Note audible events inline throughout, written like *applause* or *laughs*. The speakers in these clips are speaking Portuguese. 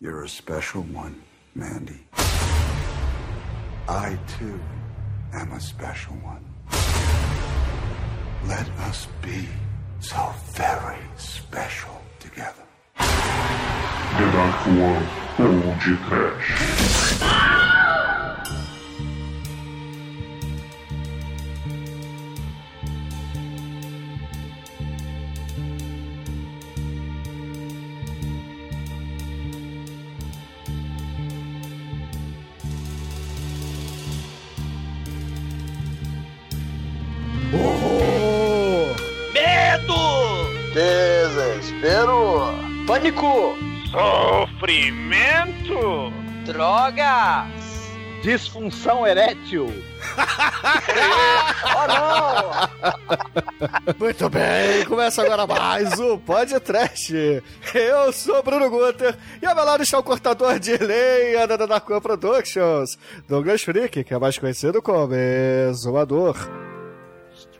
You're a special one, Mandy. I, too, am a special one. Let us be so very special together. The Dark de Trash. Pânico! Sofrimento! Drogas! Disfunção erétil. *laughs* Oh não! Muito bem, começa agora mais um Podcast. Eu sou Bruno Guter e ao meu lado está o cortador de lenha da Darkwan Productions, Douglas Freak, que é mais conhecido como Exumador.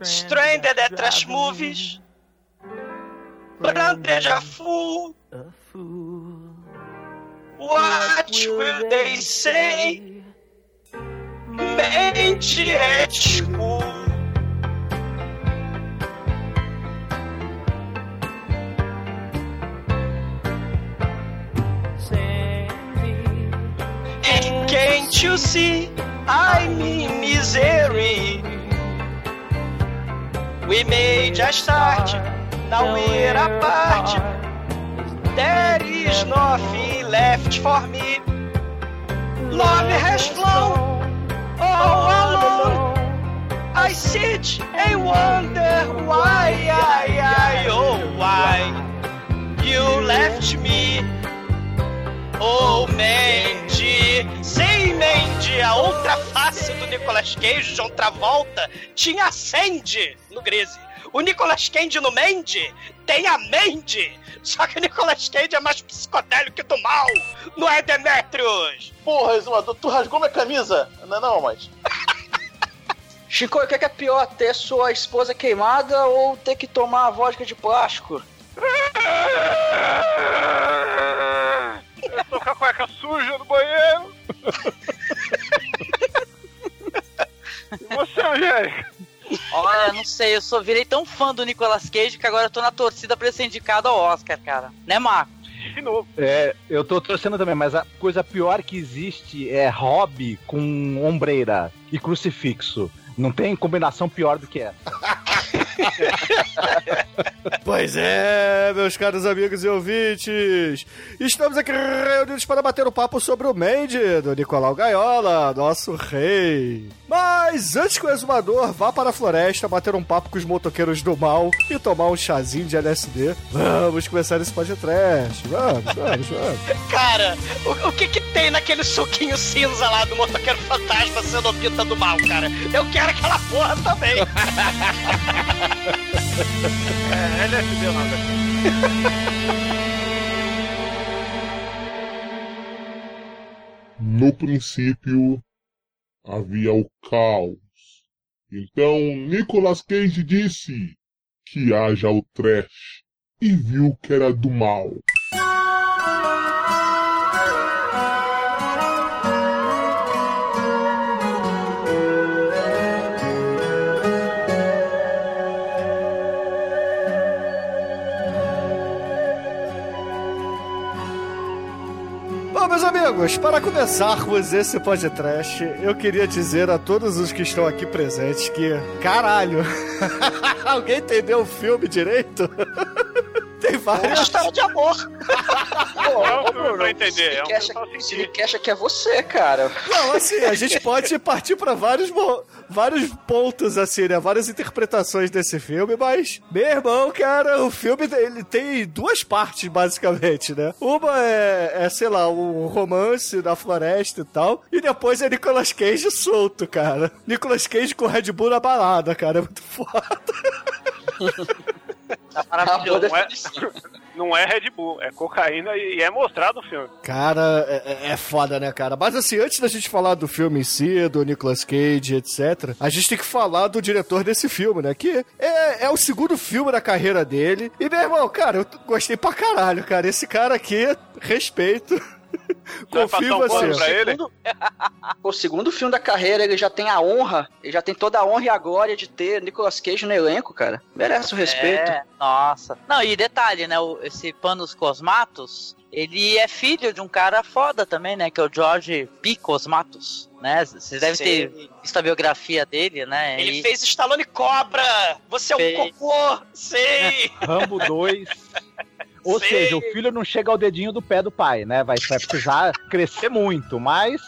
Stranded at Trash Movies! a fool. Watch what they say, mente é school. And can't you see? I'm in misery. We made a já tarde, não era parte. There is nothing left for me. Love has flown all alone. I sit and wonder why, I, I, oh why you left me. Oh, Mandy! Sim, Mandy! A outra face do Nicolas Cage, John Travolta, tinha Sandy no Grise. O Nicolas Cage no Mandy tem a Mandy. Só que o Nicolas Cage é mais psicodélico que do mal. Não é, Demetrius? Porra, Exumador, tu rasgou minha camisa? Não é não, mas... *laughs* Chico, o que é, que é pior, ter sua esposa queimada ou ter que tomar a vodka de plástico? Eu tô com a cueca suja no banheiro. e *laughs* você, Angélica? Olha, não sei, eu só virei tão fã do Nicolas Cage que agora eu tô na torcida pra ele ser indicado ao Oscar, cara. Né, Marco? De novo. É, eu tô torcendo também, mas a coisa pior que existe é hobby com ombreira e crucifixo. Não tem combinação pior do que essa. *laughs* *laughs* Pois é, meus caros amigos e ouvintes, estamos aqui reunidos para bater um papo sobre o Mandy do Nicolau Gaiola, nosso rei. Mas antes que o exumador vá para a floresta bater um papo com os motoqueiros do mal e tomar um chazinho de LSD, vamos começar esse podcast. Vamos, vamos, vamos. Cara, o, o que que tem naquele suquinho cinza lá do motoqueiro fantasma sendo pinta do mal, cara? Eu quero aquela porra também. *laughs* é, nada. No princípio havia o caos. Então Nicolas Cage disse que haja o trash e viu que era do mal. Meus amigos, para começarmos esse podcast, eu queria dizer a todos os que estão aqui presentes que, caralho, *laughs* alguém entendeu o filme direito? *laughs* Tem É uma várias. história de amor. Pô, É um ô, Bruno, pra entender, é um pra. Cine acha que é você, cara. Não, assim, a gente pode partir para vários, vários pontos, assim, né? Várias interpretações desse filme, mas, meu irmão, cara, o filme ele tem duas partes, basicamente, né? Uma é, é, sei lá, um romance na floresta e tal, e depois é Nicolas Cage solto, cara. Nicolas Cage com Red Bull na balada, cara, é muito foda. *laughs* Tá maravilhoso. Não é, não é Red Bull, é cocaína e é mostrado no filme. Cara, é, é- é foda, né, cara? Mas assim, antes da gente falar do filme em si, do Nicolas Cage, etc., a gente tem que falar do diretor desse filme, né? Que é, é o segundo filme da carreira dele. E, meu irmão, cara, eu gostei pra caralho, cara. Esse cara aqui, respeito. Vai Confio em um pra ele? Segundo- o segundo filme da carreira, ele já tem a honra, ele já tem toda a honra e a glória de ter Nicolas Cage no elenco, cara. Merece o respeito. É, nossa. Não, e detalhe, né? esse Panos Cosmatos, ele é filho de um cara foda também, né? Que é o George P. Cosmatos, né? Vocês devem ter Sei. visto a biografia dele, né? Ele E- fez Stallone Cobra! Você é um Fez. cocô! Sei! Rambo 2. *laughs* Ou Sei. seja, o filho não chega ao dedinho do pé do pai, né? Vai, vai precisar crescer muito, mas.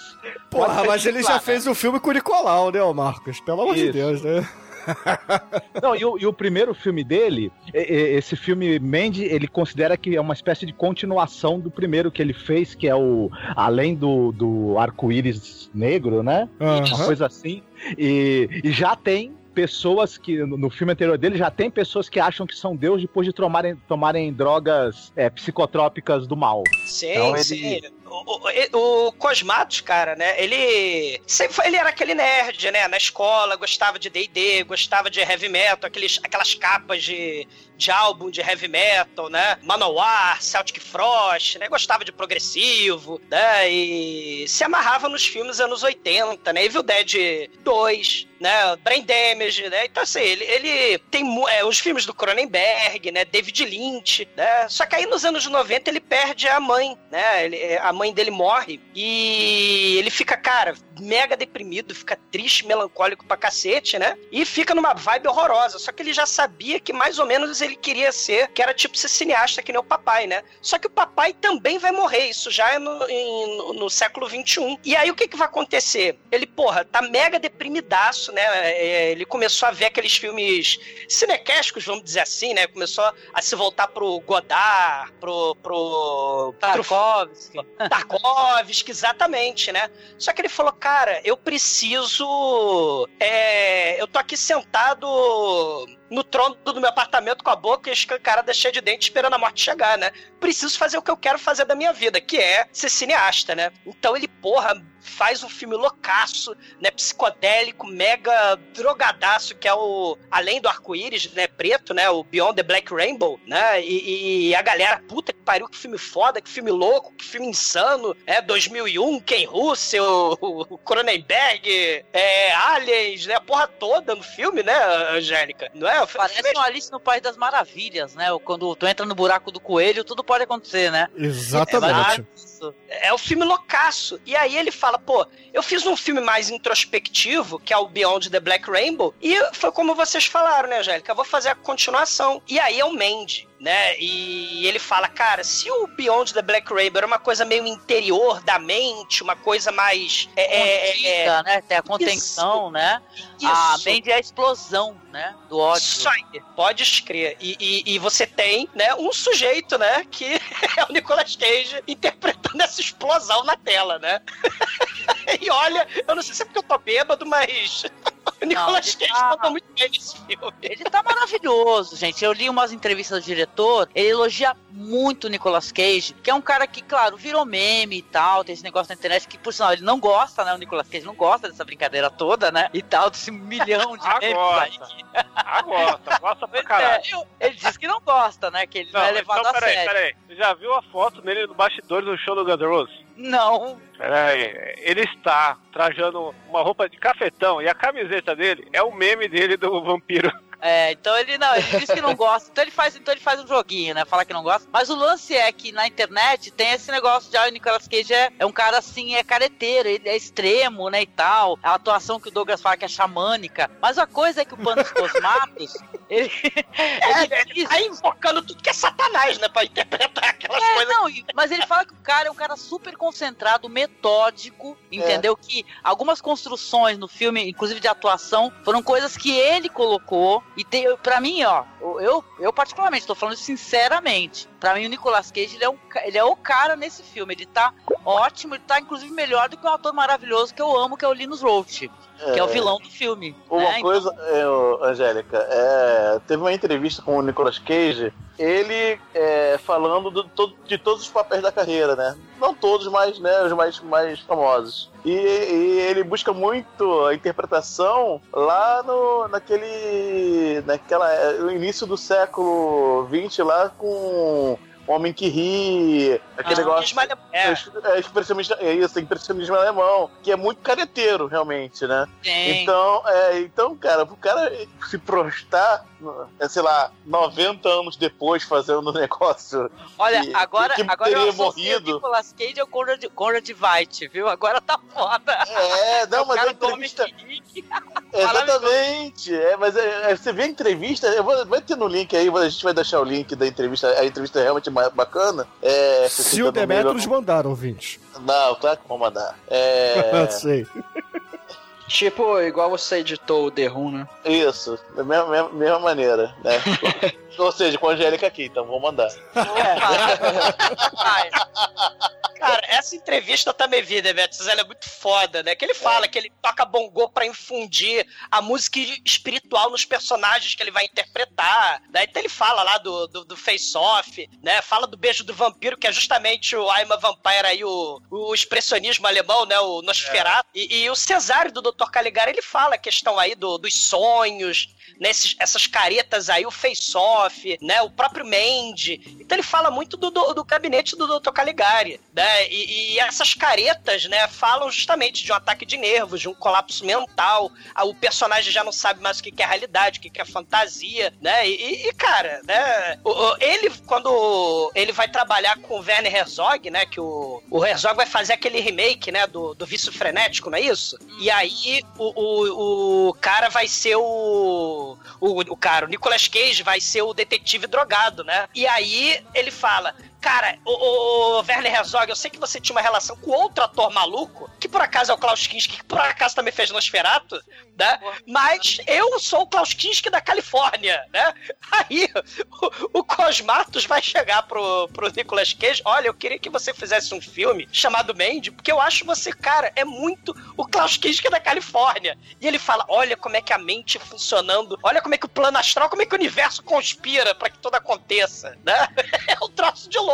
Porra, mas ele já fez um filme com o Nicolau, né, Marcos? Pelo amor de. Deus, né? *laughs* Não, e o, e o primeiro filme dele, esse filme Mandy, ele considera que é uma espécie de continuação do primeiro que ele fez, que é o Além do, do Arco-Íris Negro, né? Uma Aham. coisa assim. E, e já tem pessoas que, no filme anterior dele, já tem pessoas que acham que são Deus depois de tomarem, tomarem drogas é, psicotrópicas do mal. Sim, Então ele- sim. O, o, o Cosmatos, cara, né? Ele sempre foi, ele era aquele nerd, né? Na escola, gostava de D&D, gostava de heavy metal, aqueles, aquelas capas de, de álbum de heavy metal, né? Manowar, Celtic Frost, né? Gostava de progressivo, né? E se amarrava nos filmes anos 80, né? Evil Dead 2, né? Brain Damage, né? Então, assim, ele, ele tem é, os filmes do Cronenberg, né? David Lynch, né? Só que aí nos anos 90 ele perde a mãe, né? Ele- a mãe dele morre e ele fica, cara, mega deprimido, fica triste, melancólico pra cacete, né? E fica numa vibe horrorosa. Só que ele já sabia que mais ou menos ele queria ser, que era tipo ser cineasta, que nem o papai, né? Só que o papai também vai morrer. Isso já é no, em- no- no século XXI. E aí o que, que vai acontecer? Ele, porra, tá mega deprimidaço, né? É, Ele começou a ver aqueles filmes cinequésticos, vamos dizer assim, né? Começou a se voltar pro Godard, pro. pro. pro Tarkovsky. Tarkovsky, exatamente, né? Só que ele falou, cara, eu preciso. é, eu tô aqui sentado no trono do meu apartamento com a boca escancarada cheia de dente esperando a morte chegar, né? Preciso fazer o que eu quero fazer da minha vida, que é ser cineasta, né? Então ele, porra, faz um filme loucaço, né? Psicodélico, mega drogadaço, que é o Além do Arco-Íris, né? Preto, né? O Beyond the Black Rainbow, né? E, e a galera, puta que pariu, que filme foda, que filme louco, que filme insano, é 2001, Ken Russell, *laughs* o Cronenberg, é, Aliens, né? A porra toda no filme, né, Angélica? Não é? O filme Parece um Alice no País das Maravilhas, né? Quando tu entra no buraco do coelho, tudo pode acontecer, né? Exatamente. Isso. É o filme loucaço. E aí ele fala, pô, eu fiz um filme mais introspectivo, que é o Beyond the Black Rainbow, e foi como vocês falaram, né, Angélica? Eu vou fazer a continuação. E aí é o Mandy, né? E ele fala, cara, se o Beyond the Black Rainbow era uma coisa meio interior da mente, uma coisa mais... É, é, é, Contida, né? Tem a contenção, né? A isso. mente é a explosão, né? Do ódio. Isso aí, pode escrever. E, e, e você tem, né, um sujeito, né, que *laughs* é o Nicolas Cage interpretando essa explosão na tela, né? *laughs* e olha, eu não sei se é porque eu tô bêbado, mas *laughs* o Nicolas Cage tá- mandou muito bem nesse filme. Ele tá maravilhoso, gente. Eu li umas entrevistas do diretor, ele elogia muito o Nicolas Cage, que é um cara que, claro, virou meme e tal, tem esse negócio na internet que, por sinal, ele não gosta, né? O Nicolas Cage não gosta dessa brincadeira toda, né? E tal, desse milhão de *laughs* memes aí. Agora. Agora. Gosta pra Pois caralho. é, eu- ele diz que não gosta, né? Que ele não, é levado então, a peraí, sério. peraí. Você já viu a foto dele no bastidores do show do Guns N' Roses? Não. Peraí, ele está trajando uma roupa de cafetão e a camiseta dele é o meme dele do vampiro. É, então ele não, ele diz que não gosta, então ele faz, então ele faz um joguinho, né? Fala que não gosta. Mas o lance é que na internet tem esse negócio de ah, o Nicolas Cage é, é um cara assim, é careteiro, ele é extremo, né? E tal. A atuação que o Douglas fala que é xamânica. Mas a coisa é que o Panos Cosmatos, *laughs* ele, É, ele diz- Aí invocando tudo que é satanás, né, pra interpretar aquelas É, coisas. não, mas ele fala que o cara é um cara super concentrado, metódico, entendeu? Que algumas construções no filme, inclusive de atuação, foram coisas que ele colocou. E tem, pra mim, ó, eu, eu particularmente tô falando sinceramente. Pra mim, o Nicolas Cage, ele é, um, ele é o cara nesse filme. Ele tá ótimo, ele tá inclusive melhor do que um ator maravilhoso que eu amo, que é o Linus Roach, que é o vilão do filme. Uma né? coisa, é, ô, Angélica, é, teve uma entrevista com o Nicolas Cage, ele é, falando do- de todos os papéis da carreira, né? Não todos, mas né, os mais, mais famosos. E, e ele busca muito a interpretação lá no naquele naquela no início do século XX lá com Homem que Ri, aquele Ah, negócio. É, É, expressionismo, é isso, impressionismo alemão, que é muito careteiro, realmente, né? Tem. Então, é, então, cara, pro cara se prostar, é, sei lá, 90 anos depois fazendo um negócio. Olha, que- agora, que agora eu teria associei morrido. o Nicolas Cage ao Conrad, Conrad White, viu? Agora tá foda. É, não, o mas a entrevista. *laughs* Exatamente, é, mas é, é, você vê a entrevista, eu vou, vai ter no link aí, a gente vai deixar o link da entrevista, a entrevista é realmente bacana. É, Se 60 o Demetrius milhões- mandaram, ouvinte. Não, claro que vou mandar. É, *laughs* Sei. Tipo, igual você editou o The Room, né? isso, da mesma, mesma, mesma maneira, né? *laughs* Ou seja, com a Angélica aqui, então vou mandar. Cara, essa entrevista tá me vida, Betis, ela é muito foda, né? Que ele fala que ele toca bongô pra infundir a música espiritual nos personagens que ele vai interpretar. Né? Então ele fala lá do, do, do face-off, né? Fala do beijo do vampiro, que é justamente o I'm a Vampire aí, o, o expressionismo alemão, né? O Nosferatu. E, e o Cesário do Dr. Caligari, ele fala a questão aí do, dos sonhos, nesses, essas caretas aí, o face-off, né? O próprio Mandy. Então ele fala muito do, do, do gabinete do Dr. Caligari, né? E, e essas caretas, né, falam justamente de um ataque de nervos, de um colapso mental. Ah, O personagem já não sabe mais o que é realidade, o que é fantasia, né? E, e, cara, né? Ele, quando ele vai trabalhar com o Werner Herzog, né? Que o, o Herzog vai fazer aquele remake, né? Do, do Vício Frenético, não é isso? E aí o, o, o cara vai ser o, o. O cara, o Nicolas Cage vai ser detetive drogado, né? E aí ele fala. Cara, o, o, Werner Herzog, eu sei que você tinha uma relação com outro ator maluco, que por acaso é o Klaus Kinski, que por acaso também fez Nosferatu, né? Mas eu sou o Klaus Kinski da Califórnia, né? *laughs* Aí o, o Cosmatos vai chegar pro, pro Nicolas Cage, olha, eu queria que você fizesse um filme chamado Mandy, porque eu acho você, cara, é muito o Klaus Kinski da Califórnia. E ele fala, olha como é que a mente funcionando, olha como é que o plano astral, como é que o universo conspira para que tudo aconteça, né? *laughs* É um troço de louco.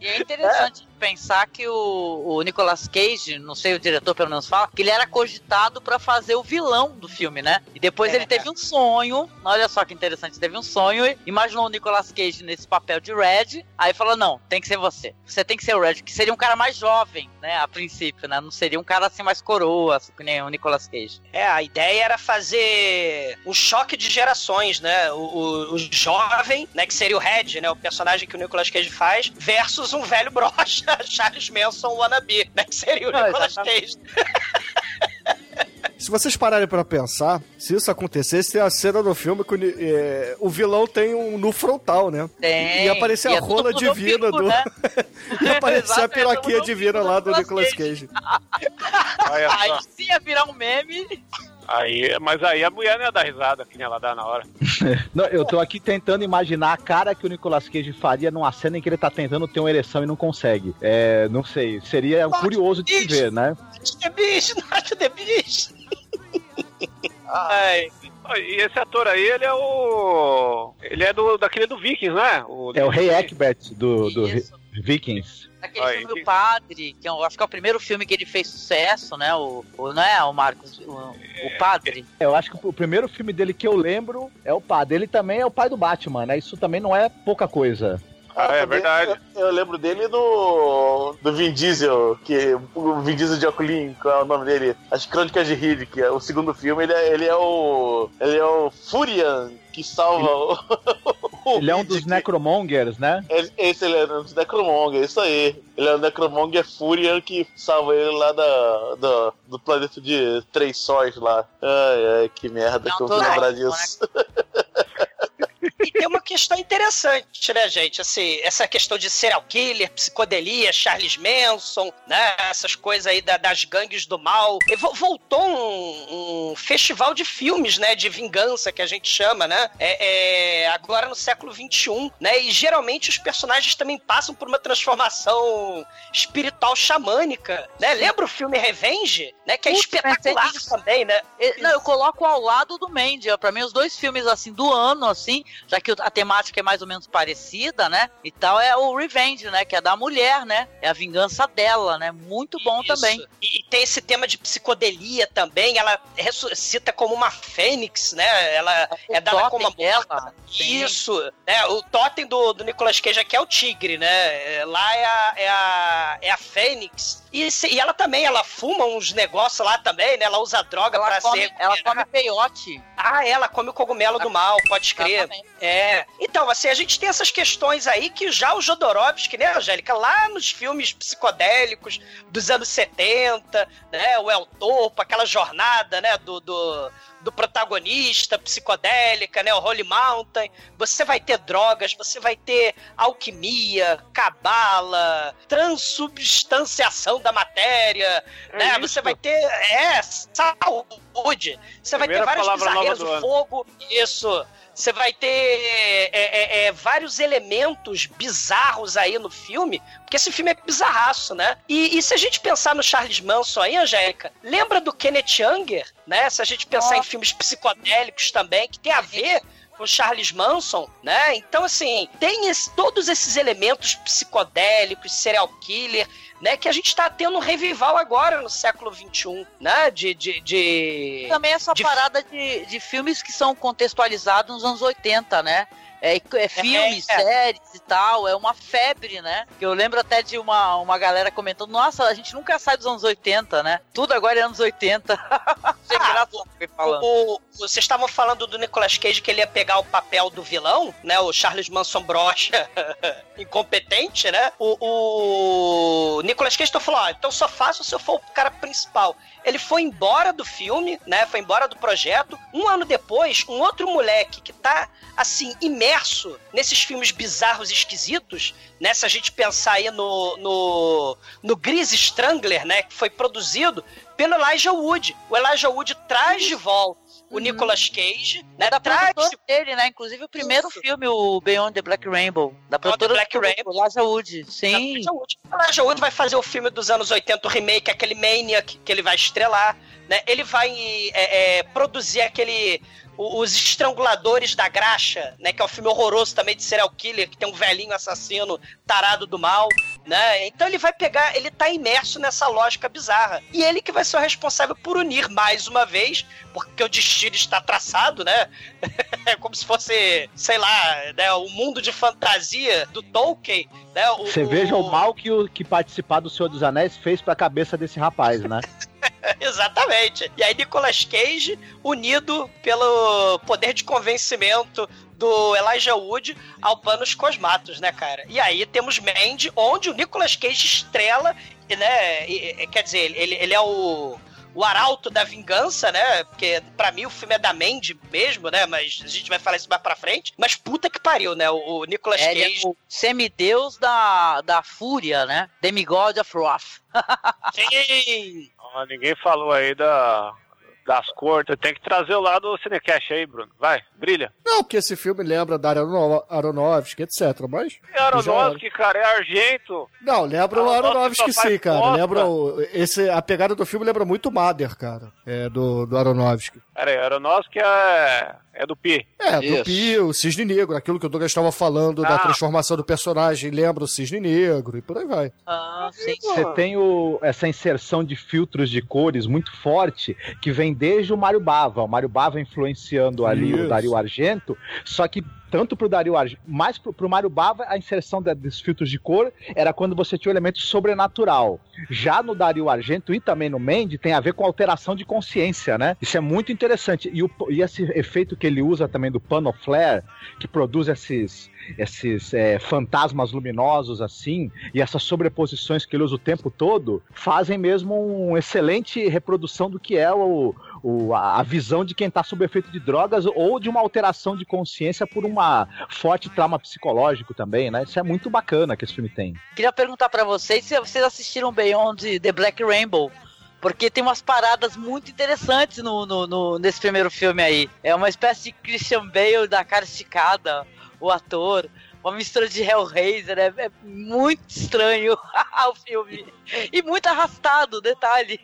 E é interessante pensar que o, o Nicolas Cage, não sei o diretor pelo menos fala, que ele era cogitado pra fazer o vilão do filme, né? E depois É. ele teve um sonho, olha só que interessante, teve um sonho, e imaginou o Nicolas Cage nesse papel de Red, aí falou, não, tem que ser você. Você tem que ser o Red, que seria um cara mais jovem, né, a princípio, né? Não seria um cara assim mais coroa, assim, que nem o Nicolas Cage. É, a ideia era fazer um choque de gerações, né? O, o- o jovem, né, que seria o Red, né, o personagem que o Nicolas Cage faz, versus um velho brocha, *laughs* Charles Manson wannabe, né, que seria o Ah, Nicolas exatamente. Cage. Se vocês pararem pra pensar, se isso acontecesse, tem a cena no filme que é, o vilão tem um nu frontal, né? Tem. Ia aparecer E a é rola no divina do. né? Ia *laughs* aparecer a é no divina lá do Nicolas Cage. Olha *laughs* Aí sim ia virar um meme. Aí, mas aí a mulher não ia dar risada, que nem ela dá na hora. *laughs* Não, eu tô aqui tentando imaginar a cara que o Nicolas Cage faria numa cena em que ele tá tentando ter uma ereção e não consegue. É, não sei, seria Nossa, curioso de ver, né? The Beast, not the Beast. *laughs* Ai, E esse ator aí, ele é o. Ele é do daquele do Vikings, né? O, É o Rei Eckbert do, do Isso. Vikings. Aquele Aí, filme O Padre, que eu acho que é o primeiro filme que ele fez sucesso, né? O, o- não é o Marcos? O, o Padre. Eu acho que o primeiro filme dele que eu lembro é o padre. Ele também é o pai do Batman, né? Isso também não é pouca coisa. Ah, é verdade. Eu, eu lembro dele do, do Vin Diesel, que o Vin Diesel de Oculin, qual é o nome dele? As Crônicas de que é o segundo filme, ele é, ele é o. Ele é o Furian que salva o. *laughs* o Ele é um Reed, dos que- necromongers, né? Ele- Esse ele é um dos Necromonger, isso aí. Ele é o Necromonger Furian que salva ele lá da, da- do planeta de Três Sóis lá. Ai, ai, que merda Não, que eu vou lembrar ótimo, disso. *laughs* E tem uma questão interessante, né, gente? Assim, essa questão de serial killer, psicodelia, Charles Manson, né? Essas coisas aí da- das gangues do mal. E vo- voltou um, um festival de filmes, né? De vingança, que a gente chama, né? É, é, agora no século XXI, né? E geralmente os personagens também passam por uma transformação espiritual xamânica, né? Lembra o filme Revenge? Né? Que é Putz, espetacular pensei nisso. também, né? Não, eu coloco ao lado do Mandy. ó, Pra mim, os dois filmes, assim, do ano, assim, já que a temática é mais ou menos parecida, né? E tal, é o Revenge, né? Que é da mulher, né? É a vingança dela, né? Muito bom Isso. também. E, e tem esse tema de psicodelia também. Ela ressuscita como uma fênix, né? Ela O é dada como uma sim. Isso, né? O totem do, do Nicolas Cage aqui é o tigre, né? É, Lá é a, é a, é a Fênix. E, se- e ela também, ela fuma uns negócios lá também, né? Ela usa droga Ela pra come, ser. ela come peiote. Ah, ela come o cogumelo do mal, pode crer. É. Então, assim, a gente tem essas questões aí que já o Jodorowsky, né, Angélica, lá nos filmes psicodélicos dos anos 70, né, o El Topo, aquela jornada, né, do, do, do protagonista psicodélica, né, o Holy Mountain, você vai ter drogas, você vai ter alquimia, cabala, transubstanciação da matéria, É né, isso. você vai ter, é, saúde, você vai ter Primeira várias bizarreiras, o fogo, isso. Você vai ter é, é, é, vários elementos bizarros aí no filme, porque esse filme é bizarraço, né? E, e se a gente pensar no Charles Manson aí, Angélica, lembra do Kenneth Anger, né? Se a gente pensar em filmes psicodélicos também, que tem a ver com Charles Manson, né? Então, assim, tem esse- todos esses elementos psicodélicos, serial killer, né? Que a gente tá tendo um revival agora no século XXI, né? De. de, de... Também essa de- parada de, de filmes que são contextualizados nos anos 80, né? É, é filmes, É. séries e tal, é uma febre, né? Eu lembro até de uma, uma galera comentando, nossa, a gente nunca sai dos anos 80, né? Tudo agora é anos 80. *laughs* Achei Ah, engraçado foi falando. O, o- vocês estavam falando do Nicolas Cage que ele ia pegar o papel do vilão, né? O Charles Manson brocha *laughs* incompetente, né? O, o Nicolas Cage então falou: ó, então só faço se eu for o cara principal. Ele foi embora do filme, né? Foi embora do projeto. Um ano depois, um outro moleque que tá, assim, imerso nesses filmes bizarros e esquisitos, né? Se a gente pensar aí no, no, no Gris Strangler, né? Que foi produzido pelo Elijah Wood. O Elijah Wood traz de volta o Uhum. Nicolas Cage, né? Da traz produtora dele, né? Inclusive o primeiro Isso. filme, o Beyond the Black Rainbow. Da produtora Black do Rainbow. Elijah Wood. Sim. Elijah Wood. Elijah Wood vai fazer o filme dos anos 80, o remake, aquele Maniac que ele vai estrelar, né? Ele vai é, é, produzir aquele... Os Estranguladores da Graxa, né? Que é um filme horroroso também de serial killer, que tem um velhinho assassino tarado do mal, né? Então ele vai pegar, ele tá imerso nessa lógica bizarra. E ele que vai ser o responsável por unir mais uma vez, porque o destino está traçado, né? *laughs* É como se fosse, sei lá, né, o mundo de fantasia do Tolkien, né? O, Você veja o mal que o que participar do Senhor dos Anéis fez pra cabeça desse rapaz, né? *laughs* *laughs* Exatamente. E aí Nicolas Cage unido pelo poder de convencimento do Elijah Wood ao Panos Cosmatos, né, cara? E aí temos Mandy, onde o Nicolas Cage estrela, né? e- quer dizer, ele, ele é o o arauto da vingança, né? Porque pra mim o filme é da Mandy mesmo, né? Mas a gente vai falar isso mais pra frente. Mas puta que pariu, né? O, o Nicolas É, Cage. é o semideus da, da fúria, né? Demigod of Wrath. *laughs* Sim! Ninguém falou aí da, das cortes. Tem que trazer o lado do Cinecast aí, Bruno. Vai, brilha. Não, porque esse filme lembra da Arono- Aronofsky, etc. Mas. É Aronofsky, cara, é Argento. Não, lembra o Aronofsky sim, cara. Lembra o, esse, a pegada do filme lembra muito o Mother, cara. É, do, do Aronofsky. Aí, Aronofsky é, é do Pi. É, do Isso. Pio, o Cisne Negro, aquilo que o Douglas estava falando da Ah. transformação do personagem, lembra o Cisne Negro e por aí vai. Ah, sim. Você tem o- essa inserção de filtros de cores muito forte que vem desde o Mário Bava. O Mário Bava influenciando ali Isso. o Dario Argento, só que tanto pro Dario Argento, mais pro, pro Mário Bava, a inserção da- dos filtros de cor era quando você tinha o elemento sobrenatural. Já no Dario Argento e também no Mandy tem a ver com alteração de consciência, né? Isso é muito interessante. E, o, e esse efeito que ele usa também do pano flare, que produz esses, esses é, fantasmas luminosos assim, e essas sobreposições que ele usa o tempo todo, fazem mesmo uma excelente reprodução do que é o, o- a visão de quem está sob efeito de drogas ou de uma alteração de consciência por uma forte trauma psicológico também, né? Isso é muito bacana que esse filme tem. Queria perguntar pra vocês se vocês assistiram Beyond the Black Rainbow. Porque tem umas paradas muito interessantes no, no- no- nesse primeiro filme aí. É uma espécie de Christian Bale da cara esticada, o ator. Uma mistura de Hellraiser, é, é muito estranho *laughs* o filme. E muito arrastado, detalhe.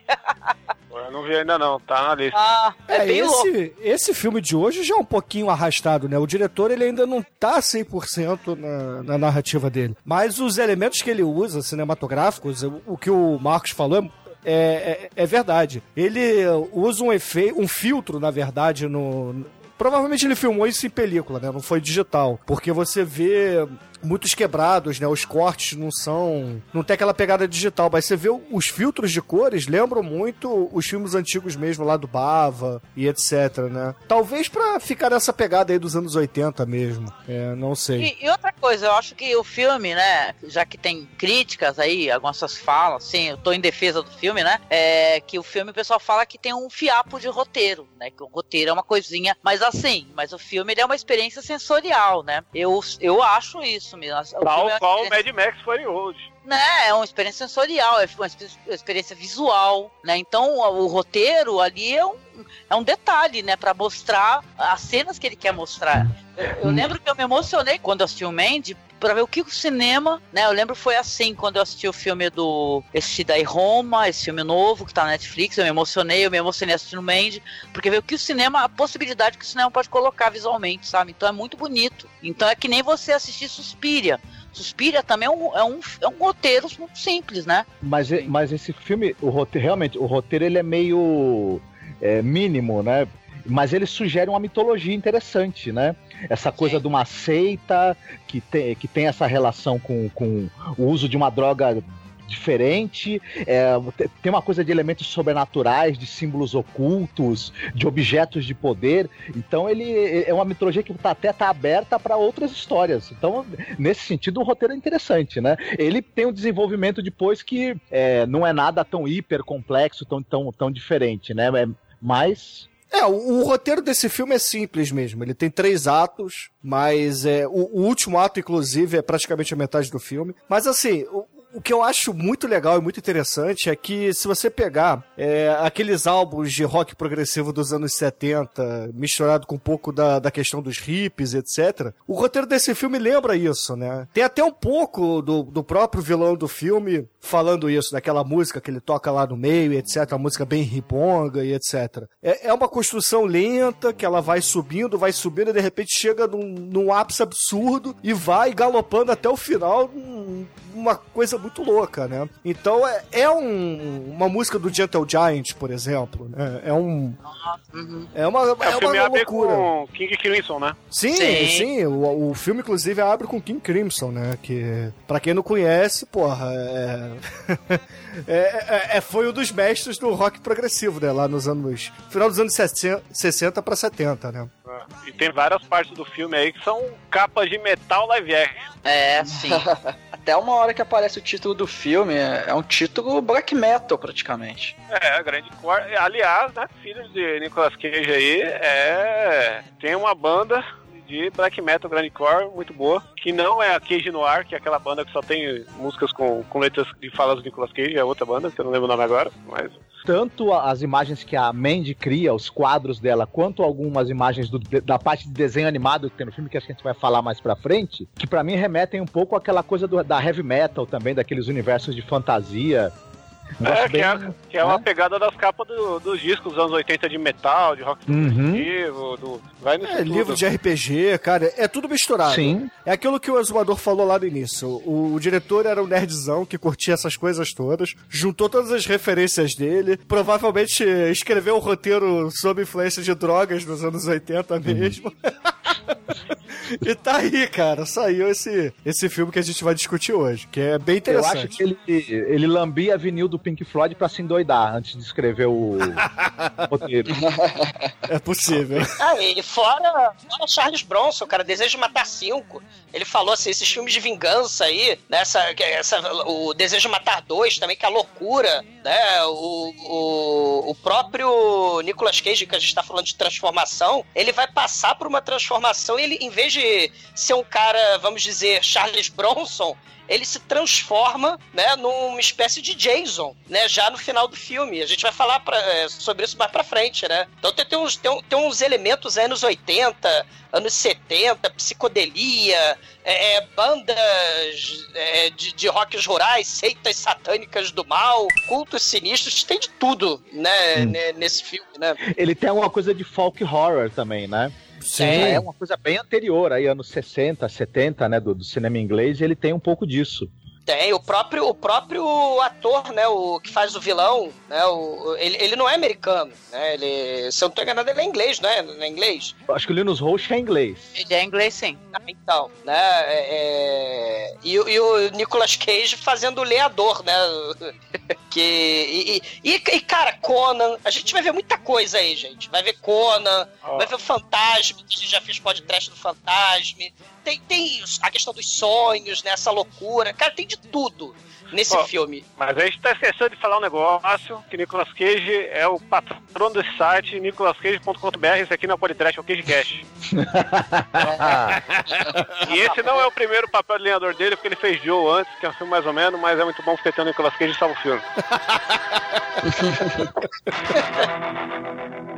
Eu não vi ainda não, tá na lista. Ah, é, É, bem louco. esse, esse filme de hoje já é um pouquinho arrastado, né? O diretor ele ainda não tá 100% na, na narrativa dele. Mas os elementos que ele usa, cinematográficos, o, o que o Marcos falou é, é, é verdade. Ele usa um efeito, um filtro, na verdade, no. Provavelmente ele filmou isso em película, né? Não foi digital. Porque você vê muitos quebrados, né? Os cortes não são. Não tem aquela pegada digital, mas você vê os filtros de cores lembram muito os filmes antigos mesmo, lá do Bava e etc, né? Talvez pra ficar nessa pegada aí dos anos 80 mesmo. É, não sei. E, e outra coisa, eu acho que o filme, né, já que tem críticas aí, algumas falam, assim, eu tô em defesa do filme, né, é que o filme o pessoal fala que tem um fiapo de roteiro, né, que o roteiro é uma coisinha, mas assim, mas o filme ele é uma experiência sensorial, né, eu, eu acho isso mesmo. O é Tal uma qual o Mad Max Fury Road. né, é uma experiência sensorial, é uma experiência- visual, né? Então o, o roteiro ali é um, é um detalhe, né, para mostrar as cenas que ele quer mostrar. Eu, eu lembro que eu me emocionei quando eu assisti o Mandy para ver o que o cinema, né? Eu lembro foi assim quando eu assisti o filme do esse daí Roma, esse filme novo que tá na Netflix, eu me emocionei, eu me emocionei assistindo Mandy, porque ver o que o cinema, a possibilidade que o cinema pode colocar visualmente, sabe? Então é muito bonito. Então é que nem você assistir Suspiria. Suspiria também é um, é um, é um roteiro simples, né? Mas, mas esse filme, o roteiro, realmente, o roteiro ele é meio é, mínimo, né? Mas ele sugere uma mitologia interessante, né? Essa coisa Sim. de uma seita que tem, que tem essa relação com, com o uso de uma droga diferente, é, te- tem uma coisa de elementos sobrenaturais, de símbolos ocultos, de objetos de poder. Então ele é uma mitologia que tá, até tá aberta para outras histórias. Então, nesse sentido, o roteiro é interessante, né? Ele tem um desenvolvimento depois que é, não é nada tão hiper complexo, tão, tão, tão diferente, né? É, mas É, o, o roteiro desse filme é simples mesmo. Ele tem três atos, mas é, o, o último ato, inclusive, é praticamente a metade do filme. Mas assim, o que eu acho muito legal e muito interessante é que se você pegar é, aqueles álbuns de rock progressivo dos anos 70, misturado com um pouco da, da questão dos hippies, etc., o roteiro desse filme lembra isso, né? Tem até um pouco do, do próprio vilão do filme falando isso, daquela música que ele toca lá no meio, etc., uma música bem riponga e etc. É, é uma construção lenta que ela vai subindo, vai subindo e de repente chega num, num ápice absurdo e vai galopando até o final, uma coisa muito louca, né? Então é, é um- uma música do Gentle Giant, por exemplo, né? É um. É uma, É, é uma loucura. com King Crimson, né? Sim, Sim. sim, o, o filme inclusive abre com King Crimson, né? Que, pra quem não conhece, porra, é... *laughs* é, é- é- foi um dos mestres do rock progressivo, né? Lá nos anos. Final dos anos 60, 60 pra 70, né? E tem várias partes do filme aí que são capas de metal live action. É, sim. *laughs* Até uma hora que aparece o título do filme, é um título black metal, praticamente. É, a grande cor. Aliás, né, filho de Nicolas Cage aí, é. Tem uma banda de black metal grande core muito boa, que não é a Cage Noir, que é aquela banda que só tem músicas com, com letras de falas do Nicolas Cage, é outra banda, que eu não lembro o nome agora, mas tanto as imagens que a Mandy cria, os quadros dela, quanto algumas imagens do- da parte de desenho animado que tem no filme, que a gente vai falar mais pra frente, que pra mim remetem um pouco àquela coisa do- da heavy metal também, daqueles universos de fantasia. É, que é, que é uma né? pegada das capas do- dos discos dos anos 80 de metal, de rock Uhum. do, vai nisso É tudo. livro de RPG, cara, é tudo misturado. Sim. É aquilo que o Exumador falou lá no início. O, o diretor era um nerdzão que curtia essas coisas todas, juntou todas as referências dele, provavelmente escreveu um roteiro sob influência de drogas nos anos 80 mesmo. *laughs* e tá aí, cara, saiu esse, esse filme que a gente vai discutir hoje, que é bem Eu interessante. acho que ele, ele lambia vinil do Pink Floyd pra se endoidar antes de escrever o *laughs* roteiro. É possível. Ah, e fora, fora Charles Bronson, cara, Desejo de Matar Cinco. Ele falou assim, esses filmes de vingança aí, nessa, essa, o Desejo de Matar Dois também, que é a loucura, né? O, o, o próprio Nicolas Cage, que a gente tá falando de transformação, ele vai passar por uma transformação atuação, ele, em vez de ser um cara, vamos dizer, Charles Bronson, ele se transforma, né, numa espécie de Jason, né, já no final do filme. A gente vai falar pra, é, sobre isso mais pra frente, né? Então tem, tem, uns, tem, tem uns elementos anos 80, anos 70, psicodelia, é, é, bandas é, de, de rocks rurais, seitas satânicas do mal, cultos sinistros, tem de tudo, né, ne- nesse filme, né? Ele tem alguma coisa de folk horror também, né? Sim. É uma coisa bem anterior, aí anos 60, 70, né, do, do cinema inglês, e ele tem um pouco disso. Tem, o próprio, o próprio ator, né, o que faz o vilão, né, o, ele, ele não é americano, né, ele, se eu não tô enganado, ele é inglês, não é? Não é inglês? Acho que o Linus Roche é inglês. Ele é inglês, sim. Ah, Então, né, é, é, e, o- e o Nicolas Cage fazendo o leador, né, *laughs* que, e, e, e- cara, Conan, a gente vai ver muita coisa aí, gente, vai ver Conan, Ó. vai ver o Fantasma, que a gente já fez podcast do Fantasma, tem, tem a questão dos sonhos, né, essa loucura, cara, tem de tudo nesse filme. Mas a gente tá esquecendo de falar um negócio, que Nicolas Cage é o patrono desse site, nicolascage.com.br, esse aqui não é podcast, é o CageCast. *laughs* e esse não é o primeiro papel de lenhador dele, porque ele fez Joe antes, que é um filme mais ou menos, mas é muito bom porque tem o Nicolas Cage e salva o filme. *laughs*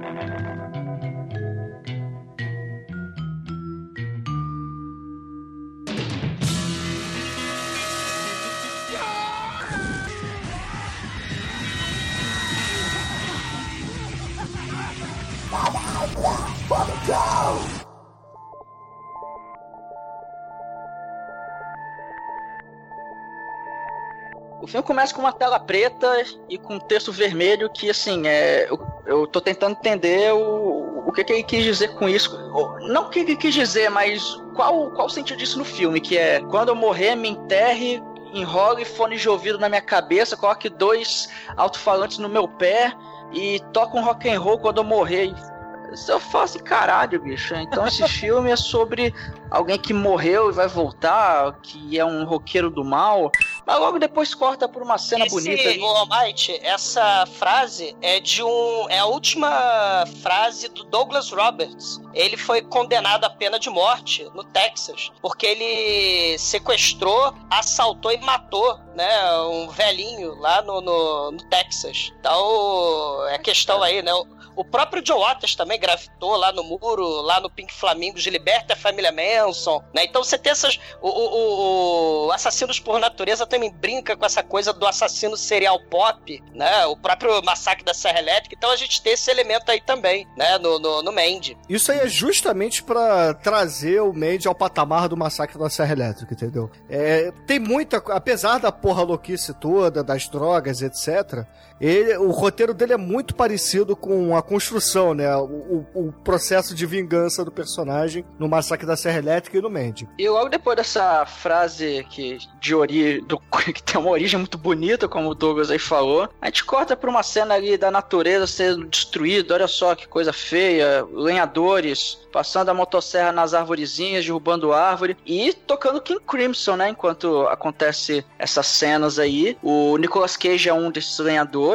O filme começa com uma tela preta e com um texto vermelho que, assim, é, eu, eu tô tentando entender o, o que, que ele quis dizer com isso. Não o que ele quis dizer, mas qual, qual o sentido disso no filme? Que é, quando eu morrer, me enterre, enrole fone de ouvido na minha cabeça, coloque dois alto-falantes no meu pé e toque um rock and roll quando eu morrer. Se eu falo assim, caralho, bicho. Então esse filme é sobre alguém que morreu e vai voltar, que é um roqueiro do mal. Mas logo depois corta por uma cena Esse, bonita o Almighty, essa frase é de um. É a última frase do Douglas Roberts. Ele foi condenado à pena de morte no Texas, porque ele sequestrou, assaltou e matou, né, um velhinho lá no, no, no Texas. Então, é questão aí, né? O- O próprio Joe Waters também gravitou lá no muro, lá no Pink Flamingos, de Liberta a Família Manson, né? Então você tem essas... O, o- o- Assassinos por Natureza também brinca com essa coisa do assassino serial pop, né? O próprio Massacre da Serra Elétrica. Então a gente tem esse elemento aí também, né? No, no, no Mandy. Isso aí é justamente pra trazer o Mandy ao patamar do massacre da Serra Elétrica, entendeu? É, tem muita. Apesar da porra louquice toda, das drogas, etc., ele, o roteiro dele é muito parecido com a construção, né? O, o- processo de vingança do personagem no massacre da Serra Elétrica e no Mandy. E logo depois dessa frase que, de ori, do, *laughs* que tem uma origem muito bonita, como o Douglas aí falou, a gente corta pra uma cena ali da natureza sendo destruída. Olha só que coisa feia. Lenhadores passando a motosserra nas arvorezinhas, derrubando árvore e tocando King Crimson, né? Enquanto acontece essas cenas aí. O Nicolas Cage é um desses lenhadores.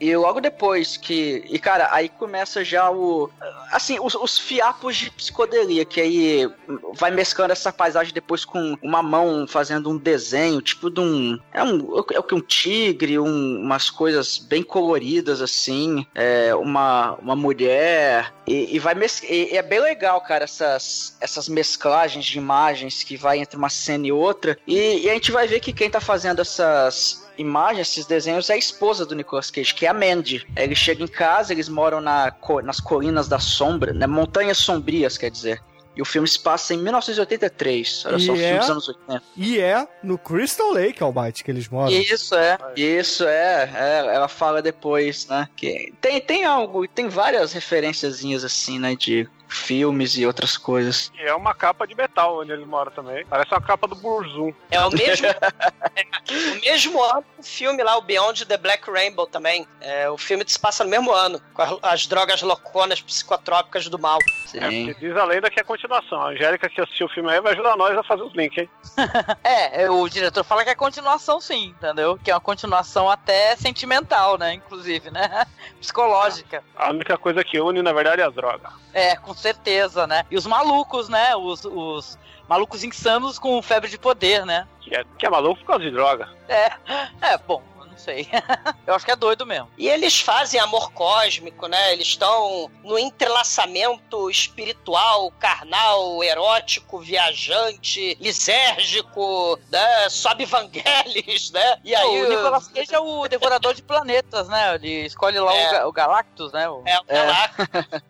E logo depois que. E cara, aí começa já o. Assim, os, os fiapos de psicodelia, que aí vai mesclando essa paisagem depois com uma mão fazendo um desenho, tipo de um. É um. É o que? Um tigre, um- umas coisas bem coloridas assim. É, uma, uma mulher. E, e vai mes... e, e é bem legal, cara, essas, essas mesclagens de imagens que vai entre uma cena e outra. E, e a gente vai ver que quem tá fazendo essas imagens, esses desenhos, é a esposa do Nicolas Cage, que é a Mandy. Ele chega em casa, eles moram na, nas colinas da sombra, né? Montanhas sombrias, quer dizer. E o filme se passa em 1983. Olha só, o E filme é? dos anos 80. E é no Crystal Lake, Almighty, que eles moram. Isso é, isso é, é, ela fala depois, né? Que tem, tem algo, tem várias referenciazinhas assim, né? De filmes e outras coisas. E é uma capa de metal onde ele mora também. Parece uma capa do Burzum. É o mesmo, é, *laughs* o mesmo ano o filme lá, o Beyond the Black Rainbow também. É, o filme se passa no mesmo ano, com as, as drogas louconas psicotrópicas do mal. Sim. É, porque diz a lenda que é a continuação. A Angélica que assistiu o filme aí vai ajudar nós a fazer os links, hein? *laughs* É, é, o diretor fala que é continuação sim, entendeu? Que é uma continuação até sentimental, né? Inclusive, né? *laughs* Psicológica. A única coisa que une, na verdade, é as drogas. É, com certeza, né? E os malucos, né? Os, os malucos insanos com febre de poder, né? Que é, que é maluco por causa de droga. É, é, bom, não sei. *laughs* eu acho que é doido mesmo. E eles fazem amor cósmico, né? Eles estão no entrelaçamento espiritual, carnal, erótico, viajante, lisérgico, né? Sobe Vangelis, né? E aí o Nicolas Cage é o devorador de planetas, né? Ele escolhe lá É. o, Ga- o Galactus, né? O- É, o Galactus.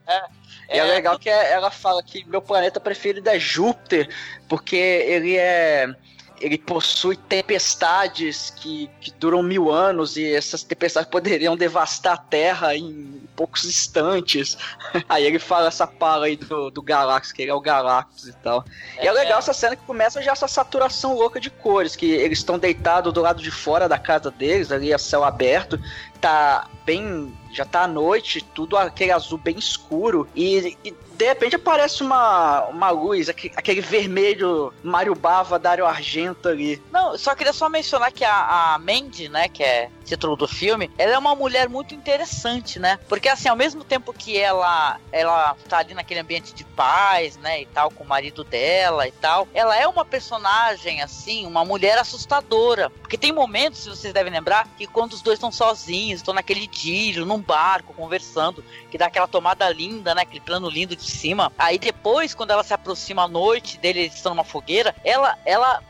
é. *laughs* E é legal que é- ela fala que meu planeta preferido é Júpiter, porque ele é. Ele possui tempestades que, que duram mil anos e essas tempestades poderiam devastar a Terra em poucos instantes. *laughs* Aí ele fala essa pala aí do, do Galactus, que ele é o Galactus e tal. e é legal essa cena que começa já essa saturação louca de cores, que eles estão deitados do lado de fora da casa deles, ali a céu aberto, tá bem. Já tá à noite, tudo aquele azul bem escuro, e, e de repente aparece uma, uma luz, aque- aquele vermelho Mario Bava, Dario Argento ali. Não, só queria só mencionar que a, a Mandy, né, que é título do filme, ela é uma mulher muito interessante, né? Porque assim, ao mesmo tempo que ela ela tá ali naquele ambiente de paz, né, e tal, com o marido dela e tal, ela é uma personagem assim, uma mulher assustadora. Porque tem momentos, se vocês devem lembrar, que quando os dois estão sozinhos, estão naquele idílio, num barco, conversando, que dá aquela tomada linda, né, aquele plano lindo de cima. Aí depois, quando ela se aproxima à noite dele, eles estão numa fogueira, ela ela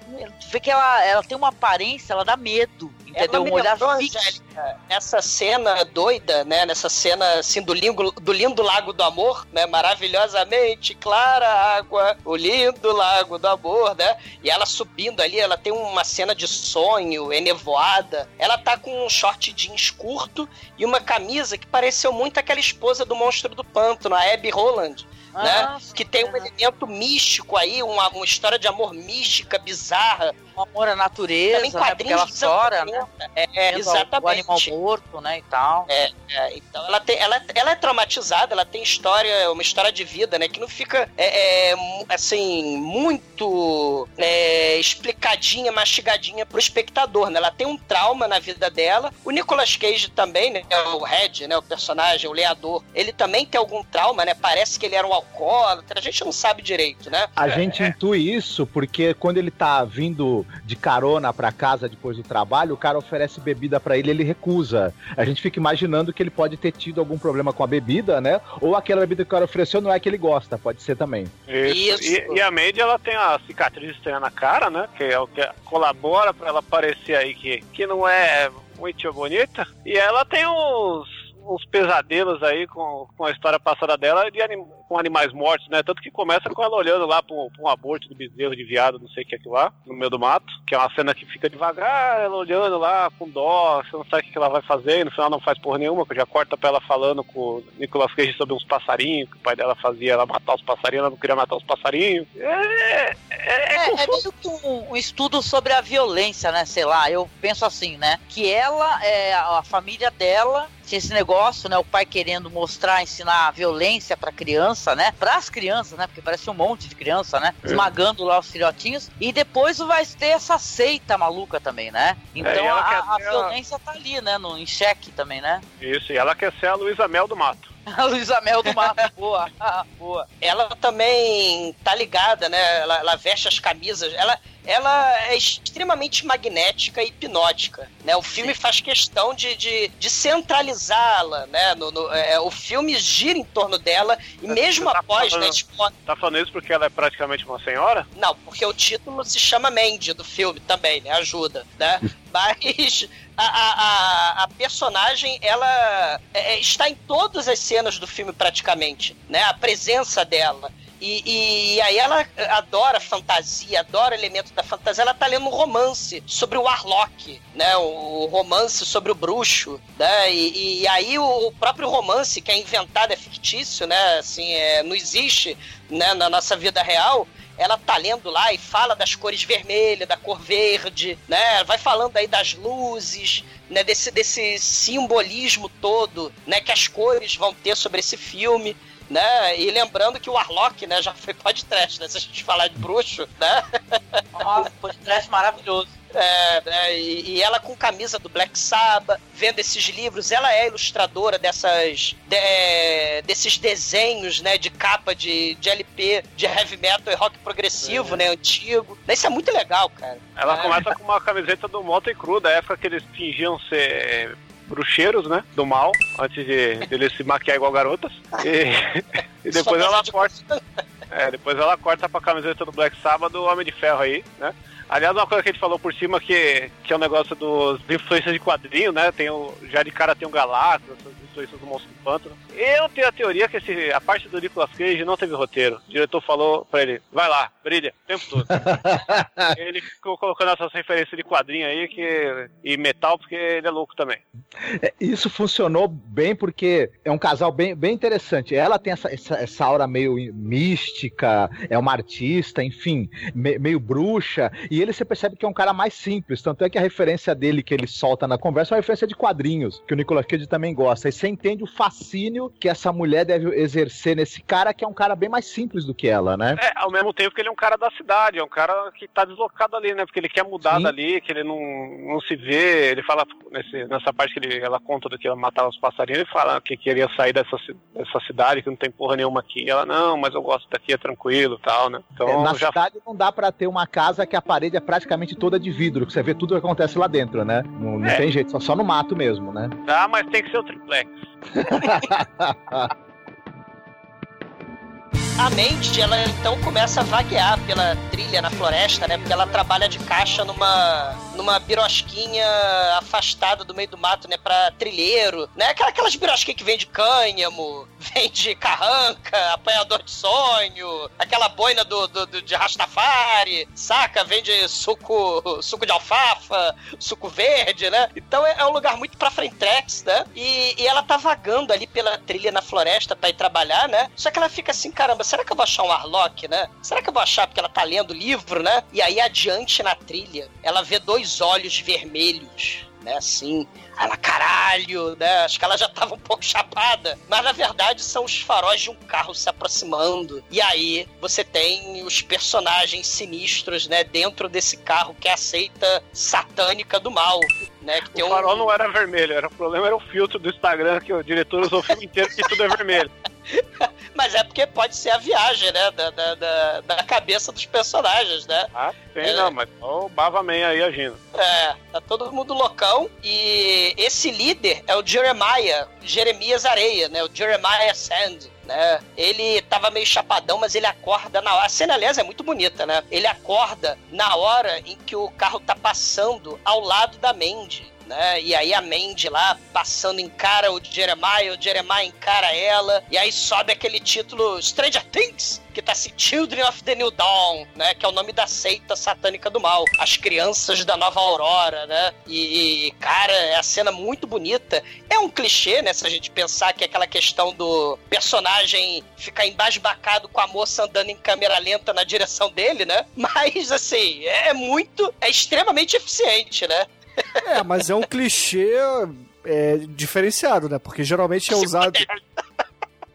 vê que ela, ela tem uma aparência, ela dá medo, entendeu? Ela me Um olhar fixo. Angélica, nessa cena doida, né? Nessa cena assim do lindo, do lindo Lago do Amor, né? Maravilhosamente clara água, o lindo Lago do Amor, né? E ela subindo ali, ela tem uma cena de sonho, é nevoada. Ela tá com um short jeans curto e uma camisa que pareceu muito aquela esposa do monstro do pântano, a Abby Roland. Né? Ah, Que tem um elemento místico aí, uma, uma história de amor mística, bizarra. Um amor à natureza, Também né? Porque quadrinhos ela chora, né? 80. É, Vendo O animal exatamente. morto, né, e tal. É, é, então ela, tem, ela, ela é traumatizada, ela tem história, uma história de vida, né? Que não fica, é, é, assim, muito é, explicadinha, mastigadinha pro espectador, né? Ela tem um trauma na vida dela. O Nicolas Cage também, né? é O Red, né? O personagem, o leador, ele também tem algum trauma, né? Parece que ele era um alcoólatra, a gente não sabe direito, né? A gente intui isso porque quando ele tá vindo de carona pra casa depois do trabalho, o cara oferece bebida pra ele, ele recusa. A gente fica imaginando que ele pode ter tido algum problema com a bebida, né? Ou aquela bebida que o cara ofereceu não é que ele gosta, pode ser também. Isso. E, e a Mandy, ela tem a cicatriz estranha na cara, né? Que é o que colabora pra ela parecer aí que, que não é muito bonita. E ela tem uns, uns pesadelos aí com, com a história passada dela de anim- com animais mortos, né? Tanto que começa com ela olhando lá pra um, pra um aborto de bezerro de viado, não sei o que é aquilo lá, no meio do mato. Que é uma cena que fica devagar, ela olhando lá com dó, você não sabe o que que ela vai fazer, e no final não faz porra nenhuma, que já corta pra ela falando com o Nicolas Cage sobre uns passarinhos, que o pai dela fazia ela matar os passarinhos, ela não queria matar os passarinhos. É, é, é, É, é meio que um, um estudo sobre a violência, né? Sei lá, eu penso assim, né? Que ela, é, a família dela, tinha esse negócio, né? O pai querendo mostrar, ensinar a violência pra criança, né? Pras crianças, né? Porque parece um monte de criança, né? É. Esmagando lá os filhotinhos. E depois vai ter essa seita maluca também, né? Então É, e ela a, a ser a- violência tá ali, né? No, em xeque também, né? Isso, e ela quer ser a Luísa Mel do mato. *laughs* A Luísa Mel do Mato, boa, boa. ela também tá ligada, né? Ela, ela veste as camisas. Ela, ela é extremamente magnética e hipnótica, né? O filme faz questão de, de, de centralizá-la, né? No, no- é, o filme gira em torno dela e mesmo tá após, né? falando- expo- Tá falando isso porque ela é praticamente uma senhora? Não, porque o título se chama Mandy do filme também, né? Ajuda, né? Mas *laughs* a, a, a, personagem, ela é, é, está em todas as cenas do filme praticamente, né? A presença dela. E, e aí ela adora fantasia, adora elemento da fantasia. Ela tá lendo um romance sobre o Warlock, né? O romance sobre o bruxo, né? E, e aí o, o próprio romance que é inventado é fictício, né? Assim, é, não existe né? na nossa vida real ela tá lendo lá e fala das cores vermelhas, da cor verde, né? Vai falando aí das luzes, né? Desse, desse simbolismo todo, né? Que as cores vão ter sobre esse filme. Né? E lembrando que o Warlock, né, já foi podcast, né? Se a gente falar de bruxo, né? Nossa, podcast maravilhoso. É, é, e, ela com camisa do Black Sabbath, vendo esses livros, ela é ilustradora dessas de- é, desses desenhos, né, de capa de, de LP, de heavy metal e rock progressivo, né, antigo. Isso é muito legal, cara. Ela É. começa com uma camiseta do Motley Crue, da época que eles fingiam ser bruxeiros, né? Do mal, antes de, de eles se maquiar igual garotas. E, *laughs* e depois ela de- corta. É, depois ela corta pra camiseta do Black Sabbath do Homem de Ferro aí, né? Aliás, uma coisa que a gente falou por cima que, que é o negócio dos influências de quadrinho, né? Tem o, já de cara tem o Galactus, essas influências do Monstro do Pântano. Eu tenho a teoria que esse, a parte do Nicolas Cage não teve roteiro. O diretor falou pra ele, vai lá, brilha, o tempo todo. *laughs* ele ficou colocando essas referências de quadrinho aí que, e metal porque ele é louco também. É, Isso funcionou bem porque é um casal bem, bem interessante. Ela tem essa, essa, essa aura meio mística, é uma artista, enfim, me- meio bruxa. E ele você percebe que é um cara mais simples. Tanto é que a referência dele que ele solta na conversa é uma referência de quadrinhos, que o Nicolas Cage também gosta. E você entende o fascínio que essa mulher deve exercer nesse cara, que é um cara bem mais simples do que ela, né? É, ao mesmo tempo que ele é um cara da cidade, é um cara que tá deslocado ali, né? Porque ele quer mudar Sim. dali, que ele não, não se vê. Ele fala nesse, nessa parte que ele, ela conta do que ela matava os passarinhos, ele fala que queria sair dessa, dessa cidade, que não tem porra nenhuma aqui. Ela, não, mas eu gosto daqui, é tranquilo e tal, né? Então É, na já cidade não dá pra ter uma casa que a parede é praticamente toda de vidro, que você vê tudo que acontece lá dentro, né? Não, não É. tem jeito, só, só no mato mesmo, né? dá, mas tem que ser o triplex. *laughs* A Mandy, ela então começa a vaguear pela trilha na floresta, né? Porque ela trabalha de caixa numa, numa birosquinha afastada do meio do mato, né? Pra trilheiro, né? Aquela- Aquelas birosquinhas que vende cânhamo, *laughs* vende carranca, apanhador de sonho, aquela boina do, do, do- de Rastafari, saca? Vende suco, suco de alfafa, suco verde, né? Então é, é um lugar muito pra frentex, né? E, e ela tá vagando ali pela trilha na floresta pra ir trabalhar, né? Só que ela fica assim, caramba, será que eu vou achar um Arlock, né? Será que eu vou achar porque ela tá lendo livro, né? E aí adiante na trilha, ela vê dois olhos vermelhos, né? Assim. Ela, caralho, né? Acho que ela já tava um pouco chapada. Mas na verdade são os faróis de um carro se aproximando. E aí você tem os personagens sinistros, né? Dentro desse carro que é a seita satânica do mal. Né, que O um- farol não era vermelho, era, o problema era o filtro do Instagram que o diretor usou o filme inteiro que tudo é vermelho. *laughs* *laughs* Mas é porque pode ser a viagem, né? Da, da, da, da cabeça dos personagens, né? Ah, tem É. não, mas ó o Bava Man aí agindo. É, tá todo mundo loucão. E esse líder é o Jeremiah, Jeremias Areia, né? O Jeremiah Sand. Né? Ele tava meio chapadão, mas ele acorda na hora. A cena, aliás, é muito bonita, né? Ele acorda na hora em que o carro tá passando ao lado da Mandy. Né? E aí a Mandy lá passando encara o Jeremiah, o Jeremiah encara ela, e aí sobe aquele título Stranger Things, que tá assim, Children of the New Dawn, né? Que é o nome da seita satânica do mal. As crianças da nova aurora, né? E, cara, é a cena muito bonita. É um clichê, né? Se a gente pensar que é aquela questão do personagem ficar embasbacado com a moça andando em câmera lenta na direção dele, né? *laughs* Mas, assim, é muito, é extremamente eficiente, né? É, mas é um clichê é, diferenciado, né? Porque geralmente é usado.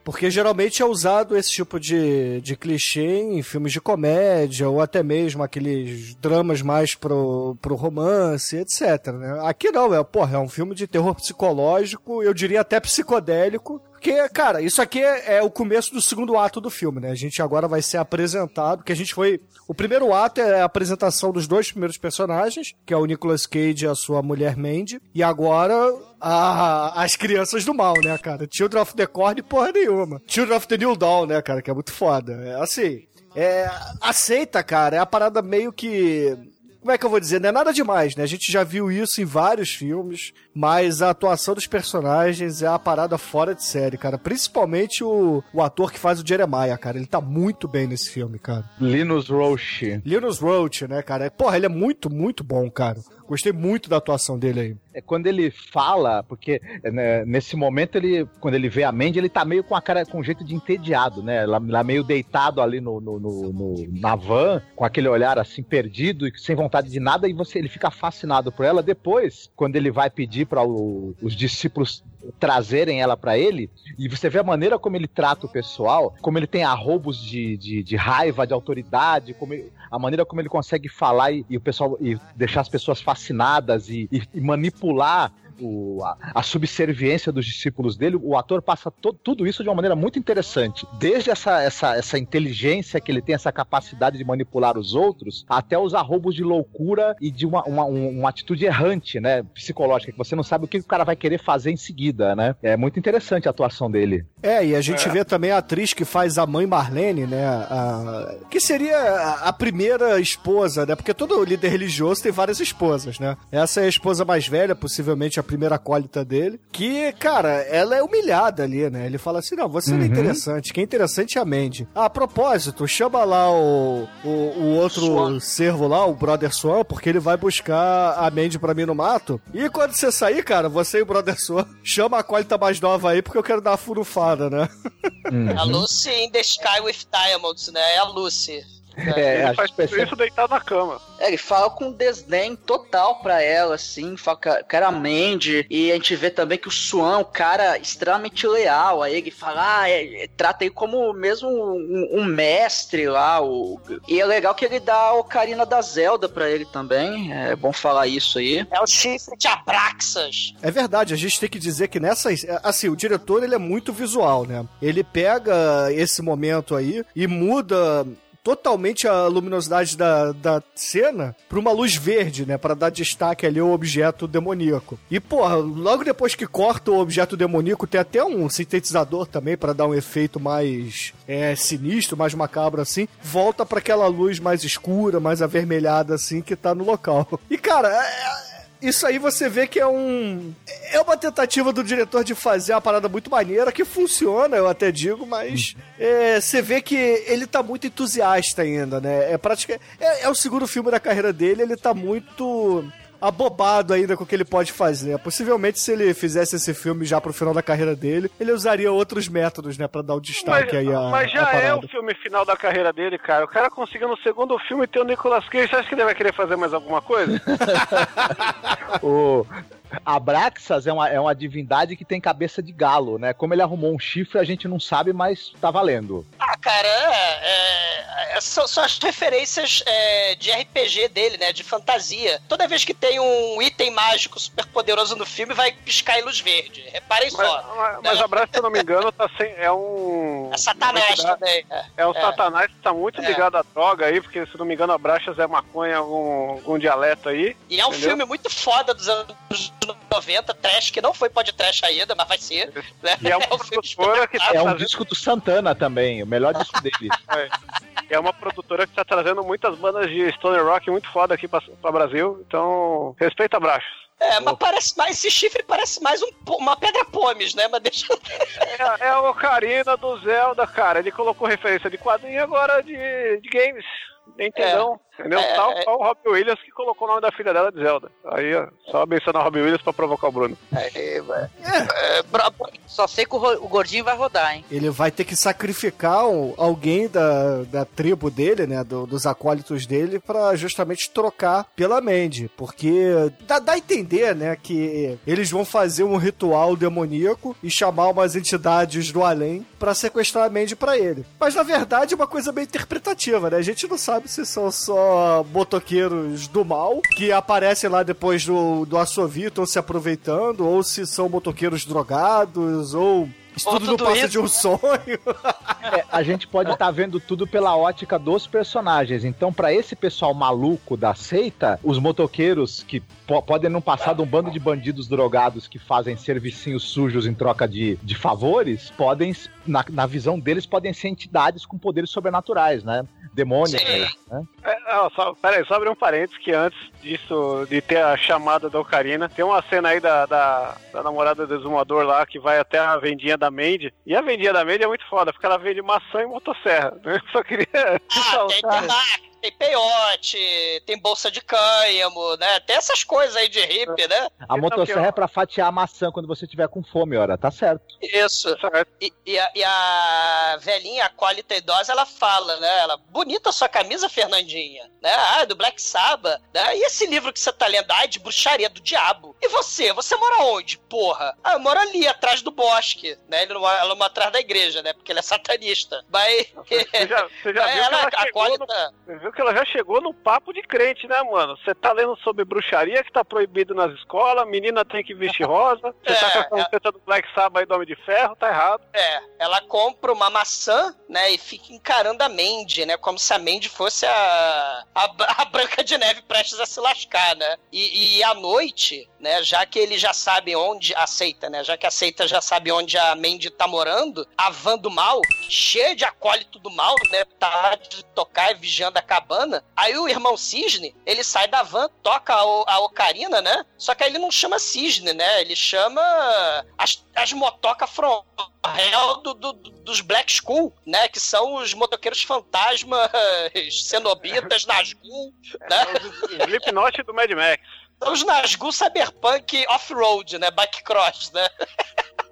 Porque geralmente é usado esse tipo de, de clichê em filmes de comédia, ou até mesmo aqueles dramas mais pro, pro romance, etc. Né? Aqui não, é, porra, é um filme de terror psicológico, eu diria até psicodélico. Porque, cara, isso aqui é, é o começo do segundo ato do filme, né? A gente agora vai ser apresentado, que a gente foi. O primeiro ato é a apresentação dos dois primeiros personagens, que é o Nicolas Cage e a sua mulher Mandy. E agora a- as crianças do mal, né, cara? Children of the Corn, porra nenhuma. Children of the New Dawn, né, cara? Que é muito foda. É assim. É, aceita, cara. É a parada meio que. Como é que eu vou dizer? Não é nada demais, né? A gente já viu isso em vários filmes, mas a atuação dos personagens é a parada fora de série, cara. Principalmente o, o ator que faz o Jeremiah, cara. Ele tá muito bem nesse filme, cara. Linus Roche. Linus Roach, né, cara? Porra, ele é muito, muito bom, cara. Gostei muito da atuação dele aí. É quando ele fala, porque né, nesse momento ele, quando ele vê a Mandy, ele tá meio com a cara, com um jeito de entediado, né? Lá, lá meio deitado ali no, no, no- no- na van, com aquele olhar assim perdido e sem vontade de nada, e você ele fica fascinado por ela. Depois, quando ele vai pedir para os discípulos trazerem ela para ele, e você vê a maneira como ele trata o pessoal, como ele tem arrobos de, de, de raiva, de autoridade, como ele, a maneira como ele consegue falar e, e o pessoal e deixar as pessoas fascinadas e, e, e manipular o, a, a, subserviência dos discípulos dele, o ator passa to, tudo isso de uma maneira muito interessante. Desde essa, essa, essa inteligência que ele tem, essa capacidade de manipular os outros, até os arrobos de loucura e de uma, uma, uma atitude errante, né? Psicológica, que você não sabe o que o cara vai querer fazer em seguida, né? É muito interessante a atuação dele. É, e a gente é. vê também a atriz que faz a mãe Marlene, né? A, que seria a, a primeira esposa, né? Porque todo líder religioso tem várias esposas, né? Essa é a esposa mais velha, possivelmente a primeira acólita dele, que, cara, ela é humilhada ali, né? Ele fala assim: não, você uhum. não é uhum. interessante, quem é interessante é a Mandy. Ah, a propósito, chama lá o, o, o outro Swan. servo lá, o Brother Swan, porque ele vai buscar a Mandy pra mim no mato. E quando você sair, cara, você e o Brother Swan, *laughs* chama a acólita mais nova aí, porque eu quero dar uma furufada, né? Uhum. A Lucy in the Sky with Diamonds, né? É a Lucy. É, ele faz tudo isso deitado na cama. É, ele fala com desdém total pra ela, assim, fala que era Mandy, e a gente vê também que o Swan é um cara extremamente leal, aí ele fala, ah, é, é, trata ele como mesmo um, um, mestre lá, o... e é legal que ele dá a Ocarina da Zelda pra ele também, é bom falar isso aí. É o chifre de Abraxas. É verdade, a gente tem que dizer que nessa, assim, o diretor, ele é muito visual, né? Ele pega esse momento aí e muda totalmente a luminosidade da, da cena pra uma luz verde, né? Pra dar destaque ali ao objeto demoníaco. E, porra, logo depois que corta o objeto demoníaco, tem até um sintetizador também para dar um efeito mais é, sinistro, mais macabro assim. Volta para aquela luz mais escura, mais avermelhada assim que tá no local. E, cara, é isso aí você vê que é um. É uma tentativa do diretor de fazer uma parada muito maneira, que funciona, eu até digo, mas é, você vê que ele tá muito entusiasta ainda, né? É praticamente. É, é o segundo filme da carreira dele, ele tá muito abobado ainda com o que ele pode fazer. Possivelmente, se ele fizesse esse filme já pro final da carreira dele, ele usaria outros métodos, né, pra dar o destaque mas, aí a Mas já é o filme final da carreira dele, cara. O cara conseguiu no segundo filme ter o Nicolas Cage. Você acha que ele vai querer fazer mais alguma coisa? *laughs* *laughs* o Abraxas é uma, é uma divindade que tem cabeça de galo, né? Como ele arrumou um chifre, a gente não sabe, mas tá valendo. Ah, cara, é, é, é são, são, as referências é, de RPG dele, né? De fantasia. Toda vez que tem um item mágico super poderoso no filme, vai piscar em luz verde. Reparem mas, só. Mas, né? mas Abraxas, se eu não me engano, tá sem, é um... É Satanás também. É, é um Satanás que tá muito é. ligado à droga aí, porque, se não me engano, Abraxas é maconha, algum, algum dialeto aí. E é um entendeu? filme muito foda dos anos 90, trash, que não foi podcast ainda, mas vai ser. Né? E é uma *laughs* é produtora que tá É um disco do Santana também, o melhor disco dele. *laughs* É. é uma produtora que tá trazendo muitas bandas de stoner rock muito foda aqui pra, pra Brasil, então respeita abraços. É, mas parece mais, esse chifre parece mais um, uma pedra pomes, né? Mas deixa É, é o Ocarina do Zelda, cara. Ele colocou referência de quadrinho agora de, de games. Entendeu? É. Entendeu? É, Tal é... qual o Robbie Williams que colocou o nome da filha dela de Zelda. Aí, ó, só mencionar o Robbie Williams pra provocar o Bruno. É, é, só sei que o, gordinho vai rodar, hein? Ele vai ter que sacrificar alguém da, da tribo dele, né? Do, dos acólitos dele, para justamente trocar pela Mandy. Porque dá, dá a entender, né? Que eles vão fazer um ritual demoníaco e chamar umas entidades do além para sequestrar a Mandy pra ele. Mas na verdade é uma coisa bem interpretativa, né? A gente não sabe se são só motoqueiros do mal que aparecem lá depois do, do assovio, estão se aproveitando, ou se são motoqueiros drogados, ou isso tudo, não passa isso. de um sonho. É, a gente pode estar tá vendo tudo pela ótica dos personagens. Então, para esse pessoal maluco da seita, os motoqueiros que po podem não passar de um bando de bandidos drogados que fazem servicinhos sujos em troca de, de favores, podem, na, na visão deles, podem ser entidades com poderes sobrenaturais, né? demônios. Né? É, não, só, peraí, só abrir um parênteses que antes disso, de ter a chamada da Ocarina, tem uma cena aí da, da, da namorada do exumador lá que vai até a vendinha da Mandy. E a vendinha da Mandy é muito foda, porque ela vende maçã e motosserra. Né? *laughs* Só queria. Ah, tem, tem, tem peiote, tem bolsa de cânhamo, né? Tem essas coisas aí de hippie, né? A motosserra é pra fatiar a maçã quando você tiver com fome, ora. Tá certo. Isso. E, e a, e a velhinha, a colita idosa, ela fala, né? Ela, bonita a sua camisa, Fernandinha. Né? Ah, do Black Sabbath. Né? E esse livro que você tá lendo? Ah, de bruxaria do diabo. E você? Você mora onde, porra? Ah, eu moro ali, atrás do bosque. Né? Ele não ela não mora atrás da igreja, né? Porque ele é satanista. Mas... Você já, você já *laughs* viu, ela- que ela a chegou colita- no, você viu que ela já chegou no papo de crente, né, mano? Você tá lendo sobre bruxaria que tá proibido nas escolas, menina tem que vestir rosa, *laughs* você tá É, com a camiseta do Black Sabbath aí do Homem de Ferro, tá errado. É, ela compra uma maçã, né, e fica encarando a Mandy, né, como se a Mandy fosse a, a, a Branca de Neve prestes a se lascar, né. E, e à noite, né, já que eles já sabem onde, aceita, né, já que a seita já sabe onde a Mandy tá morando, a van do mal, cheia de acólito do mal, né, tá lá de tocar e vigiando a aí o irmão Cisne, ele sai da van, toca a, ocarina, né, só que aí ele não chama Cisne, né, ele chama as, as motoca from hell do, do- do- dos Black School, né, que são os motoqueiros fantasmas, *laughs* cenobitas, Nazgûl, né, Slipknot do Mad Max. são os Nazgûl Cyberpunk Off-Road, né, Bike Cross, né. *laughs*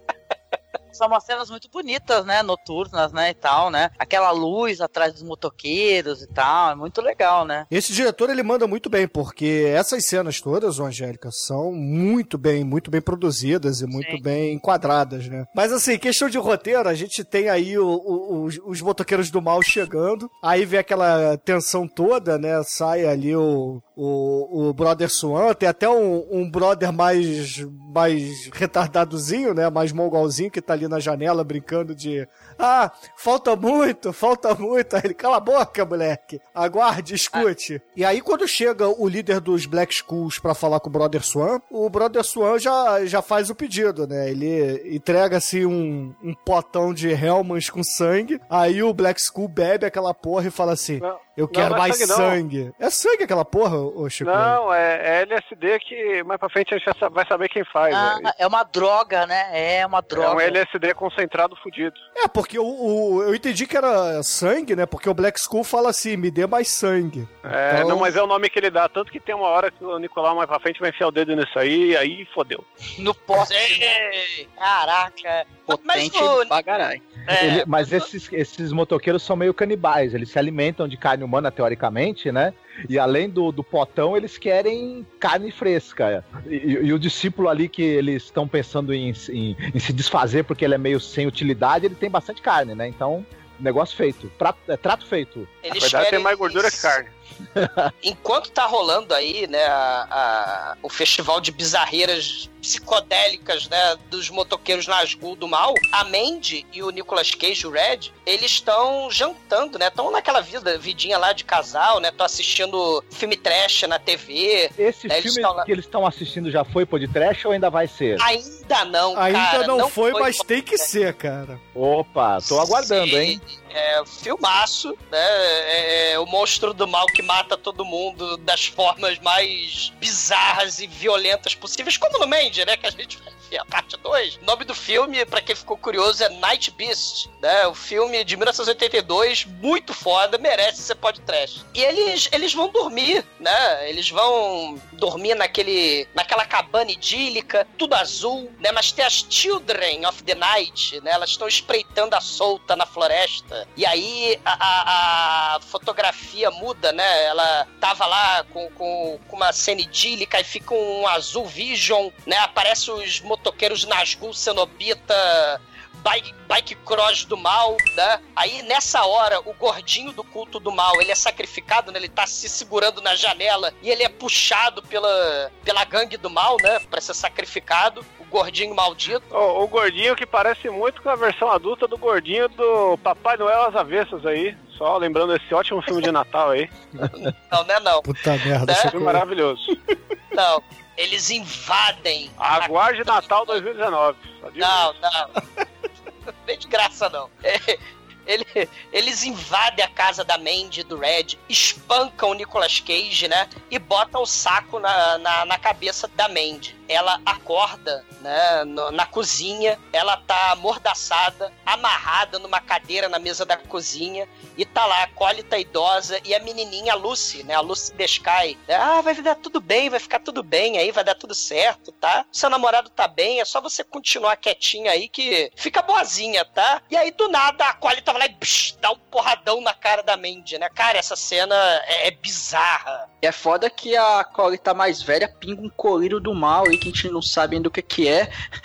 São umas cenas muito bonitas, né? Noturnas, né? E tal, né? Aquela luz atrás dos motoqueiros e tal. É muito legal, né? Esse diretor ele manda muito bem, porque essas cenas todas, ô Angélica, são muito bem, muito bem produzidas e muito Sim. bem enquadradas, né? Mas assim, questão de roteiro, a gente tem aí o- o- os, os motoqueiros do mal chegando, aí vem aquela tensão toda, né? Sai ali o, o, o brother Swan, tem até um, um brother mais, mais retardadozinho, né? Mais mongolzinho que tá ali na janela brincando de ah, falta muito, falta muito. Aí ele, cala a boca, moleque. Aguarde, escute. E aí, quando chega o líder dos Black Schools pra falar com o Brother Swan, o Brother Swan já, já faz o pedido, né? Ele entrega, assim, um, um potão de Hellmans com sangue. Aí o Black School bebe aquela porra e fala assim, Não, eu não, quero não é mais sangue, sangue. É sangue aquela porra, ô Chico? Não, é, é LSD que mais pra frente a gente vai saber quem faz. Ah, né? é uma droga, né? É uma É droga. um LSD concentrado fudido. É, porque o, o- eu entendi que era sangue, né? Porque o Black School fala assim, me dê mais sangue. É, Então- não, mas é o nome que ele dá. Tanto que tem uma hora que o Nicolau mais pra frente vai enfiar o dedo nisso aí, e aí fodeu. No poste. Sei. Caraca. Mas Potente o- pra caralho. É, Ele- mas esses, esses motoqueiros são meio canibais, eles se alimentam de carne humana, teoricamente, né? E além do, do potão, eles querem carne fresca. E, e- o discípulo ali que eles estão pensando em, em- em se desfazer porque ele é meio sem utilidade, ele tem bastante carne, né? Então, negócio feito. Prato- é, trato feito. Na eles verdade, tem mais gordura que carne. *laughs* Enquanto tá rolando aí, né, a- a- o festival de bizarreiras psicodélicas, né, dos motoqueiros Nazgûl do mal, a Mandy e o Nicolas Cage, o Red, eles estão jantando, né, estão naquela vida, vidinha lá de casal, né, estão assistindo filme trash na TV. Esse É, eles filme lá- que eles estão assistindo já foi pô de trash ou ainda vai ser? Ainda não, Ainda cara, não, foi, mas tem que ser, cara. Opa, tô aguardando, Sim, hein? É, filmaço, né? É, é o monstro do mal que mata todo mundo das formas mais bizarras e violentas possíveis, como no Mandy, né? Que a gente a parte 2. O nome do filme, pra quem ficou curioso, é Night Beast, né? O filme de 1982, muito foda, merece ser podcast. E eles, eles vão dormir, né? Eles vão dormir naquele, naquela cabana idílica, tudo azul, né? Mas tem as Children of the Night, né? Elas estão espreitando a solta na floresta. E aí a, a- a fotografia muda, né? Ela tava lá com, com, com uma cena idílica e fica um azul vision, né? Aparece os motoqueiros Nazgûl, Cenobita, bike, bike cross do mal, né? Aí nessa hora, o gordinho do culto do mal, ele é sacrificado, né? Ele tá se segurando na janela e ele é puxado pela, pela gangue do mal, né? Pra ser sacrificado. O gordinho maldito. O, o gordinho que parece muito com a versão adulta do gordinho do Papai Noel às avessas aí. Só lembrando esse ótimo filme de Natal aí. Não, né? Não. Puta merda. Né? Filme maravilhoso. Não. Eles invadem. Aguarde Natal 2019. Só digo Não, não. Não *laughs* vem de graça, não. É, ele- eles invadem a casa da Mandy, do Red, espancam o Nicolas Cage, né? E botam o saco na, na, na cabeça da Mandy. Ela acorda, né, na cozinha, ela tá amordaçada, amarrada numa cadeira na mesa da cozinha, e tá lá a acólita idosa e a menininha Lucy, né, a Lucy Descai. Ah, vai dar tudo bem, vai ficar tudo bem aí, vai dar tudo certo, tá? Seu namorado tá bem, é só você continuar quietinha aí que fica boazinha, tá? E aí, do nada, a acólita vai lá e psh, dá um porradão na cara da Mandy, né? Cara, essa cena é, é bizarra. E é foda que a Colita mais velha pinga um colírio do mal aí que a gente não sabe ainda o que que é.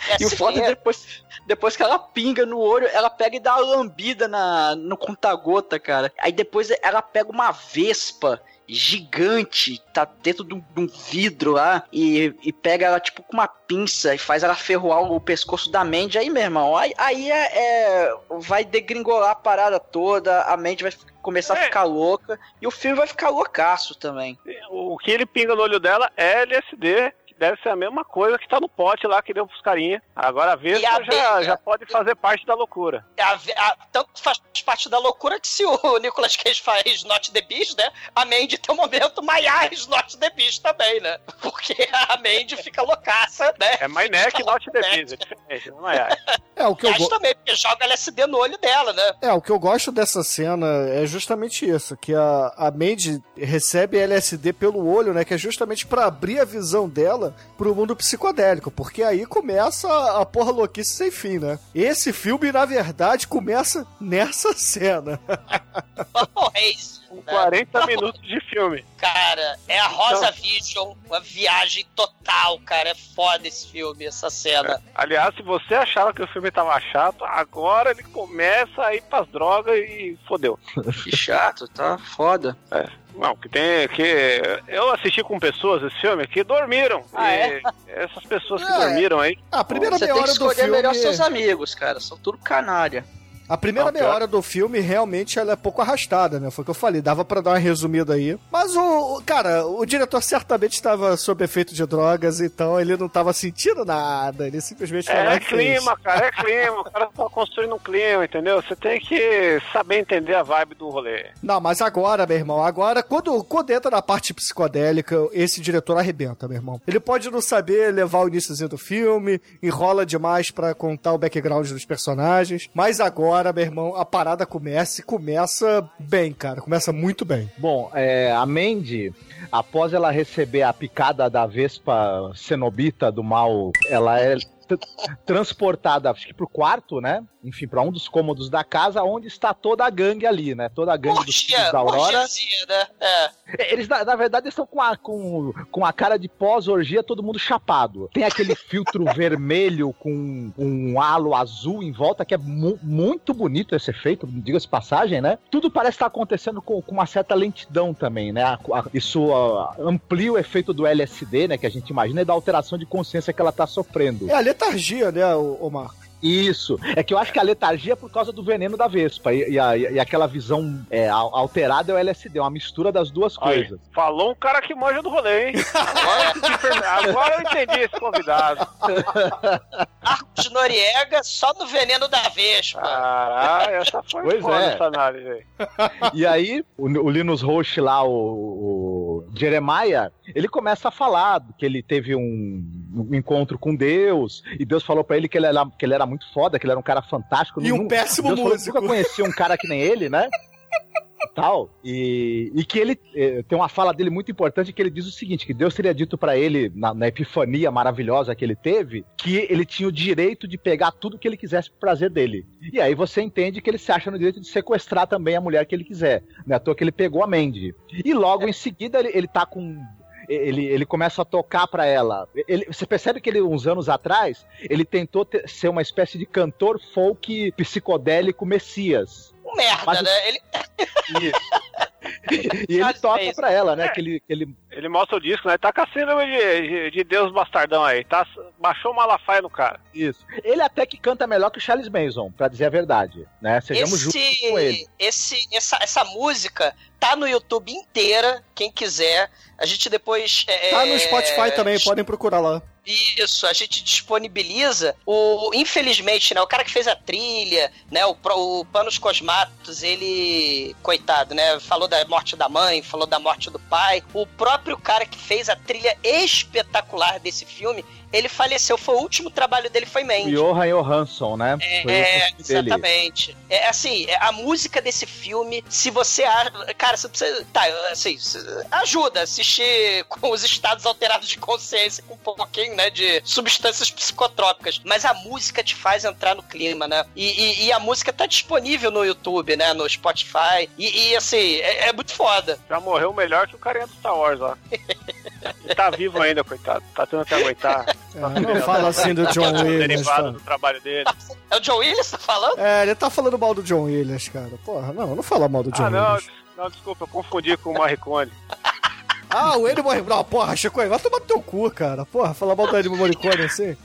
É E o foda é depois, depois que ela pinga no olho, ela pega e dá uma lambida na, no conta-gota, cara. Aí depois ela pega uma vespa gigante, tá dentro de um, de um vidro lá, e, e pega ela tipo com uma pinça e faz ela ferroar o pescoço da Mandy. Aí, meu irmão, aí, aí é, é- vai degringolar a parada toda, a Mandy vai começar a É. ficar louca, e o filme vai ficar loucaço também. O que ele pinga no olho dela é LSD, deve ser a mesma coisa que tá no pote lá que deu pros carinha. Agora a Vespa a já, já pode fazer parte da loucura. A, a- tanto faz parte da loucura que se o *laughs* Nicolas Cage faz Not the Beast, né? A Mandy tem um momento maiores Not the Beast também, né? Porque a Mandy fica loucaça, né? É My Neck, not the louca, Biz, é diferente, não é? É, o que eu, Mas go- também, porque joga LSD no olho dela, né? é, o que eu gosto dessa cena é justamente isso, que a, a Mandy recebe LSD pelo olho, né, que é justamente pra abrir a visão dela pro mundo psicodélico, porque aí começa a, porra louquice sem fim, né? Esse filme, na verdade, começa nessa cena. *laughs* Oh, é isso. Com né? 40 minutos de filme. Cara, é a Rosa Vision, uma viagem total, cara. É foda esse filme, essa cena. Aliás, se você achava que o filme tava chato, agora ele começa a ir pras drogas e fodeu. Que chato, tá foda. Não, que tem. que Eu assisti com pessoas esse filme que dormiram. Ah, E Essas pessoas que É. dormiram aí. A primeira Você meia tem que escolher filme... melhor seus amigos, cara. São tudo canalha. A primeira Não, meia hora do filme realmente ela é pouco arrastada, né? Foi o que eu falei, dava pra dar uma resumida aí. Mas o, cara, o diretor certamente estava sob efeito de drogas, então ele não tava sentindo nada, ele simplesmente É fez. clima, cara, é clima. O cara tá construindo um clima, entendeu? Você tem que saber entender a vibe do rolê. Não, mas agora, meu irmão, agora, quando, quando entra na parte psicodélica, esse diretor arrebenta, meu irmão. Ele pode não saber levar o iníciozinho do filme, enrola demais pra contar o background dos personagens, mas agora, meu irmão, a parada começa e começa bem, cara, começa muito bem. Bom, é, a Mandy, após ela receber a picada da Vespa Cenobita do mal, ela é transportada, acho que pro quarto, né? Enfim, pra um dos cômodos da casa, onde está toda a gangue ali, né? Toda a gangue dos filhos da Aurora. orgiazinha, né? É. Eles, na, na verdade, estão com a, com, com a cara de pós-orgia, todo mundo chapado. Tem aquele *laughs* filtro vermelho com um halo azul em volta, que é mu- muito bonito esse efeito, diga-se passagem, né? Tudo parece estar acontecendo com, com uma certa lentidão também, né? A- a- isso ah, amplia o efeito do LSD, né? Que a gente imagina, e da alteração de consciência que ela tá sofrendo. É a letargia, né, o, o Marco? Isso. É que eu acho que a letargia é por causa do veneno da Vespa. E, e a- e aquela visão é, al- alterada é o LSD, é uma mistura das duas Aí, coisas. falou um cara que manja do rolê, hein? Agora, agora eu entendi esse convidado. *laughs* Marcos Noriega só no veneno da Vespa. Caralho, essa foi Pois foda é. essa análise aí. E aí, o, o Linus Roche lá, o, o Jeremiah, ele começa a falar que ele teve um, um encontro com Deus, e Deus falou pra ele que ele, era, que ele era muito foda, que ele era um cara fantástico. E um péssimo Deus falou músico. nunca conhecia um cara que nem ele, né? E tal. E, e que ele eh, tem uma fala dele muito importante que ele diz o seguinte: que Deus teria dito pra ele, na, na epifania maravilhosa que ele teve, que ele tinha o direito de pegar tudo que ele quisesse pro prazer dele. E aí você entende que ele se acha no direito de sequestrar também a mulher que ele quiser. Não é à toa que ele pegou a Mandy. E logo em seguida ele, ele tá com. Ele, ele começa a tocar pra ela. Ele- você percebe que ele, uns anos atrás, ele tentou ter- ser uma espécie de cantor folk psicodélico messias. Um merda, Mas né? Ele *laughs* E ele toca isso. pra ela, né? Que ele, que ele Ele mostra o disco, né? Tá com a síndrome de, de, de Deus bastardão aí. Tá, baixou o Malafaia no cara. Isso. Ele até que canta melhor que o Charles Manson, pra dizer a verdade, né? Sejamos justos com ele. esse, esse, essa, essa música tá no YouTube inteira, quem quiser. A gente depois. é, Tá no Spotify também, podem procurar lá. Isso, a gente disponibiliza. O, infelizmente, né, o cara que fez a trilha, né, o, o Panos Cosmatos, ele, coitado, né, falou da morte da mãe, falou da morte do pai. O próprio cara que fez a trilha espetacular desse filme, ele faleceu. Foi o último trabalho dele, foi Mandy. Johan Johansson, né? É, dele. exatamente. É assim, é, a música desse filme, se você acha. Cara, você precisa. Tá, assim, ajuda a assistir *laughs* com os estados alterados de consciência, com um pouquinho, né, de substâncias psicotrópicas. Mas a música te faz entrar no clima, né? E, e- e a música tá disponível no YouTube, né? No Spotify. E, e, assim, é, é muito foda. Já morreu melhor que o carinha do Star Wars lá. *laughs* Ele tá vivo ainda, coitado. Tá tendo que aguentar. É, não fala assim do John Williams. derivado tá? do trabalho dele. É o John Williams que tá falando? É, ele tá falando mal do John Williams, cara. Porra, não, não fala mal do John Ah, não, Williams. não, desculpa, eu confundi com o Maricone. *laughs* Ah, o Ennio Morricone. Não, porra, Chico, vai tomar no teu cu, cara. Porra, falar mal do Ennio Morricone assim.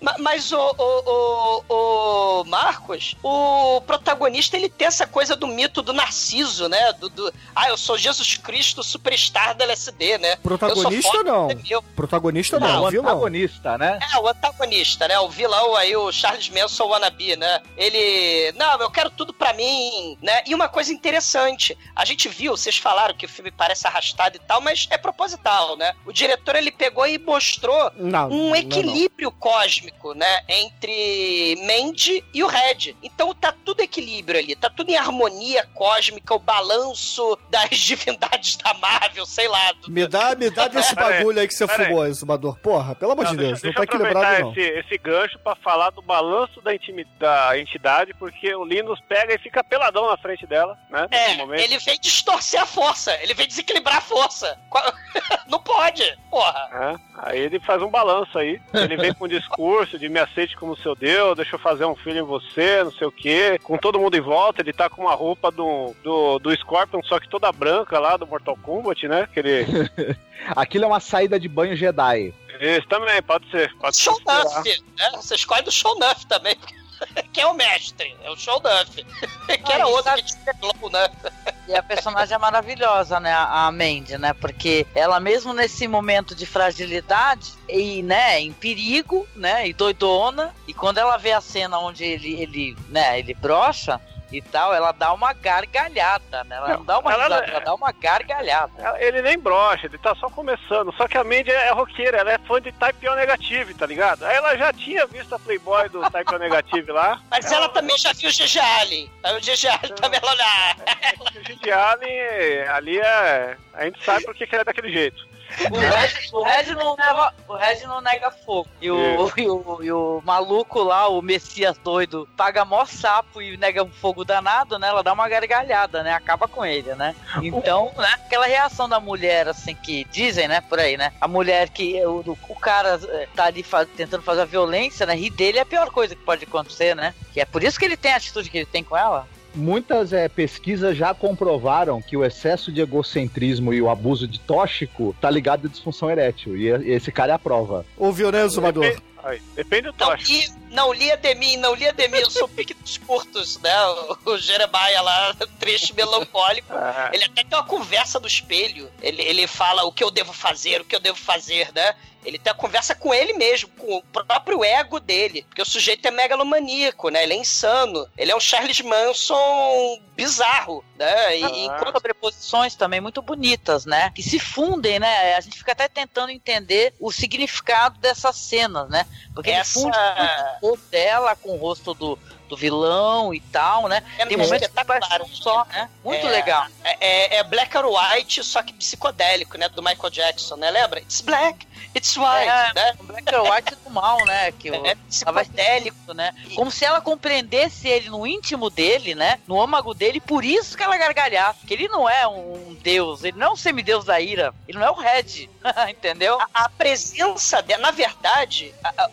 Ma- Mas o, o, o, o Marcos, o protagonista, ele tem essa coisa do mito do Narciso, né? Do, do- ah, eu sou Jesus Cristo, superstar da LSD, né? Protagonista foda, não. é. Protagonista Não, não, o vilão. antagonista, né? É, o antagonista, né? O vilão aí, o Charles Manson wannabe, né? Ele. Não, eu quero tudo pra mim, né? E uma coisa interessante, a gente viu, vocês falaram que o filme parece arrastado e tal, mas é proposital, né? O diretor ele pegou e mostrou Não, um não, equilíbrio cósmico, né? Entre Mandy e o Red. Então tá tudo equilíbrio ali, tá tudo em harmonia cósmica, o balanço das *laughs* divindades da Marvel, sei lá. do- Me dá, me dá *laughs* desse bagulho aí que você fumou, exumador. Porra, pelo amor de Não, Deus, deixa, não deixa tá eu aproveitar equilibrado não. esse, esse gancho pra falar do balanço da, intimi- da entidade, porque o Linus pega e fica peladão na frente dela, né? É, ele vem distorcer a força, ele vem desequilibrar a força. *laughs* Não pode, porra. É, aí ele faz um balanço aí. Ele vem com um discurso de me aceite como seu Deus, deixa eu fazer um filho em você, não sei o quê. Com todo mundo em volta, ele tá com uma roupa do, do, do Scorpion, só que toda branca lá do Mortal Kombat, né? Que ele. *laughs* Aquilo é uma saída de banho Jedi. Esse também, pode ser. Pode se Show. Nuff, né? Você escolhe do Show Nuff também. *laughs* Quem é o mestre? É o Show Nuff. *laughs* Que era Ah, e outro sabe- que tinha Glow, né? *laughs* E a personagem é maravilhosa, né? A a Mandy, né? Porque ela mesmo nesse momento de fragilidade e, né, em perigo, né? E doidona. E quando ela vê a cena onde ele, ele né, ele brocha e tal, ela dá uma gargalhada, né? Ela não, Não, dá uma ela- risada, ela dá uma gargalhada. Ela- Ele nem brocha, ele tá só começando. Só que a Mandy é roqueira, ela é fã de Type O Negative, tá ligado? Aí ela já tinha visto a Playboy do Type O Negative lá. *laughs* Mas ela também já viu o GG Allen. O GG Allen também ela olha. O Gigi Allen ali é. A gente sabe por que que ele é daquele jeito. O Red, o Red não nega, o Red não nega fogo. E o, e, o, e o maluco lá, o Messias doido, paga mó sapo e nega um fogo danado, né? Ela dá uma gargalhada, né? Acaba com ele, né? Então, *laughs* né? Aquela reação da mulher, assim, que dizem, né? Por aí, né? A mulher que o, o cara eh, tá ali fa- tentando fazer a violência, né? Rir dele é a pior coisa que pode acontecer, né? Que é por isso que ele tem a atitude que ele tem com ela. Muitas é, pesquisas já comprovaram que o excesso de egocentrismo e o abuso de tóxico tá ligado à disfunção erétil. E e esse cara é a prova. Ouviu, né, Zumador? Depende, aí, depende do Não tóxico. li, não lia de mim, não lia de mim. Eu sou o pique dos curtos, né? O, o Jeremiah lá, triste, melancólico. Ah, Ele até tem uma conversa do espelho. Ele, ele fala o que eu devo fazer, o que eu devo fazer, né? Ele tem a conversa com ele mesmo, com o próprio ego dele. Porque o sujeito é megalomaníaco, né? Ele é insano. Ele é um Charles Manson bizarro, né? E, Ah. enquanto sobreposições também muito bonitas, né? Que se fundem, né? A gente fica até tentando entender o significado dessas cenas, né? Porque ele Essa- funde muito o rosto dela com o rosto do, do vilão e tal, né? é Tem momentos que parece um só, né? Muito É. legal. É, é Black or White, só que psicodélico, né? Do Michael Jackson, né? Lembra? It's black, it's white, É, né? Black or White do mal, né? Que o, É psicodélico. né? Como se ela compreendesse ele no íntimo dele, né? No âmago dele, por isso que ela gargalhasse. Que ele não é um deus, ele não é um semideus da ira, ele não é o Red, *laughs* entendeu? A, a presença dela, na verdade, a, a-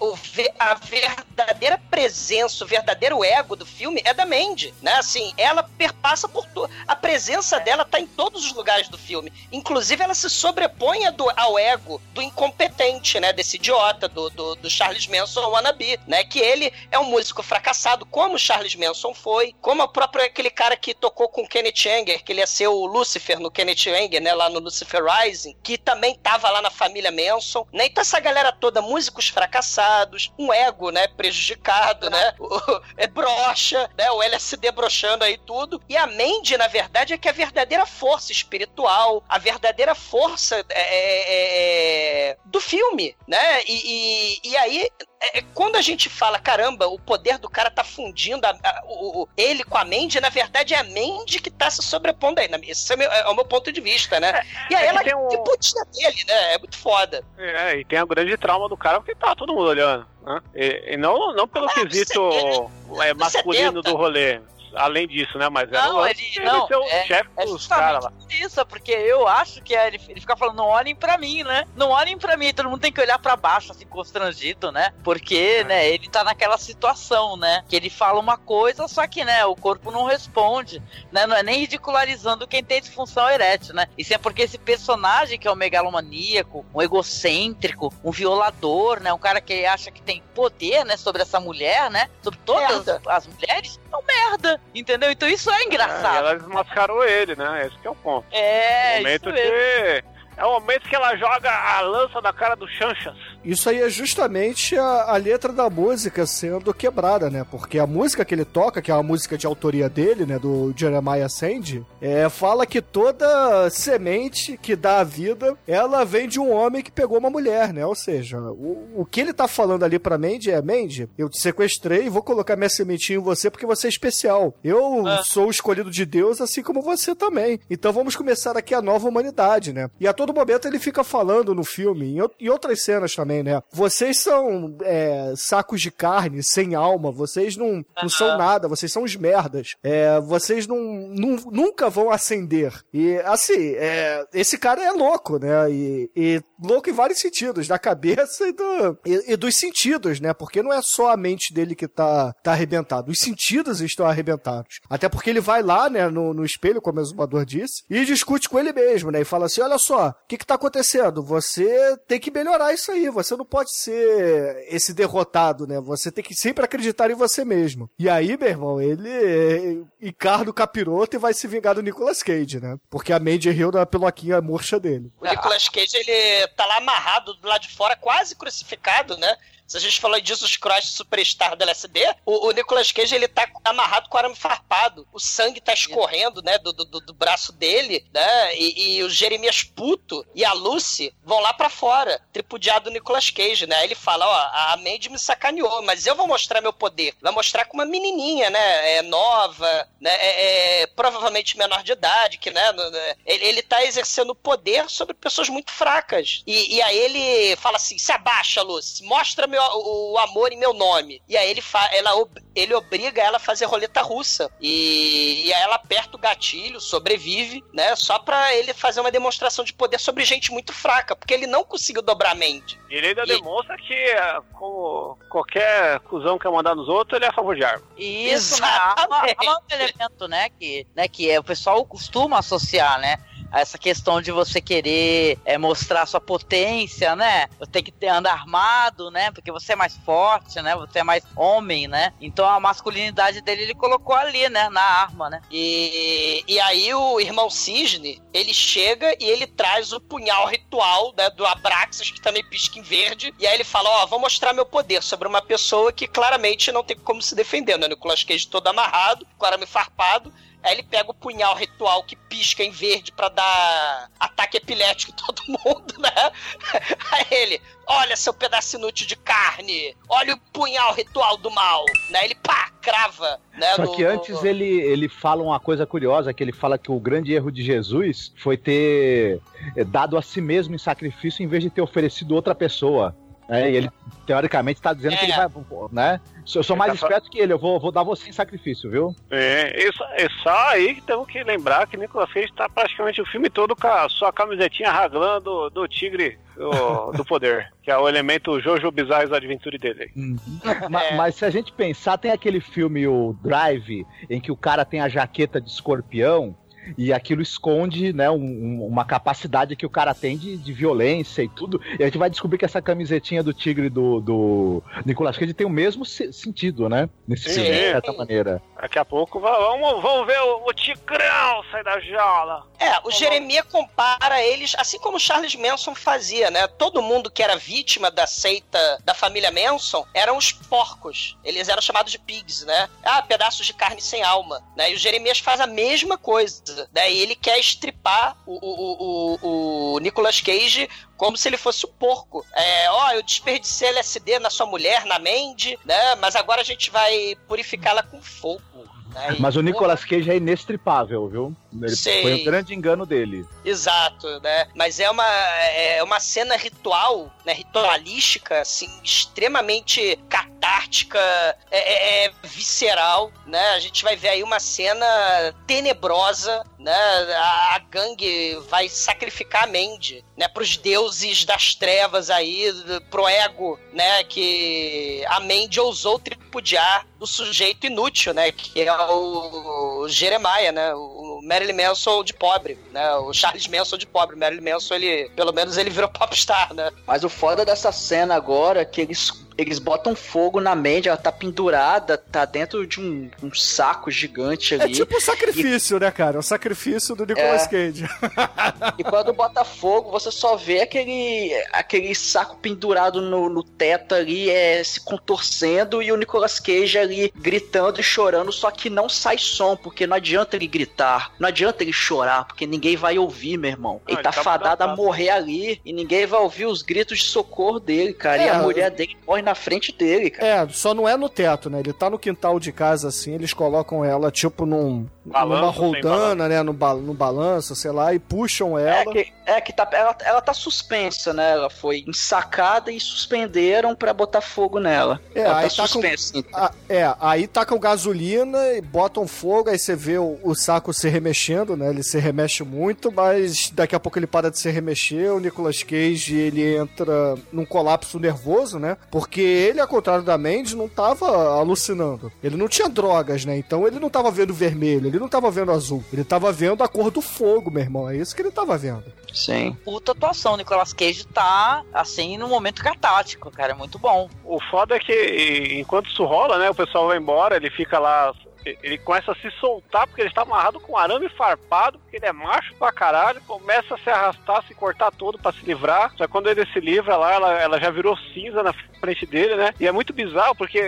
a verdadeira presença, o verdadeiro ego do filme é da Mandy, né? Assim, ela perpassa por tudo. A presença dela tá em todos os lugares do filme. Inclusive, ela se sobrepõe do- ao ego do incompetente, né? Desse idiota, do, do, do Charles Manson wannabe, né? Que ele é um músico fracassado, como o Charles Manson foi, como o próprio aquele cara que tocou com o Kenneth Anger, que ele ia ser o Lucifer no Kenneth Anger, né? Lá no Lucifer Rising, que também tava lá na família Manson, né? Então essa galera toda, músicos fracassados, um ego, né? Prejudicado, né? *laughs* O- é brocha, né? O LSD brochando aí tudo. E a Mandy, na verdade, é que é a verdadeira força espiritual, a verdadeira força é, é, é, do filme, né? E, e, e aí, é, quando a gente fala, caramba, o poder do cara tá fundindo a, a, o, ele com a Mandy, na verdade é a Mandy que tá se sobrepondo aí. Esse é, meu, é o meu ponto de vista, né? e aí é ela que tem um- que putinha dele, né? É muito foda. É, e tem a grande trauma do cara porque tá todo mundo olhando. Né? E, e não, não pelo Ah, quesito é, masculino 70. do rolê. Além disso, né? Mas era Não, lance ele- de não, ser o é- chefe É dos caras lá. justamente isso, porque eu acho que é ele, ele fica falando, não olhem pra mim, né? Não olhem pra mim, todo mundo tem que olhar pra baixo, assim, constrangido, né? Porque, né, ele tá naquela situação, né? Que ele fala uma coisa, só que, né, o corpo não responde, né? Não é nem ridicularizando quem tem disfunção erétil, né? Isso é porque esse personagem que é um megalomaníaco, um egocêntrico, um violador, né? Um cara que acha que tem poder, né, sobre essa mulher, né? Sobre todas Merda. as mulheres, é um merda, entendeu? Então isso é É, e engraçado. ela desmascarou ele, né? Esse que é o ponto. É, o momento isso mesmo. que. É o momento que ela joga a lança da cara do Chanchas. Isso aí é justamente a, a letra da música sendo quebrada, né? Porque a música que ele toca, que é uma música de autoria dele, né? Do Jeremiah Sandy, é, fala que toda semente que dá a vida, ela vem de um homem que pegou uma mulher, né? Ou seja, o, o que ele tá falando ali pra Mandy é, Mandy, eu te sequestrei e vou colocar minha sementinha em você porque você é especial. Eu Ah. sou o escolhido de Deus, assim como você também. Então vamos começar aqui a nova humanidade, né? E a todo momento ele fica falando no filme, em outras cenas também, né? Vocês são é, sacos de carne, sem alma, vocês não, não são nada, vocês são os merdas. É, vocês não, nu- nunca vão ascender. E assim, é, esse cara é louco, né? E, e louco em vários sentidos, da cabeça e, do, e, e dos sentidos, né? Porque não é só a mente dele que tá, tá arrebentado, os sentidos estão arrebentados. Até porque ele vai lá, né, no, no espelho, como o exumador disse, e discute com ele mesmo, né? E fala assim: olha só, o que que tá acontecendo? Você tem que melhorar isso aí, você não pode ser esse derrotado, né? Você tem que sempre acreditar em você mesmo. E aí, meu irmão, ele é, encarna o capiroto e vai se vingar do Nicolas Cage, né? Porque a Mandy riu da peloquinha murcha dele. O Nicolas Cage, ele tá lá amarrado do lado de fora, quase crucificado, né? Se a gente falou de Jesus Christ Superstar do LSD, o, o Nicolas Cage, ele tá amarrado com arame farpado. O sangue tá escorrendo, né, do, do, do braço dele, né? E, e o Jeremias Puto e a Lucy vão lá pra fora, tripudiado do Nicolas Cage, né? Ele fala, ó, a Mandy me sacaneou, mas eu vou mostrar meu poder. Vai mostrar com uma menininha, né? É nova, né? É, é provavelmente menor de idade, que, né, Ele, ele tá exercendo poder sobre pessoas muito fracas. E, e aí ele fala assim: se abaixa, Lucy, mostra meu, o, o amor em meu nome. E aí ele, fa, ela, ele obriga ela a fazer roleta russa. E, e aí ela aperta o gatilho, sobrevive, né? Só pra ele fazer uma demonstração de poder sobre gente muito fraca, porque ele não conseguiu dobrar a mente. E ele ainda E- demonstra que, é, como qualquer cuzão que quer mandar nos outros, ele é a favor de arma. E Isso, né? Há um elemento, né, que, né, que é, o pessoal costuma associar, né? Essa questão de você querer é, mostrar sua potência, né? Você tem que ter, andar armado, né? Porque você é mais forte, né? Você é mais homem, né? Então a masculinidade dele ele colocou ali, né? Na arma, né? E, e aí o irmão Cisne, ele chega e ele traz o punhal ritual né, do Abraxas, que também pisca em verde. E aí ele fala, ó, vou mostrar meu poder sobre uma pessoa que claramente não tem como se defender, né? Nicolas Cage todo amarrado, com arame farpado. Aí ele pega o punhal ritual que pisca em verde pra dar ataque epilético em todo mundo, né? *laughs* Aí ele, olha seu pedaço inútil de carne, olha o punhal ritual do mal, né? Ele pá, crava, né? Só no- que antes no- ele, ele fala uma coisa curiosa, que ele fala que o grande erro de Jesus foi ter eh, dado a si mesmo em sacrifício em vez de ter oferecido outra pessoa. É, e ele, teoricamente, está dizendo que ele vai. Né? Eu sou mais tá esperto que ele, eu vou, vou dar você em sacrifício, viu? É, é só aí que temos que lembrar que Nicolas Cage tá praticamente o filme todo com a sua camisetinha raglando do, do tigre do, do poder, *laughs* que é o elemento Jojo Bizarre Adventure dele. Ma- Mas, se a gente pensar, tem aquele filme, o Drive, em que o cara tem a jaqueta de escorpião. E aquilo esconde, né, um- um- uma capacidade que o cara tem de, de violência e tudo. E a gente vai descobrir que essa camisetinha do tigre do, do Nicolas Cage tem o mesmo se- sentido, né? Nesse Sim. filme, de certa maneira. Daqui a pouco va- vamos, vamos ver o, o tigrão sair da jaula. É, o Jeremias compara eles, assim como o Charles Manson fazia, né? Todo mundo que era vítima da seita da família Manson eram os porcos. Eles eram chamados de pigs, né? Ah, pedaços de carne sem alma, né? E o Jeremias faz a mesma coisa, né? E ele quer estripar o, o, o, o Nicolas Cage como se ele fosse o porco. É, ó, eu desperdicei LSD na sua mulher, na Mandy, né? Mas agora a gente vai purificá-la com fogo. Né? Mas E, o Nicolas Cage é inestripável, viu? Ele Sei. foi um grande engano dele. Exato, né? Mas é uma, é uma cena ritual, né? Ritualística, assim, extremamente catártica, é, é- é visceral, né? A gente vai ver aí uma cena tenebrosa, né? A, a gangue vai sacrificar a Mandy, né? Pros deuses das trevas aí, pro ego, né? Que a Mandy ousou tripudiar do sujeito inútil, né? Que é o Jeremiah, né? O Marilyn Manson de pobre, né? O Charles Manson de pobre. O Marilyn Manson, ele, pelo menos ele virou popstar, né? Mas o foda dessa cena agora é que eles, eles botam fogo na Mandy, ela tá pendurada, tá dentro de um, um saco gigante É ali. tipo um sacrifício, né, cara? O sacrifício do Nicolas É. Cage. E quando bota fogo, você só vê aquele, aquele saco pendurado no, no teto ali, é, se contorcendo, e o Nicolas Cage ali gritando e chorando, só que não sai som, porque não adianta ele gritar, não adianta ele chorar, porque ninguém vai ouvir, meu irmão. ele ele tá tá fadado a morrer ali, e ninguém vai ouvir os gritos de socorro dele, cara. e É, a mulher dele morre na frente dele, cara. É, só não é no teto, né? Ele tá no quintal de casa, assim, eles colocam ela, tipo, num, Balanço, numa sem roldana, né? No, ba no balanço, sei lá, e puxam É ela. que, é que tá, ela, ela tá suspensa, né? Ela foi ensacada e suspenderam pra botar fogo nela. É, ela aí tá tá com- suspensa. então. Ah, é, aí tacam gasolina e botam fogo, aí você vê o, o saco se remexendo, né? Ele se remexe muito, mas daqui a pouco ele para de se remexer. O Nicolas Cage ele entra num colapso nervoso, né? Porque ele, ao contrário da Mandy, não tava alucinando. Ele não tinha drogas, né? Então ele não tava vendo vermelho, ele não tava vendo azul. Ele tava vendo a cor do fogo, meu irmão. É isso que ele tava vendo. Sim. Puta atuação, o Nicolas Cage tá, assim, num momento catático, cara, é muito bom. O foda é que enquanto isso rola, né? O pessoal vai embora, ele fica lá. Ele começa a se soltar porque ele está amarrado com arame farpado, porque ele é macho pra caralho, começa a se arrastar, se cortar todo pra se livrar. Só que quando ele se livra lá, ela, ela já virou cinza na frente dele, né? E é muito bizarro porque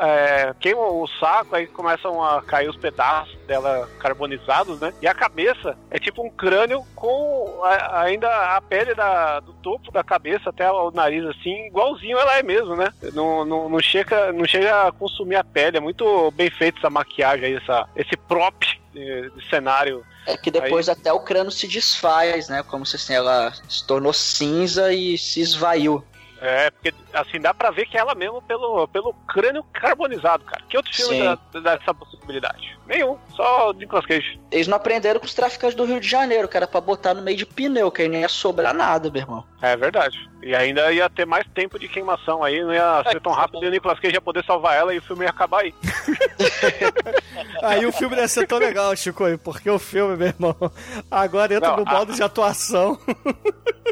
é, queima o saco, aí começam a cair os pedaços dela carbonizados, né? E a cabeça é tipo um crânio com a- ainda a pele da, do topo da cabeça até o nariz, assim, igualzinho ela é mesmo, né? Não, não, não, chega, não chega a consumir a pele. É muito bem feito essa maquiagem aí, essa, esse prop de, de cenário. É que depois até o crânio se desfaz, né? Como se assim, ela se tornou cinza e se esvaiu. É, porque assim, dá pra ver que é ela mesmo pelo, pelo crânio carbonizado, cara. Que outro filme dá, dá essa possibilidade? Nenhum, só o Nicolas Cage. Eles não aprenderam com os traficantes do Rio de Janeiro, que era pra botar no meio de pneu, que aí não ia sobrar nada, meu irmão. É verdade. E ainda ia ter mais tempo de queimação aí, não ia ser tão rápido e o Nicolas Cage ia poder salvar ela e o filme ia acabar aí. *laughs* Aí o filme ia ser tão legal, Chico, porque o filme, meu irmão, agora entra Não, no a- modo de atuação.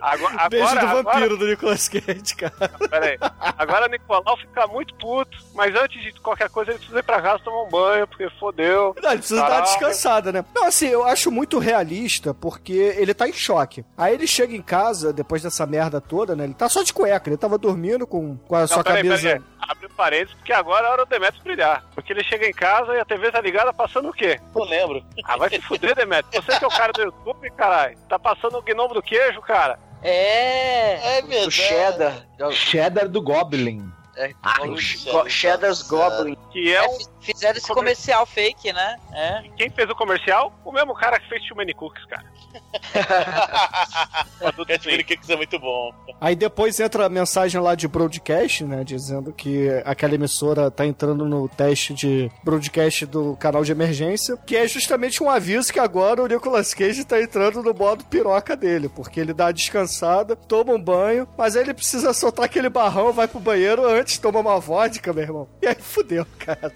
Agora, Beijo agora, do vampiro agora, do Nicolas Cage, cara. pera aí. Agora o Nicolau fica muito puto, mas antes de qualquer coisa ele precisa ir pra casa tomar um banho, porque fodeu. Não, ele precisa dar descansada, né? Não, assim, eu acho muito realista, porque ele tá em choque. Aí ele chega em casa, depois dessa merda toda, né? Ele tá só de cueca, ele tava dormindo com, com a Não, sua peraí, camisa. peraí. Abre o parênteses, porque agora é hora do Demetrius brilhar. Porque ele chega em casa e a TV tá ligada passando o quê? Não lembro. Ah, vai se fuder, Demetrius. Você que é o cara do YouTube, caralho. Tá passando o gnomo do queijo, cara. É. É verdade. O Cheddar. Cheddar do Goblin. É, Ah, o Cheddar's. Goblin. Que é É, um. fi- fizeram esse Comer- comercial fake, né? É. Quem fez o comercial? O mesmo cara que fez Too Many Cookies, cara. *laughs* Adulto Cat Swim. Cookies é muito bom. Aí depois entra a mensagem lá de broadcast, né? Dizendo que aquela emissora tá entrando no teste de broadcast do canal de emergência, que é justamente um aviso que agora o Nicolas Cage tá entrando no modo piroca dele, porque ele dá uma descansada, toma um banho, mas aí ele precisa soltar aquele barrão, vai pro banheiro antes, toma uma vodka, meu irmão. E aí fudeu, cara.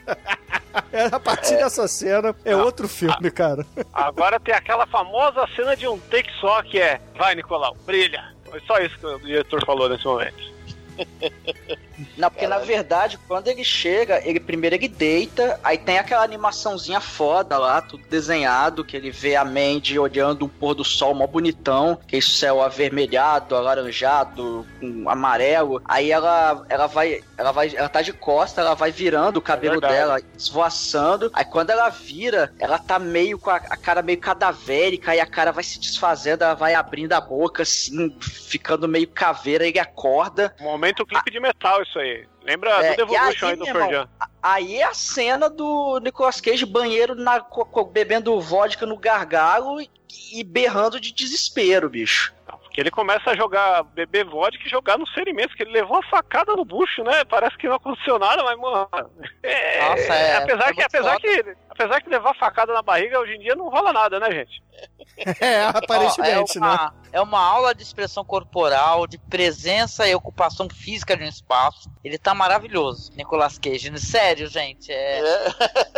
É, a partir dessa cena é outro filme, cara. Agora tem aquela famosa cena de um take só que é: Vai, Nicolau, brilha. Foi só isso que o diretor falou nesse momento. *laughs* Não, porque na verdade, quando ele chega, ele primeiro ele deita, aí tem aquela animaçãozinha foda lá, tudo desenhado, que ele vê a Mandy olhando um pôr do sol mó bonitão, que esse céu avermelhado, alaranjado, com amarelo. Aí ela, ela vai, ela vai, ela tá de costa, ela vai virando o cabelo verdade. dela, esvoaçando. Aí quando ela vira, ela tá meio com a, a cara meio cadavérica, aí a cara vai se desfazendo, ela vai abrindo a boca assim, ficando meio caveira, ele acorda. Momento clipe de metal, isso aí. Lembra É, do Devolution e aí, aí do Pearl. Aí é a cena do Nicolas Cage banheiro na, bebendo vodka no gargalo e, e berrando de desespero, bicho. Porque ele começa a jogar, beber vodka e jogar no ferimento, que ele levou uma facada no bucho, né? Parece que não aconteceu nada, mas, mano. É, Nossa, é- apesar, é que, apesar, foda. que, apesar que levar facada na barriga hoje em dia não rola nada, né, gente? *laughs* É, Ó, aparentemente, é né? uma, É uma aula de expressão corporal, de presença e ocupação física de um espaço. Ele tá maravilhoso, Nicolas Cage. Sério, gente. É,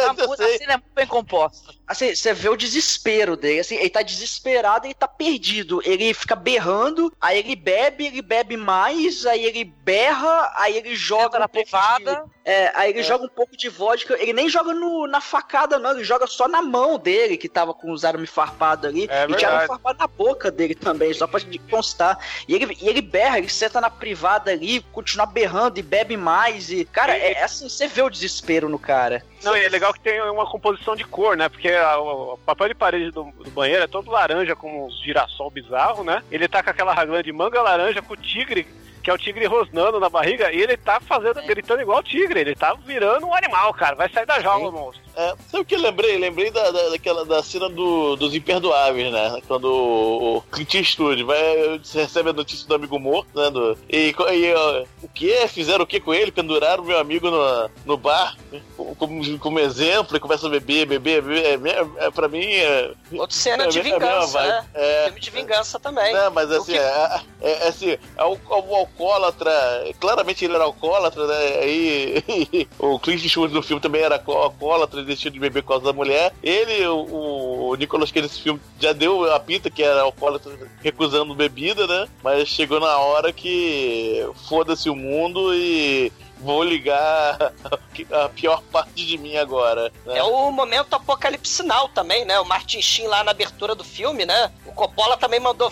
a, mu- a sei. cena é muito bem composta. Assim, você vê o desespero dele, assim, ele tá desesperado, ele tá perdido. Ele fica berrando, aí ele bebe, ele bebe mais, aí ele berra, aí ele joga Entra na privada. É, aí ele joga um pouco de vodka, ele nem joga no, na facada não, ele joga só na mão dele, que tava com os arame farpado ali, É e tinha arame farpado na boca dele também, só pra constar. E ele, e ele berra, ele senta na privada ali, continua berrando e bebe mais, e, cara, é, é assim, você vê o desespero no cara. Não, e é legal que tem uma composição de cor, né? Porque a- o papel de parede do, do banheiro é todo laranja, com uns girassol bizarro, né? Ele tá com aquela raglan de manga laranja com o tigre, que é o tigre rosnando na barriga, e ele tá fazendo, gritando igual o tigre. Ele tá virando um animal, cara. Vai sair da jaula, monstro. É, sabe o que eu lembrei? Lembrei da, da, daquela, da cena do, dos Imperdoáveis, né? Quando o, o Clint Eastwood vai, recebe a notícia do amigo morto, né? Do, e, e, ó, o que? Fizeram o que com ele? Penduraram o meu amigo no, no bar né? como, como exemplo e começam a beber, beber, beber. É, é, pra mim, é, Outra cena é, de vingança, né? É, Filme de vingança também. Não, mas assim, que- é, é, é assim, é o, o alcoólatra, claramente ele era alcoólatra, né? Aí *laughs* o Clint Eastwood no filme também era alco- alcoólatra, ele deixou de beber por causa da mulher. Ele, o, o Nicolas Cage nesse filme já deu a pinta que era alcoólatra recusando bebida, né? Mas chegou na hora que foda-se o mundo e vou ligar *laughs* a pior parte de mim agora. Né? É o momento apocalipsinal também, né? O Martin Sheen lá na abertura do filme, né? O Coppola também mandou.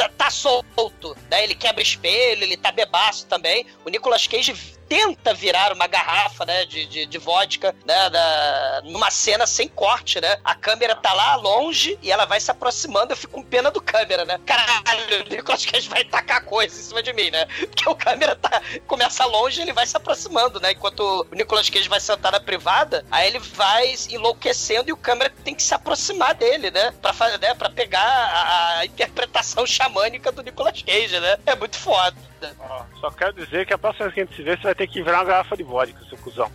Tá, tá solto, né? Ele quebra espelho, ele tá bebaço também. O Nicolas Cage tenta virar uma garrafa, né? De, de, de vodka, né? Da, numa cena sem corte, né? A câmera tá lá longe e ela vai se aproximando. Eu fico com pena do câmera, né? Caralho, o Nicolas Cage vai tacar coisa em cima de mim, né? Porque o câmera tá, começa longe e ele vai se aproximando, né? Enquanto o Nicolas Cage vai sentar na privada, aí ele vai enlouquecendo e o câmera tem que se aproximar dele, né? Pra, fa- né? pra pegar a, a interpretação xamânica do Nicolas Cage, né? É muito foda. Ó, Só quero dizer que a próxima vez que a gente se vê, você vai ter que virar uma garrafa de vodka, seu cuzão.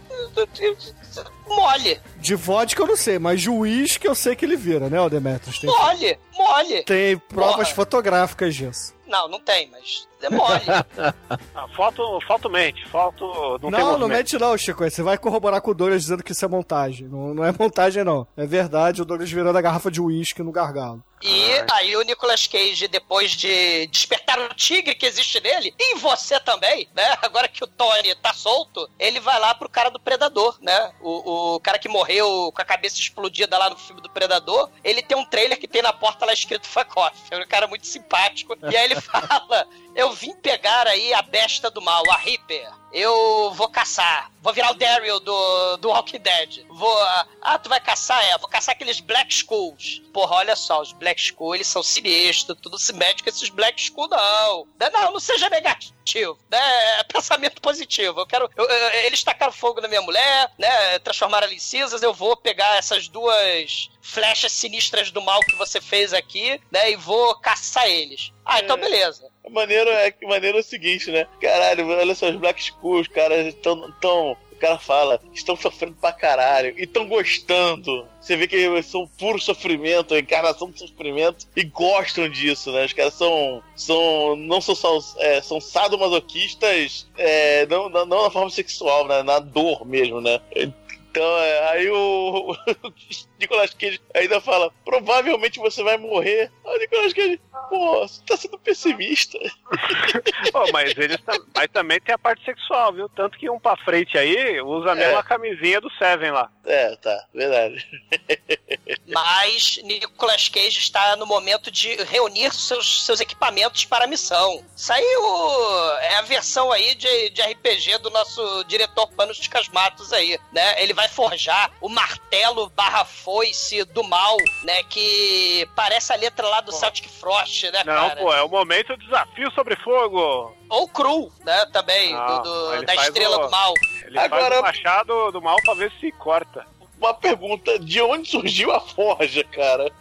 Mole, De vodka eu não sei, mas de uísque eu sei que ele vira, né, o Demetrius? Tem, mole, mole. tem provas Porra. fotográficas disso. Não, não tem, mas é mole. *laughs* Ah, falta, falta o mente, falta. Não, Não, não mente não, Chico. Você vai corroborar com o Douglas dizendo que isso é montagem. Não, não é montagem, não. É verdade, o Douglas virando a garrafa de uísque no gargalo. E aí o Nicolas Cage, depois de despertar o tigre que existe nele, e você também, né? Agora que o Tony tá solto, ele vai lá pro cara do Predador, né? O, o cara que morreu com a cabeça explodida lá no filme do Predador, ele tem um trailer que tem na porta lá escrito fuck off. É um cara muito simpático. E aí ele fala: Eu vim pegar aí a besta do mal, a Reaper. Eu vou caçar. Vou virar o Daryl do, do Walking Dead. Vou. Ah, tu vai caçar? É, vou caçar aqueles Black Skulls. Porra, olha só, os Black Skull, eles são sinistros, tudo se mete com esses Black Skull, não. Não, não seja negativo. Né? É pensamento positivo. Eu quero. eu- eu- eles tacaram fogo na minha mulher, né? Transformaram ela em cinzas. Eu vou pegar essas duas flechas sinistras do mal que você fez aqui, né? E vou caçar eles. Ah, então É. beleza. O maneiro é, que maneiro é o seguinte, né? Caralho, olha só, os Black Skulls, cara, estão. Tão, o cara fala, estão sofrendo pra caralho e estão gostando. Você vê que eles são puro sofrimento, encarnação do sofrimento e gostam disso, né? Os caras são. são não são só. É, são sadomasoquistas, é, não, não, não na forma sexual, né? Na dor mesmo, né? Então, é, aí o, o *laughs* Nicolas Cage ainda fala: provavelmente você vai morrer. Aí o Nicolas Cage, pô, você tá sendo pessimista. *laughs* Pô, mas eles mas também tem a parte sexual, viu? Tanto que um pra frente aí usa a É. mesma camisinha do Seven lá. É, tá, verdade. *laughs* Mas Nicolas Cage está no momento de reunir seus, seus equipamentos para a missão. Saiu é a versão aí de, de RPG do nosso diretor Panos de Casmatos aí, né? Ele vai forjar o martelo barra foice do mal, né? Que parece a letra lá do Celtic Frost, né, Não, cara? pô, é o momento do desafio sobre fogo. Ou Cru, né, também, Ah, do- do- da Estrela o- do Mal. Ele Agora- faz o machado do mal pra ver se corta. Uma pergunta: de onde surgiu a forja, cara?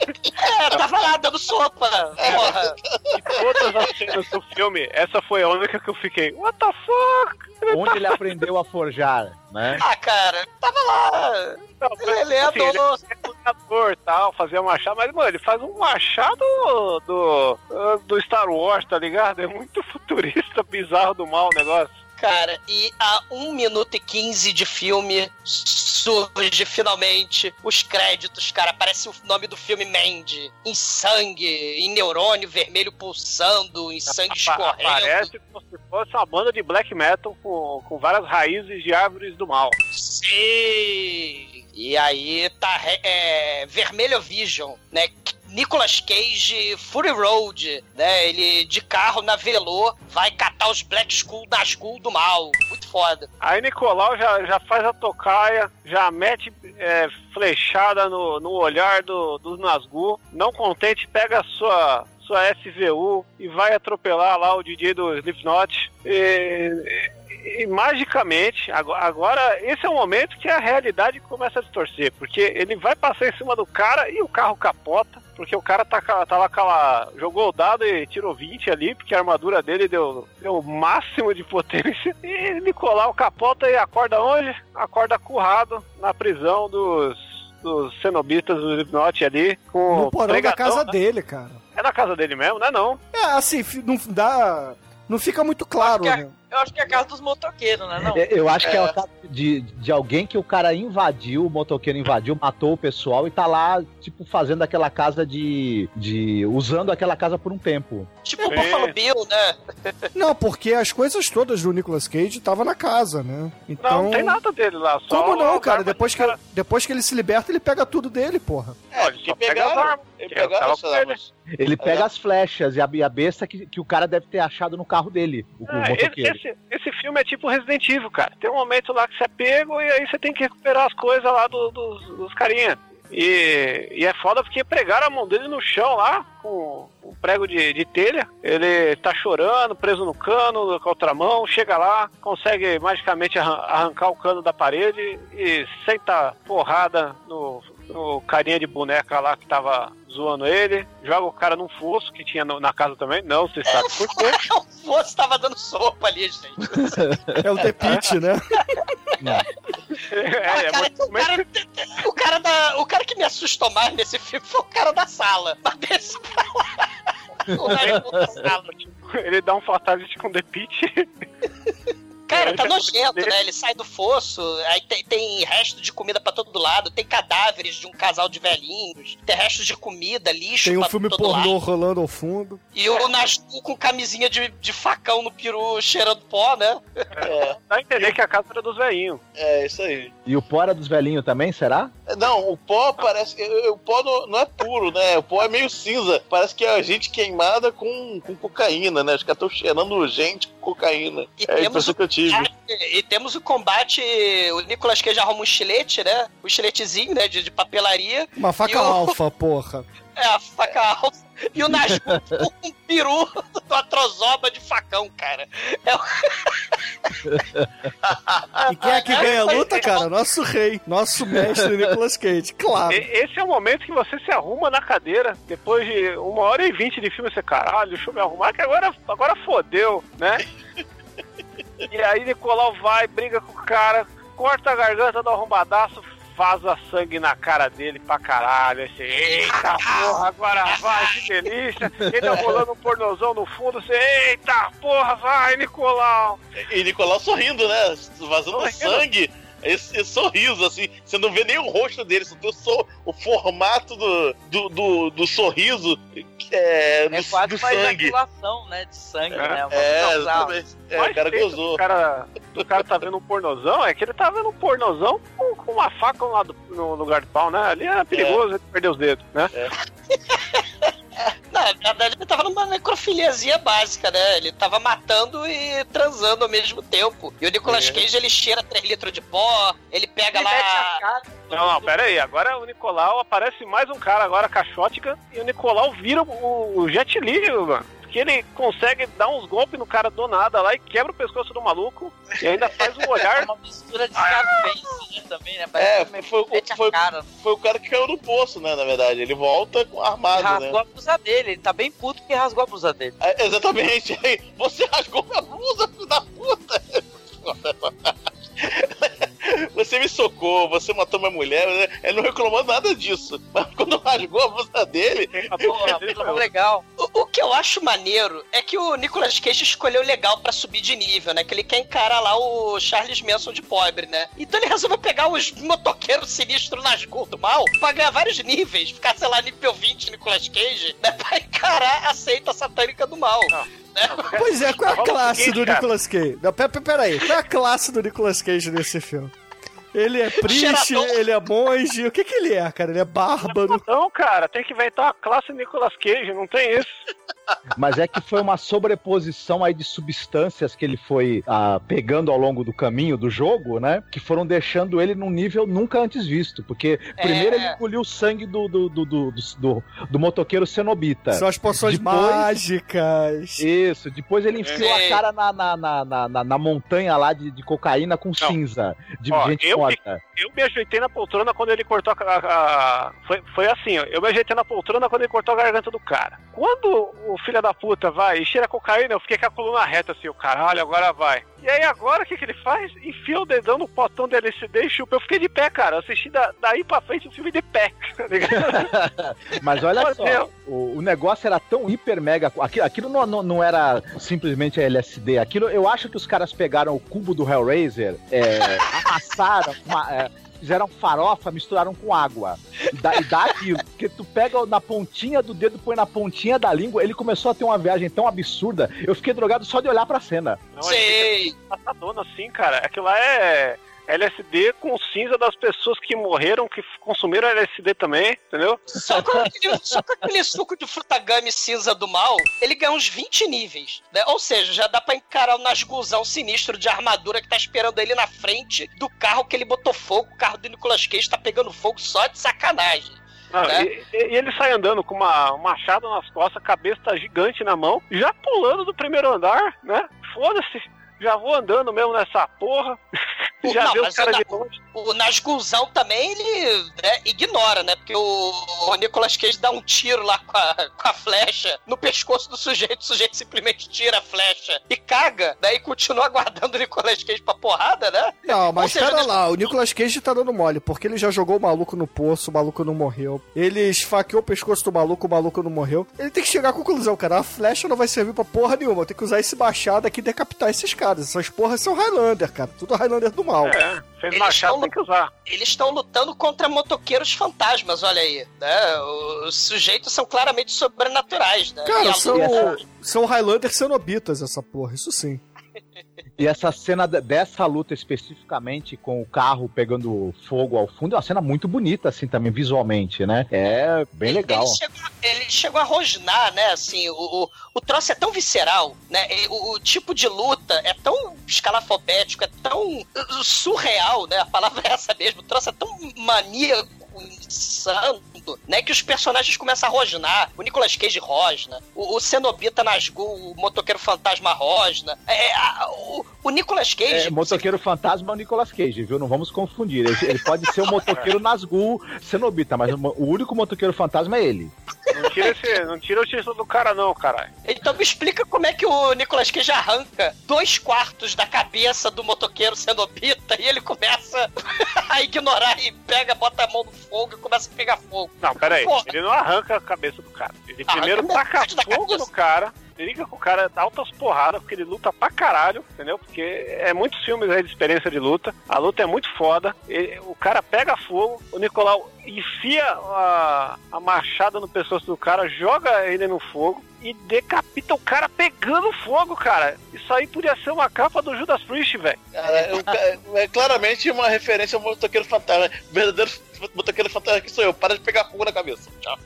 É, tava lá dando sopa, porra. E todas as cenas do filme, essa foi a única que eu fiquei, what the fuck? Onde ele aprendeu a forjar, né? Ah, cara, tava lá. Não, Ele é assim, ele dono. é e tal, fazia machado, mas, mano, ele faz um machado do, do Star Wars, tá ligado? É muito futurista, bizarro do mal o negócio. Cara, e a 1 minuto e 15 de filme surge finalmente os créditos, cara. Aparece o nome do filme Mandy. Em sangue, em neurônio vermelho pulsando, em sangue escorrendo. Aparece como se fosse uma banda de black metal com, com várias raízes de árvores do mal. Sim! E aí tá é, Vermelho Vision, né? Nicolas Cage Fury Road, né? Ele de carro navelou, vai catar os Black Skull na Skull do mal. Muito foda. Aí Nicolau já, já faz a tocaia, já mete é, flechada no, no olhar do, do Nazgûl. Não contente, pega a sua, sua SVU e vai atropelar lá o DJ do Slipknot. E, e, e magicamente, ago- agora esse é o momento que a realidade começa a distorcer, porque ele vai passar em cima do cara e o carro capota. Porque o cara tá, tava com aquela. jogou o dado e tirou 20 ali, porque a armadura dele deu, deu o máximo de potência. *laughs* E Nicolau capota e acorda onde? Acorda currado na prisão dos, dos cenobitas do Slipknot ali. Com No porão da pregadão, casa né? dele, cara. É na casa dele mesmo, não é não? É, assim, não dá. Não fica muito claro, é- né? Eu acho que é a casa dos motoqueiros, né? Não? Eu- Eu acho que é É. o caso de, de alguém que o cara invadiu, o motoqueiro invadiu, matou o pessoal e tá lá, tipo, fazendo aquela casa de. de usando aquela casa por um tempo. Tipo o. Buffalo Bill, né? *laughs* Não, porque as coisas todas do Nicolas Cage estavam na casa, né? Então. Não, não tem nada dele lá. Só Como não, cara? Depois que, depois que ele se liberta, ele pega tudo dele, porra. É, só pega as armas. Ele tava ele. armas. Ele pega as flechas e a, a besta que, que o cara deve ter achado no carro dele, o, o É, motoqueiro. Esse, esse filme é tipo Resident Evil, cara. Tem um momento lá que você é pego e aí você tem que recuperar as coisas lá do- dos, dos carinha. E, e é foda porque pregaram a mão dele no chão lá, com um prego de, de telha. Ele tá chorando, preso no cano, com a outra mão. Chega lá, consegue magicamente arran- arrancar o cano da parede e senta porrada no, no carinha de boneca lá que tava zoando ele. Joga o cara num fosso que tinha na casa também. Não, você sabe por quê. *laughs* O moço tava dando sopa ali, gente. *laughs* É o The Pit, né? É, é cara, muito o, cara, o, cara da, o cara que me assustou mais nesse filme foi o cara da sala. *laughs* Mas desse pra lá. O narigudo da sala. Ele dá um fatality com The Pit. Cara, tá nojento, né? Ele sai do fosso, aí tem, tem resto de comida pra todo lado, tem cadáveres de um casal de velhinhos, tem restos de comida, lixo Tem um pra filme todo pornô lado. rolando ao fundo. E o Nascu com camisinha de, de facão no peru cheirando pó, né? É, Dá a entender que a casa era dos velhinhos. é isso aí. E o Pora dos velhinhos também, será? Não, o pó parece que. O pó não, é puro, né? O pó é meio cinza. Parece que é gente queimada com, com cocaína, né? Os caras estão cheirando gente com cocaína. E é a temos impressão o- que eu tive. E temos o combate, o Nicolas Cage arruma um estilete, né? O estiletezinho, né, de, de papelaria. Uma faca o- alfa, porra. *laughs* É, a faca alfa. E o Nascu com um peru do atrozoba de facão, cara. É o- E quem é que ganha a luta, cara? Nosso rei, nosso mestre Nicolas Cage, claro. Esse é o momento que você se arruma na cadeira. Depois de uma hora e vinte de filme, você, caralho, deixa eu me arrumar, que agora, agora fodeu, né? e aí Nicolau vai, briga com o cara, corta a garganta do arrombadaço, vaza sangue na cara dele pra caralho. Esse, eita porra, agora vai, que delícia. Ele tá rolando um pornozão no fundo, você, eita porra, vai, Nicolau. E Nicolau sorrindo, né? Vazando Sorrindo. sangue. esse, esse sorriso, assim, você não vê nem o rosto dele, só tem o, so- o formato do, do, do, do sorriso é, É do, quase do uma sangue. ejaculação, né? De sangue, É. né? Uma É, exatamente. É, o cara gozou. do cara, do cara tá vendo um pornozão é que ele tá vendo um pornozão com, com uma faca lá do- no lugar do pau, né? Ali é perigoso ele perder os dedos, né? *laughs* Na verdade, ele tava numa necrofiliasia básica, né? Ele tava matando e transando ao mesmo tempo. E o Nicolas É. Cage, ele cheira 3 litros de pó, ele pega Ele lá... cara Não, não, pera aí. Agora o Nicolau aparece mais um cara agora com a shotgun e o Nicolau vira o, o Jet Li, mano. Que ele consegue dar uns golpes no cara do nada lá e quebra o pescoço do maluco e ainda faz um É olhar. uma mistura de Scarface, né? Também, né? Parece É, foi, foi, cara. foi o cara que caiu no poço, né, na verdade. Ele volta com armado, né? rasgou a blusa dele. Ele tá bem puto que rasgou a blusa dele. É, exatamente. Aí, você rasgou minha blusa, filho da puta! *laughs* Você me socou, você matou minha mulher, né? ele não reclamou nada disso. Mas quando rasgou a blusa dele, Porra, *laughs* legal. O, que eu acho maneiro é que o Nicolas Cage escolheu legal pra subir de nível, né? Que ele quer encarar lá o Charles Manson de pobre, né? Então ele resolveu pegar os motoqueiros sinistros nas Gol do mal pra ganhar vários níveis. Ficar, sei lá, nível 20 Nicolas Cage, *laughs* né? Pra encarar a seita satânica do mal. né? Pois é, qual é a classe do. Nicolas Cage? Não, pera, pera aí, qual é a classe do Nicolas Cage nesse filme? Ele é priest, ele é monge, o que que ele é, cara? Ele é bárbaro. Não, cara, tem que inventar uma classe Nicolas Cage, não tem isso. Mas é que foi uma sobreposição aí de substâncias que ele foi ah, pegando ao longo do caminho do jogo, né? Que foram deixando ele num nível nunca antes visto. Porque primeiro ele engoliu o sangue do, do, do, do, do- do motoqueiro cenobita. São as poções Depois- mágicas. Isso, depois ele enfiou a Sei. cara na, na, na, na, na- na montanha lá de, de cocaína com cinza, de Ó, gente eu morta. Eu me ajeitei na poltrona quando ele cortou a. a- a- Foi, foi assim, ó. Eu me ajeitei na poltrona quando ele cortou a garganta do cara. Quando o filho da puta vai e cheira cocaína, eu fiquei com a coluna reta assim, o caralho, agora vai. E aí agora o que, que ele faz? Enfia o dedão no potão de LCD e chupa. Eu fiquei de pé, cara. Eu assisti da- daí pra frente o filme de pé, *laughs* tá ligado? *laughs* Mas olha só, o, o negócio era tão hiper mega. Aquilo, aquilo não, não, não era simplesmente LSD. Aquilo, eu acho que os caras pegaram o cubo do Hellraiser, é, *laughs* amassaram, uma- é, fizeram farofa, misturaram com água. E dá, e dá aquilo. Porque tu pega na pontinha do dedo, põe na pontinha da língua. Ele começou a ter uma viagem tão absurda. Eu fiquei drogado só de olhar pra cena. Não, Sei. passadona assim, cara. Aquilo lá é LSD com cinza das pessoas que morreram, que consumiram LSD também, entendeu? Só com, aquele, só com aquele suco de frutagame cinza do mal, ele ganha uns 20 níveis. Né? Ou seja, já dá pra encarar o nasguzão sinistro de armadura que tá esperando ele na frente do carro que ele botou fogo. O carro do Nicolas Cage tá pegando fogo só de sacanagem. Não, Né? e, e- ele sai andando com uma, um machado nas costas, cabeça gigante na mão, já pulando do primeiro andar, né? Foda-se, já vou andando mesmo nessa porra. *laughs* já Não, caras o de Na- longe. O Nasguzão também, ele né, ignora, né? Porque o, o Nicolas Cage dá um tiro lá com a, com a flecha no pescoço do sujeito, o sujeito simplesmente tira a flecha e caga, daí continua *laughs* aguardando o Nicolas Cage pra porrada, né? Não, mas seja, pera lá, o Nicolas Cage tá dando mole, porque ele já jogou o maluco no poço, o maluco não morreu. Ele esfaqueou o pescoço do maluco, o maluco não morreu. Ele tem que chegar à conclusão, cara, a flecha não vai servir pra porra nenhuma. Tem que usar esse machado aqui e decapitar esses caras. Essas porras são Highlander, cara. Tudo Highlander do mal. É, fez Eles machado, estão tem que usar. Eles estão lutando contra motoqueiros fantasmas, olha aí. Né? Os sujeitos são claramente sobrenaturais, né? Cara, são, são Highlander cenobitas essa porra, isso sim. *laughs* E essa cena de- dessa luta especificamente com o carro pegando fogo ao fundo é uma cena muito bonita, assim, também visualmente, né? É bem legal. Ele chegou, ele chegou a rosnar, né? Assim, o, o, o troço é tão visceral, né? O, o tipo de luta é tão escalafobético, é tão uh, surreal, né? A palavra é essa mesmo. O troço é tão maníaco, insano, né? Que os personagens começam a rosnar. O Nicolas Cage rosna, o, o Cenobita Nazgûl, o motoqueiro fantasma rosna. É, a- o, o Nicolas Cage... É, motoqueiro fantasma é o Nicolas Cage, viu? Não vamos confundir. Ele, ele pode ser o motoqueiro Nazgûl Cenobita, mas o, o único motoqueiro fantasma é ele. Não tira, esse, não tira o título do cara, não, caralho. Então me explica como é que o Nicolas Cage arranca dois quartos da cabeça do motoqueiro cenobita e ele começa *laughs* a ignorar e pega, bota a mão no fogo e começa a pegar fogo. Não, peraí. Porra. Ele não arranca a cabeça do cara. Ele Arranca primeiro taca fogo no cara, briga com o cara, dá altas porradas, porque ele luta pra caralho, entendeu? Porque é muitos filmes aí de experiência de luta. A luta é muito foda. Ele- o cara pega fogo, o Nicolau enfia a, a machada no pescoço do cara, joga ele no fogo e decapita o cara pegando fogo, cara. Isso aí podia ser uma capa do Judas Priest, velho. Cara, o ca- é claramente uma referência ao motoqueiro fantasma. O verdadeiro motoqueiro fantasma que sou eu. Para de pegar fogo na cabeça. Tchau.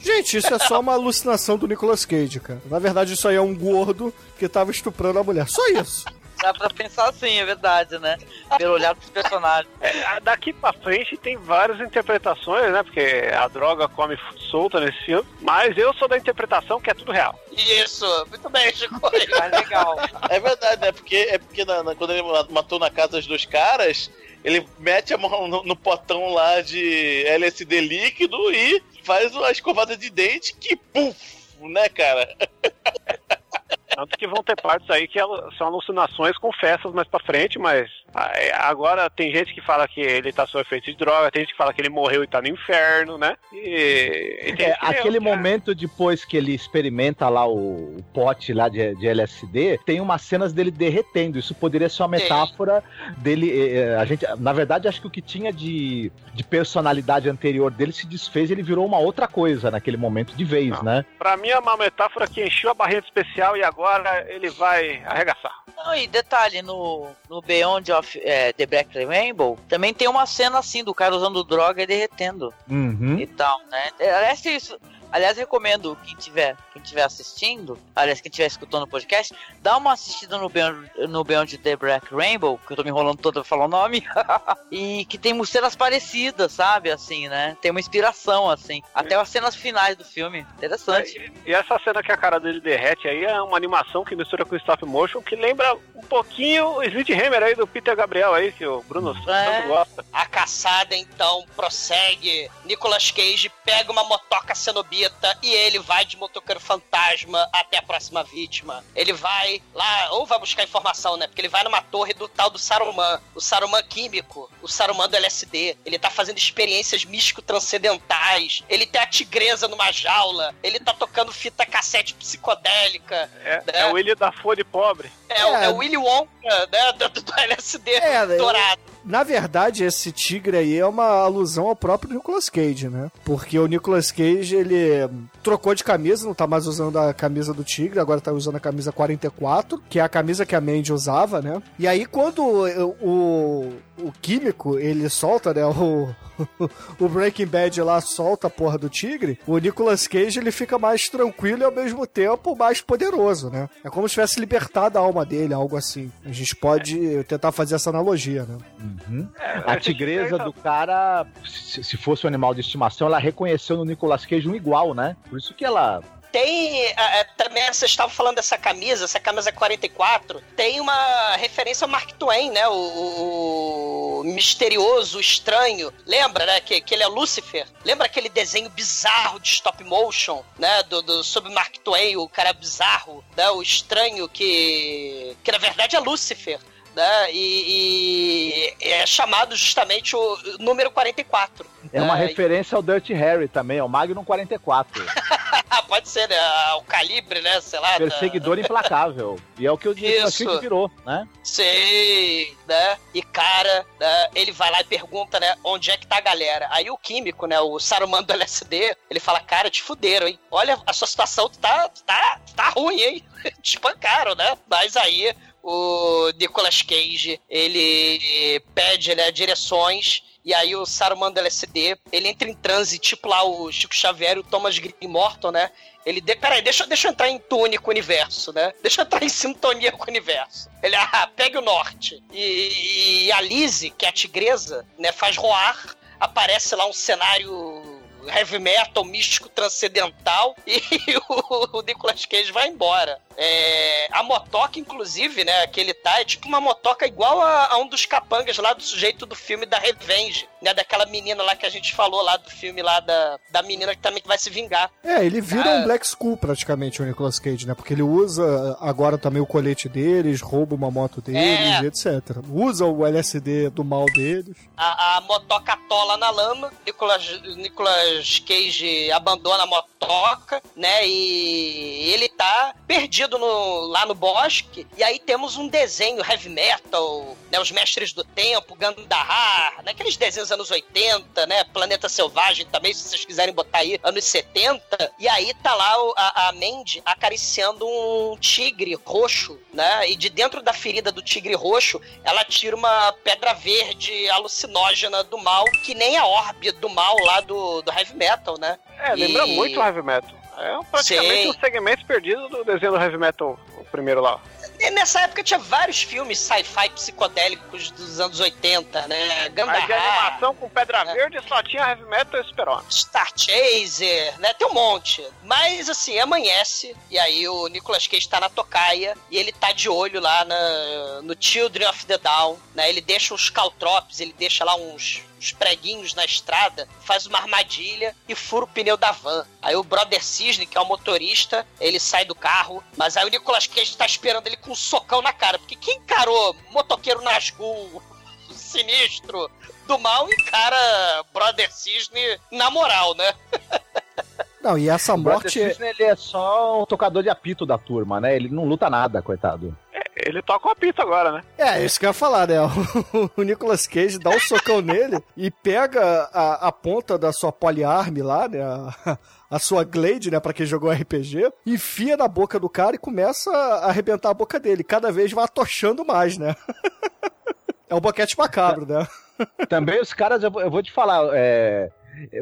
Gente, isso é só uma alucinação do Nicolas Cage, cara. Na verdade, isso aí é um gordo que tava estuprando a mulher. Só isso. Dá pra pensar assim, é verdade, né? Pelo olhar dos personagens. É, daqui pra frente tem várias interpretações, né? Porque a droga come solta nesse filme. Mas eu sou da interpretação que é tudo real. Isso, muito bem, Chico. Mas *laughs* legal. É verdade, né? Porque, é porque na- na- quando ele matou na casa os dois caras, ele mete a mão no, no potão lá de LSD líquido e faz a escovada de dente que puf, né, cara? *laughs* Tanto que vão ter partes aí que são alucinações com festas mais pra frente, mas ah, é, agora tem gente que fala que ele tá sob efeito de droga, tem gente que fala que ele morreu e tá no inferno, né? E, e tem É, aquele eu, cara. momento depois que ele experimenta lá o, o pote lá de, de LSD, tem umas cenas dele derretendo. Isso poderia ser uma metáfora dele. eh, eh, a gente, na verdade, acho que o que tinha de, de personalidade anterior dele se desfez e ele virou uma outra coisa naquele momento de vez, Não. né? Pra mim é uma metáfora que encheu a barreira especial e agora ele vai arregaçar. Não, e detalhe, no, no Beyond of é, The Black Rainbow, também tem uma cena assim, do cara usando droga e derretendo Uhum. e tal, né? É, Aliás, isso, aliás, recomendo quem tiver, quem tiver assistindo, aliás, quem tiver escutando o podcast, dá uma assistida no Beyond, no Beyond The Black Rainbow, que eu tô me enrolando todo pra falar o nome, *laughs* e que tem cenas parecidas, sabe, assim, né? Tem uma inspiração, assim, até as cenas finais do filme, interessante. E essa cena que a cara dele derrete aí é uma animação que mistura com stop motion que lembra um pouquinho o Hammer aí do Peter Gabriel aí, que o Bruno É. tanto gosta. A caçada então prossegue. Nicolas Cage pega uma motoca e ele vai de motoqueiro fantasma até a próxima vítima. Ele vai lá, ou vai buscar informação, né? Porque ele vai numa torre do tal do Saruman, o Saruman químico, o Saruman do LSD. Ele tá fazendo experiências místico-transcendentais. Ele tem a tigresa numa jaula. Ele tá tocando fita cassete psicodélica. É, Né? é o William da Folha Pobre. É, o- É. é o Willy Wonka, né? Do, do LSD É, eu- dourado. Na verdade, esse tigre aí é uma alusão ao próprio Nicolas Cage, né? Porque o Nicolas Cage, ele trocou de camisa, não tá mais usando a camisa do tigre, agora tá usando a camisa 44, que é a camisa que a Mandy usava, né? E aí, quando o, o, o químico, ele solta, né? *laughs* O, o Breaking Bad lá solta a porra do tigre, o Nicolas Cage, ele fica mais tranquilo e ao mesmo tempo mais poderoso, né? É como se tivesse libertado a alma dele, algo assim. A gente pode tentar fazer essa analogia, né? A tigresa do cara, se, se fosse um animal de estimação, ela reconheceu no Nicolas Cage um igual, né? Por isso que ela. Tem é, é, também, vocês estavam falando dessa camisa, essa camisa 44, tem uma referência ao Mark Twain, né? O, o- o misterioso, o estranho. Lembra, né? Que, que ele é Lucifer. Lembra aquele desenho bizarro de stop motion, né? Do, do, sobre Mark Twain, o cara bizarro, né? O estranho que. que na verdade é Lucifer. Né? E, e é chamado justamente o número 44. É uma né? referência ao Dirty Harry também, ao Magnum 44. Ah, *laughs* pode ser, né? O calibre, né? Sei lá. da- Perseguidor implacável. E é o que o Isso. Virou, né? Sei, né? E cara, né, ele vai lá e pergunta, né, onde é que tá a galera. Aí o químico, né, o Saruman do LSD, ele fala, cara, te fuderam, hein? Olha, a sua situação tá, tá, tá ruim, hein? *laughs* te espancaram, né? Mas aí o Nicolas Cage, ele pede, né, direções e aí o Saruman do LSD, ele entra em transe, tipo lá o Chico Xavier e o Thomas Green Morton, né? Ele, de, peraí, deixa, deixa eu entrar em tune com o universo, né? Deixa eu entrar em sintonia com o universo. Ele, ah, pega o norte. E, e a Lizzie, que é a tigresa, né, faz roar, aparece lá um cenário heavy metal, místico, transcendental, *laughs* e o, o Nicolas Cage vai embora. É, a motoca, inclusive, né, que ele tá, é tipo uma motoca igual a, a um dos capangas lá do sujeito do filme da Revenge, né, daquela menina lá que a gente falou lá do filme lá da, da menina que também vai se vingar. É, ele vira Ah. um Black Skull praticamente, o Nicolas Cage, né? Porque ele usa agora também o colete deles, rouba uma moto deles, É. etc. Usa o LSD do mal deles. A, a motoca atola na lama, Nicolas, Nicolas Cage abandona a motoca, né? E ele tá perdido no- lá no bosque. E aí temos um desenho heavy metal, né? Os Mestres do Tempo, Gandahar, né? Aqueles desenhos anos 80, né? Planeta Selvagem também, se vocês quiserem botar aí, anos 70. E aí tá lá a, a Mandy acariciando um tigre roxo, né? E de dentro da ferida do tigre roxo, ela tira uma pedra verde alucinógena do mal, que nem a orbe do mal lá do, do heavy metal, né? É, lembra E- muito o Heavy Metal. É praticamente Sim. um segmento perdido do desenho do Heavy Metal, o primeiro lá. Nessa época tinha vários filmes sci-fi psicodélicos dos anos 80, né? Mas de Gandahar, animação com pedra É. verde só tinha Heavy Metal e Super-Homem. Star Chaser, né? Tem um monte. Mas, assim, amanhece, e aí o Nicolas Cage tá na tocaia, e ele tá de olho lá na, no Children of the Dawn, né? Ele deixa uns caltrópes, ele deixa lá uns, uns preguinhos na estrada, faz uma armadilha e fura o pneu da van. Aí o Brother Cisne, que é o motorista, ele sai do carro, mas aí o Nicolas Cage tá esperando ele com um socão na cara, porque quem encarou motoqueiro Nazgûl sinistro do mal encara Brother Cisne na moral, né? Não, e essa O Brother morte. Cisne, ele é só um tocador de apito da turma, né? Ele não luta nada, coitado. Ele toca o apito agora, né? É, isso que eu ia falar, né? *laughs* O Nicolas Cage dá um socão nele e pega a, a ponta da sua polyarm lá, né? A, a sua Glade, né? Pra quem jogou RPG, enfia na boca do cara e começa a arrebentar a boca dele. Cada vez vai atochando mais, né? *laughs* É um boquete macabro, né? Também os caras, eu vou, eu vou te falar, é,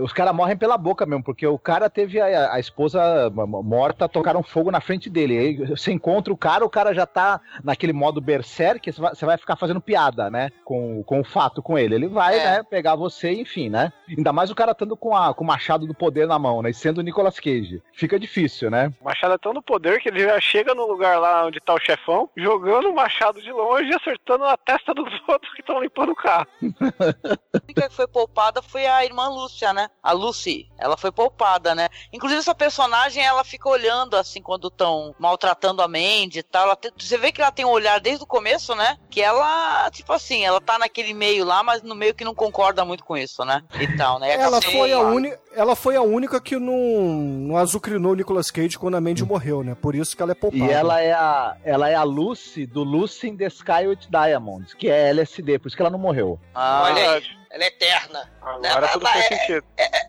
os caras morrem pela boca mesmo, porque o cara teve a, a esposa morta, tocaram fogo na frente dele. Aí você encontra o cara, o cara já tá naquele modo berserk, você vai, você vai ficar fazendo piada, né? Com, com o fato com ele. Ele vai, É. né, pegar você, enfim, né? Ainda mais o cara estando com, a, com o machado do poder na mão, né? E sendo o Nicolas Cage. Fica difícil, né? O machado é tão no poder que ele já chega no lugar lá onde tá o chefão, jogando o machado de longe e acertando a testa dos *laughs* outros que estão limpando o carro. A única que foi poupada foi a irmã Lúcia, né? A Lucy. Ela foi poupada, né? Inclusive, essa personagem, ela fica olhando, assim, quando estão maltratando a Mandy e tal. Ela tem- você vê que ela tem um olhar desde o começo, né? Que ela, tipo assim, ela tá naquele meio lá, mas no meio que não concorda muito com isso, né? E tal, né? Ela Assim, foi, a uni... ela foi a única que não, não azucrinou o Nicolas Cage quando a Mandy morreu, né? Por isso que ela é poupada. E ela é a, ela é a Lucy do Lucy in the Sky with Diamonds, que é LSD, por isso que ela não morreu. Ah, Olha aí. Ela é eterna. Agora Né, tudo mas- faz sentido.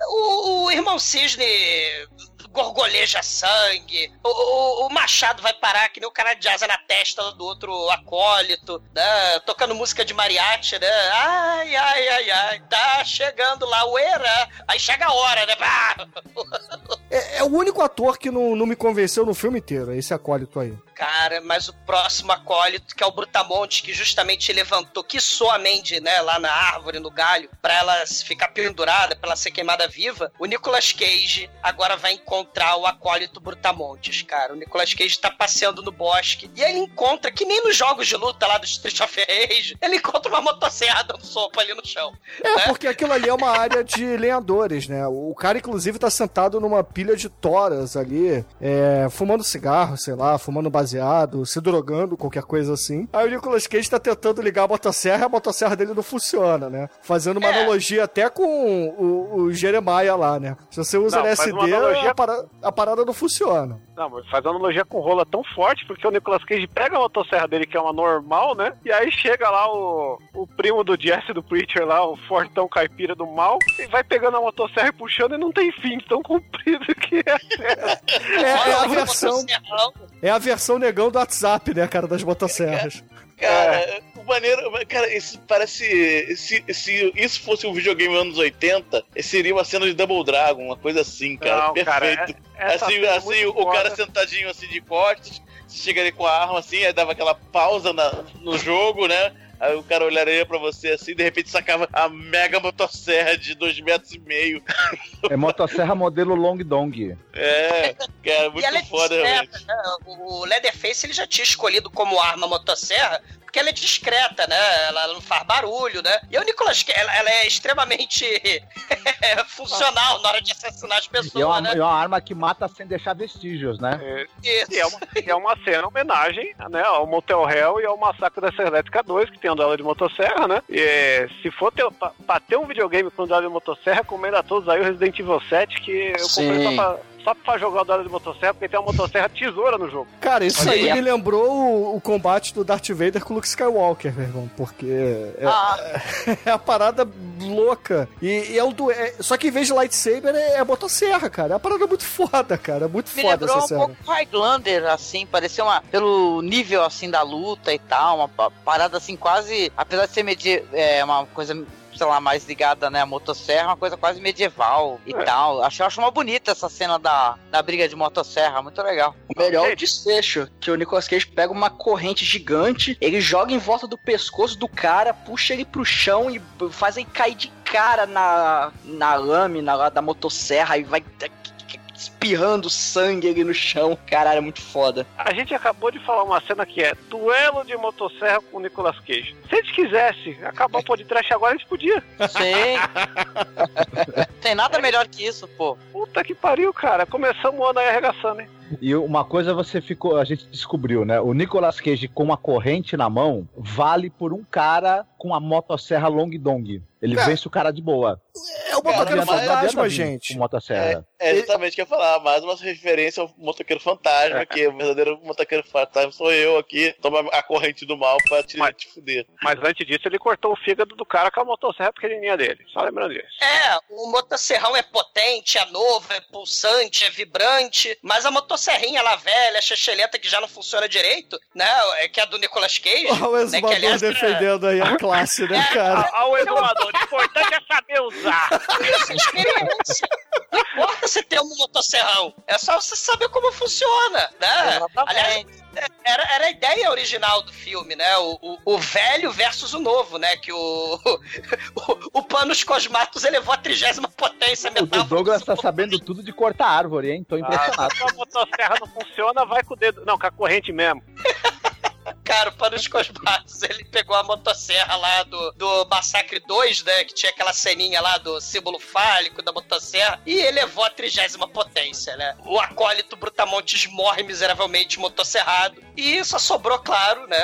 O, o irmão Cisne gorgoleja sangue. O, o- o Machado vai parar que nem o cara de asa na testa do outro acólito, né? Tocando música de mariachi, né? Ai, ai, ai, ai. Tá chegando lá o Era. Aí chega a hora, né? É, é o único ator que não, não me convenceu no filme inteiro, é esse acólito aí. Cara, mas o próximo acólito, que é o Brutamonte, que justamente levantou, que a Mandy, né, lá na árvore, no galho, pra ela ficar pendurada, pra ela ser queimada viva, o Nicolas Cage agora vai encontrar o acólito Brutamontes, cara. O Nicolas Cage tá passeando no bosque e ele encontra, que nem nos jogos de luta lá do Street of Rage, ele encontra uma motosserra dando sopa ali no chão. É, né? porque aquilo ali é uma área de lenhadores, né? O cara, inclusive, tá sentado numa pilha de toras ali, é, fumando cigarro, sei lá, fumando baseado, se drogando, qualquer coisa assim. Aí o Nicolas Cage tá tentando ligar a motosserra e a motosserra dele não funciona, né? Fazendo uma É. analogia até com o, o Jeremiah lá, né? Se você usa Não, LSD, analogia- a, para- a parada não funciona. Não, mas faz uma analogia com rola tão forte, porque o Nicolas Cage pega a motosserra dele, que é uma normal, né? E aí chega lá o, o primo do Jesse do Preacher lá, o fortão caipira do mal, e vai pegando a motosserra e puxando e não tem fim, tão comprido que é. É, é a versão. É a versão negão do WhatsApp, né, cara, das motosserras. Cara, o maneiro. Cara, isso parece. Se, se isso fosse um videogame anos 80, seria uma cena de Double Dragon, uma coisa assim, cara. Não, cara, perfeito. é- essa assim, é assim muito o cara foda. sentadinho assim de costas, chega ali com a arma assim, aí dava aquela pausa na- no jogo, né? Aí o cara olharia pra você assim, de repente sacava a mega motosserra de dois metros e meio. É motosserra modelo Long Dong. É, cara, E muito ela é foda, discreta, né? O Leatherface ele já tinha escolhido como arma motosserra porque ela é discreta, né? Ela não faz barulho, né? E o Nicolas Cage, ela, ela é extremamente *laughs* funcional na hora de assassinar as E é pessoas, uma, né? é uma arma que mata sem deixar vestígios, né? É, Isso. E é, uma, e é uma cena homenagem né, ao Motel Hell e ao Massacre da Serra Elétrica 2, que tem duelo de motosserra, né? E é, se for ter, pra, pra ter um videogame com duelo de motosserra, recomendo a todos aí o Resident Evil 7, que eu comprei Sim. pra, só pra jogar o duelo de motosserra, porque tem uma motosserra tesoura no jogo. Cara, isso Olha aí me lembrou o, o combate do Darth Vader com o Luke Skywalker, meu irmão. Porque é, Ah, *laughs* é a parada louca. E, e é um du... é- Só que em vez de lightsaber é, é motosserra, cara. É uma parada muito foda, cara. É muito me foda lembrou essa um cena. pouco Highlander, assim, parecia uma. Pelo nível assim da luta e tal, uma pa- parada assim, quase. Apesar de ser medi é, uma coisa. Sei lá, mais ligada, né, à motosserra, uma coisa quase medieval e É. tal. Acho, acho uma bonita essa cena da, da briga de motosserra, muito legal. O melhor é o desfecho, que o Nicolas Cage pega uma corrente gigante, ele joga em volta do pescoço do cara, puxa ele pro chão e faz ele cair de cara na, na lâmina lá da motosserra e vai espirrando sangue ali no chão. Caralho, é muito foda. A gente acabou de falar uma cena que é duelo de motosserra com o Nicolas Cage. Se a gente quisesse acabar o podcast agora, a gente podia. Sim. *laughs* Tem nada melhor que isso, pô. Puta que pariu, cara. Começamos o ano aí arregaçando, hein? E uma coisa você ficou, a gente descobriu, né? O Nicolas Cage com uma corrente na mão vale por um cara com a motosserra Long Dong. Ele Cara, vence o cara de boa. É o motoqueiro fantasma, gente. Com motosserra. É exatamente o que eu ia falar, mais uma referência ao motoqueiro fantasma, que o verdadeiro motoqueiro fantasma sou eu aqui, toma a corrente do mal pra te, Mas- te fuder. Mas antes disso, ele cortou o fígado do cara com a motosserra pequenininha dele. Só lembrando disso. É, o motosserrão é potente, é novo, é pulsante, é vibrante, mas a motosserrinha lá velha, checheleta que já não funciona direito, né? É que é a do Nicolas Cage. Olha o né, exumador aliás, defendendo aí a *laughs* classe, né, cara? Ah, o exumador, o importante é saber usar. Isso é experiência. Não importa você ter um é só você saber como funciona, né? Aliás, era, era a ideia original do filme, né? O, o, o velho versus o novo, né? Que o, *laughs* o, o Panos Cosmatos elevou a trigésima potência O, metal. o Douglas tá sabendo tudo de cortar árvore, hein? Tô impressionado. Se a motosserra não funciona, vai com o dedo. Não, com a corrente mesmo. *laughs* Cara, o Panos Cosmatos, *laughs* ele pegou a motosserra lá do, do Massacre 2, né? Que tinha aquela ceninha lá do símbolo fálico da motosserra, e elevou a trigésima potência, né? O acólito Brutamontes morre miseravelmente motosserrado, e só sobrou, claro, né?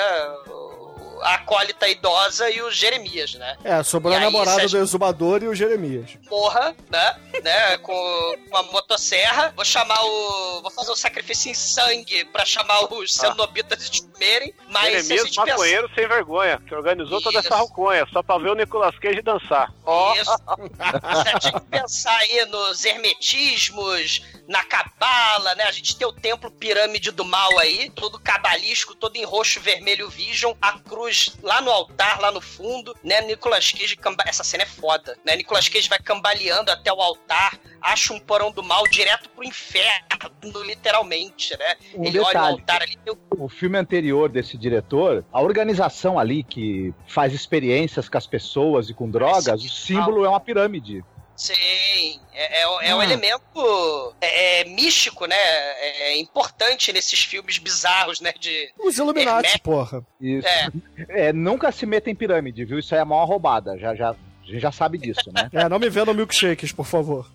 A acólita idosa e o Jeremias, né? É, sobrou a E namorada Sérgio- do exumador e o Jeremias. Morra, né? né? Com, com a motosserra. Vou chamar o. Vou fazer um sacrifício em sangue pra chamar os cenobitas de comerem. Mas se a Jeremias pensar. maconheiro sem vergonha, que organizou toda Isso. essa alcunha, só pra ver o Nicolas Cage dançar. Isso. Se a gente pensar aí nos hermetismos, na cabala, né? A gente tem o templo pirâmide do mal aí, todo cabalístico, todo em roxo, vermelho, vision, a cruz lá no altar, lá no fundo, né? Nicolas Cage, camba... essa cena é foda, né? Nicolas Cage vai cambaleando até o altar, acha um porão do mal direto pro inferno, literalmente, né? Um Ele olha o detalhe. altar ali, tem o O filme anterior desse diretor, a organização ali que faz experiências com as pessoas e com drogas, o símbolo é uma pirâmide. Sim, é, é, um- é um Ah. elemento é, é místico, né? É, é importante nesses filmes bizarros, né? De, Os Illuminati, porra. Isso. é, *laughs* É, nunca se meta em pirâmide, viu? Isso aí é a maior roubada. Já, já, a gente já sabe disso, né? *laughs* É, não me vendam milkshakes, por favor.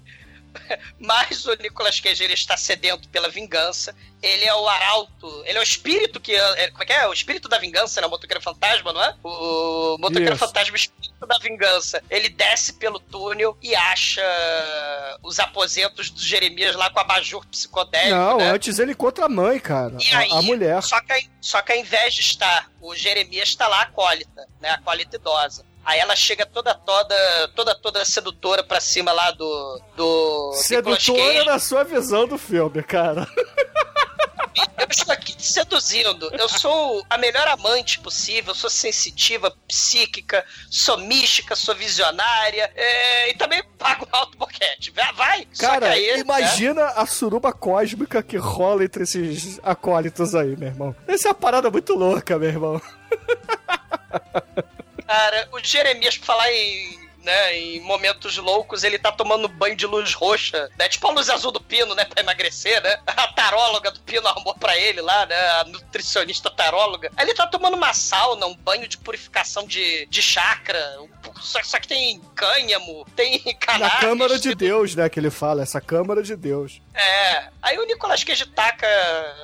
*laughs* mas o Nicolas Cage ele está sedento pela vingança. Ele é o arauto, ele é o espírito que. é- como é que é? O espírito da vingança, né? O motoqueiro fantasma, não é? O motoqueiro Isso. fantasma, o espírito da vingança. Ele desce pelo túnel e acha os aposentos do Jeremias lá com a abajur psicodélico. Não, né? antes ele contra a mãe, cara. E A, aí, a mulher. Só que, só que ao invés de estar o Jeremias, está lá acólita, né? Acólita idosa. Aí ela chega toda, toda, toda, toda sedutora pra cima lá do. do Sedutora na sua visão do filme, cara. Eu estou aqui te seduzindo. Eu sou a melhor amante possível. Sou sensitiva, psíquica, sou mística, sou visionária. é, e também pago alto boquete. Vai, Cara, aí, né? imagina a suruba cósmica que rola entre esses acólitos aí, meu irmão. Essa é uma parada muito louca, meu irmão. *laughs* Cara, o Jeremias, pra falar em né, em momentos loucos, ele tá tomando banho de luz roxa, né? Tipo a luz azul do Pino, né? Pra emagrecer, né? *laughs* A taróloga do Pino arrumou pra ele lá, né? A nutricionista taróloga. Ele tá tomando uma sauna, um banho de purificação de, de chakra. Só, só que tem cânhamo, tem cannabis. Na Câmara de Deus, né, que ele fala, essa Câmara de Deus. É. Aí o Nicolas Cage taca,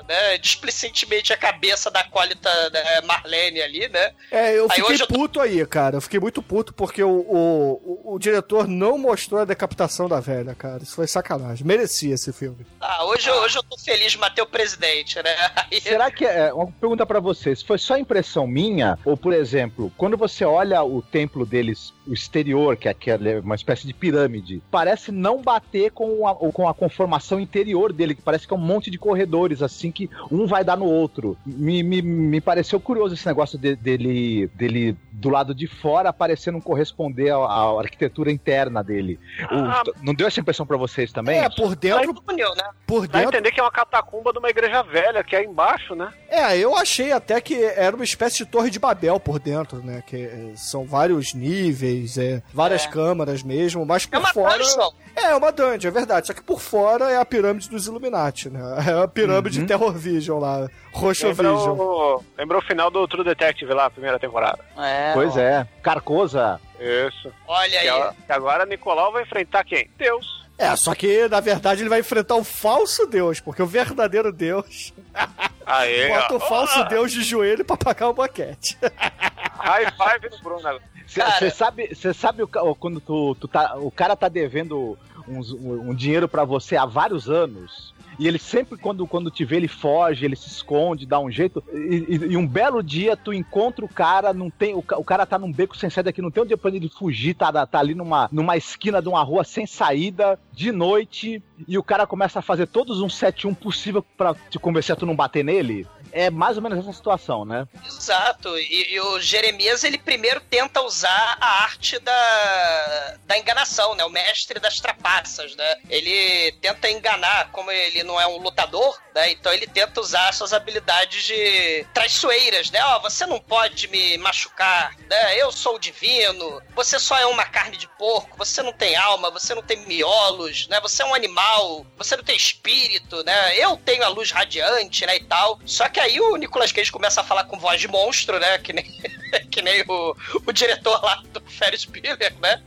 né, displicentemente a cabeça da acólita né, Marlene ali, né? É, eu Aí fiquei hoje eu tô- puto aí, cara. Eu fiquei muito puto porque o, o, o, o diretor não mostrou a decapitação da velha, cara. Isso foi sacanagem. Merecia esse filme. Ah, hoje, hoje eu tô feliz de matar o presidente, né? Aí, Será que é uma pergunta pra vocês? Foi só impressão minha? Ou, por exemplo, quando você olha o templo deles, o exterior, que é aquela- uma espécie de pirâmide, parece não bater com a, com a conformação interior dele, que parece que é um monte de corredores, assim, que um vai dar no outro. Me, me, me pareceu curioso esse negócio de- dele, dele do lado de fora parecer não corresponder à, à arquitetura interna dele. O- Ah. não deu essa impressão pra vocês também? É, por dentro, uniu, né? por dentro. entender que é uma catacumba de uma igreja velha, que é embaixo, né? É, eu achei até que era uma espécie de torre de Babel por dentro, né? Que é, são vários níveis, é, várias É. câmaras mesmo, mas por É uma fora. dungeon. É, uma dungeon, é verdade. Só que por fora é a pirâmide dos Illuminati, né? É a pirâmide Uhum. Terror Vision lá, Roxo Vision. o, lembra o final do True Detective lá, a primeira temporada. É, Pois ó. é. Carcosa. Isso. Olha Que, aí. a- que agora Nicolau vai enfrentar quem? Deus. É, só que na verdade ele vai enfrentar o falso Deus, porque o verdadeiro Deus Aê, bota o falso Deus de joelho pra pagar o boquete. High five no Bruno. agora. Você sabe, cê sabe o, quando tu, tu tá, o cara tá devendo uns- um, um dinheiro pra você há vários anos. E ele sempre, quando, quando te vê, ele foge, ele se esconde, dá um jeito. E, e- e um belo dia tu encontra o cara, não tem. O, o cara tá num beco sem saída aqui, não tem onde pra ele fugir, tá, tá ali numa, numa esquina de uma rua sem saída, de noite, e o cara começa a fazer todos uns 7-1 possível pra te convencer a tu não bater nele. É mais ou menos essa situação, né? Exato. E, e o Jeremias, ele primeiro tenta usar a arte da, da enganação, né? O mestre das trapaças, né? Ele tenta enganar, como ele não é um lutador, né? Então ele tenta usar suas habilidades de traiçoeiras, né? Ó, você não pode me machucar, né? Eu sou divino, você só é uma carne de porco, você não tem alma, você não tem miolos, né? Você é um animal, você não tem espírito, né? Eu tenho a luz radiante, né? E tal. Só que aí o Nicolas Cage começa a falar com voz de monstro, né? Que nem, *laughs* que nem o, o diretor lá do Ferris Bueller, né?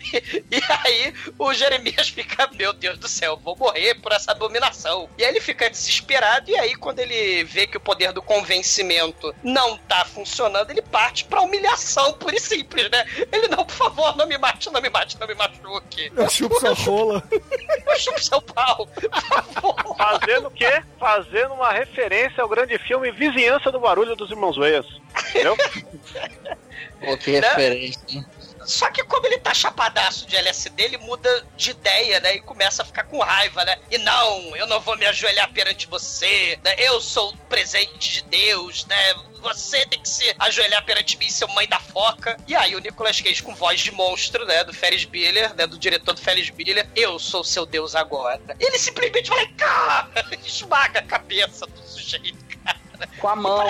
E aí o Jeremias fica, meu Deus do céu, vou morrer por essa abominação. E aí ele fica desesperado, e aí quando ele vê que o poder do convencimento não tá funcionando, ele parte pra humilhação pura e simples, né? Ele, não, por favor, não me mate, não me mate, não me machuque. Eu chupo sua rola. Eu chupo seu pau, por favor. Fazendo o quê? Fazendo uma referência ao grande filme Vizinhança do Barulho dos Irmãos Wayans. Entendeu? *laughs* Pô, que referência. hein? Só que como ele tá chapadaço de LSD, ele muda de ideia, né? E começa a ficar com raiva, né? E não, eu não vou me ajoelhar perante você, né? Eu sou o presente de Deus, né? Você tem que se ajoelhar perante mim, seu mãe da foca. E aí o Nicolas Cage com voz de monstro, né? Do Ferris Bueller, né? Do diretor do Ferris Bueller. Eu sou seu Deus agora. Ele simplesmente vai, cara, *laughs* esmaga a cabeça do sujeito, Com a mão.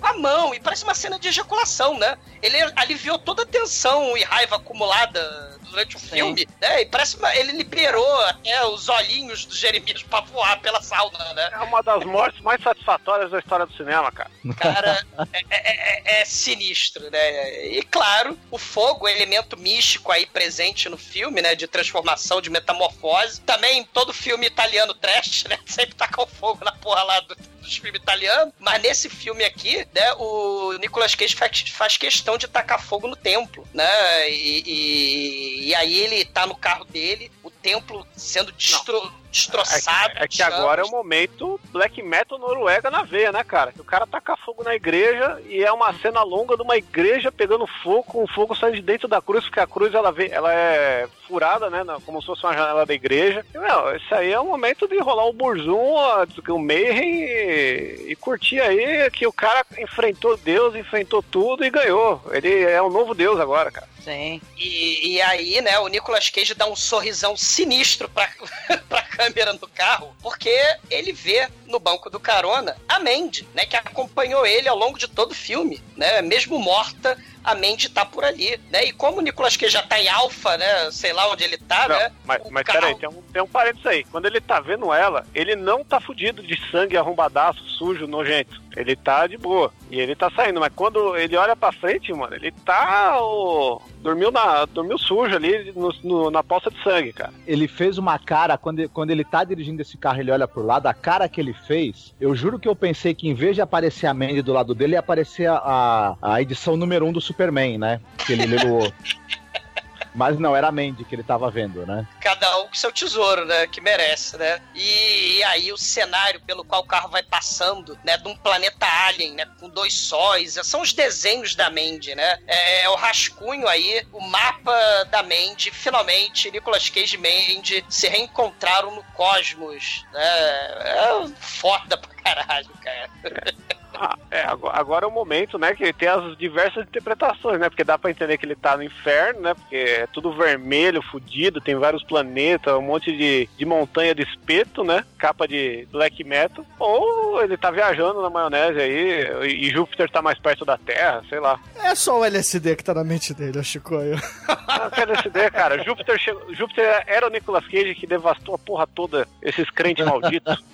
Com a mão, e parece uma cena de ejaculação, né? Ele aliviou toda a tensão e raiva acumulada durante o Sim. filme, né? E parece uma, ele liberou até os olhinhos do Jeremias pra voar pela sauna, né? É uma das mortes mais satisfatórias da história do cinema, cara. Cara, *laughs* é, é- é- é sinistro, né? E claro, o fogo, elemento místico aí presente no filme, né? De transformação, de metamorfose. Também todo filme italiano trash, né? *laughs* Sempre taca o fogo na porra lá do, dos filmes italianos. Mas nesse filme aqui, né? O Nicolas Cage faz, faz questão de tacar fogo no templo, né? E, e- e aí ele tá no carro dele, o templo sendo destro, É destroçado. que, é que agora é o momento black metal Noruega na veia, né, cara? Que o cara taca fogo na igreja e é uma cena longa de uma igreja pegando fogo, com o fogo saindo de dentro da cruz, porque a cruz ela, vê, ela é furada, né? Como se fosse uma janela da igreja. E, meu, isso aí é o momento de rolar o burzum, o Mayhem e, e curtir aí que o cara enfrentou Deus, enfrentou tudo e ganhou. Ele é o novo Deus agora, cara. Sim. E, e aí, né, o Nicolas Cage dá um sorrisão sinistro pra, *laughs* pra câmera no carro, porque ele vê no banco do carona a Mandy, né? Que acompanhou ele ao longo de todo o filme, né? Mesmo morta, a Mandy tá por ali, né? E como o Nicolas Cage já tá em alfa, né? Sei lá onde ele tá, Não, né? mas, O mas carro- peraí, tem um, tem um parênteses aí. Quando ele tá vendo ela, ele não tá fudido de sangue arrombadaço, sujo, nojento. Ele tá de boa. E ele tá saindo. Mas quando ele olha pra frente, mano, ele tá. dormiu, na, dormiu sujo ali no- no- na poça de sangue, cara. Ele fez uma cara, quando ele, quando ele tá dirigindo esse carro, ele olha pro lado, a cara que ele fez, eu juro que eu pensei que em vez de aparecer a Mandy do lado dele, ia aparecer a, a, a edição número 1 um do Superman, né? Que ele levou. Mas não, era a Mandy que ele tava vendo, né? cada um com seu tesouro, né? Que merece, né? E, e aí o cenário pelo qual o carro vai passando, né? De um planeta alien, né? Com dois sóis. São os desenhos da Mandy, né? É, o rascunho aí, o mapa da Mandy. Finalmente, Nicolas Cage e Mandy se reencontraram no cosmos, né? É foda pra caralho, cara. *laughs* Ah, é, agora, agora é o momento, né, que tem as diversas interpretações, né, porque dá pra entender que ele tá no inferno, né, porque é tudo vermelho, fudido, tem vários planetas, um monte de, de montanha de espeto, né, capa de black metal, ou ele tá viajando na maionese aí e, e Júpiter tá mais perto da Terra, sei lá. É só o LSD que tá na mente dele, ô Chicoio. Ah, que LSD, cara, Júpiter, chegou- Júpiter era o Nicolas Cage que devastou a porra toda, esses crentes malditos. *laughs*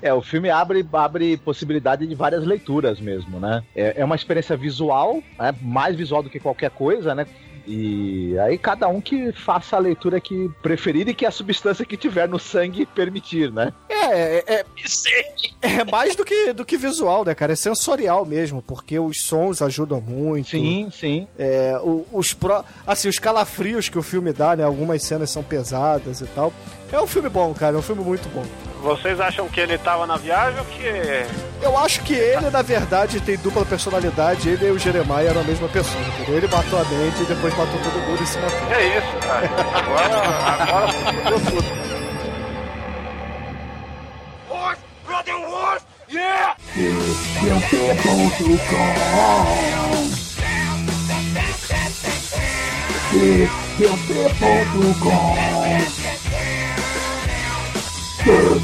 É, o filme abre, abre possibilidade de várias leituras mesmo, né? É, é uma experiência visual, né? mais visual do que qualquer coisa, né? E aí cada um que faça a leitura que preferir e que a substância que tiver no sangue permitir, né? É, é, é, é mais do que, do que visual, né, cara? É sensorial mesmo, porque os sons ajudam muito. Sim, sim. É, o- os pró... Assim, os calafrios que o filme dá, né? Algumas cenas são pesadas e tal. É um filme bom, cara. É um filme muito bom. Vocês acham que ele tava na viagem ou que Eu acho que ele, na verdade, tem dupla personalidade. Ele e o Jeremiah eram a mesma pessoa, entendeu? Ele matou a mente e depois matou todo mundo e se matou. É isso, cara. Agora, agora fudeu tudo. E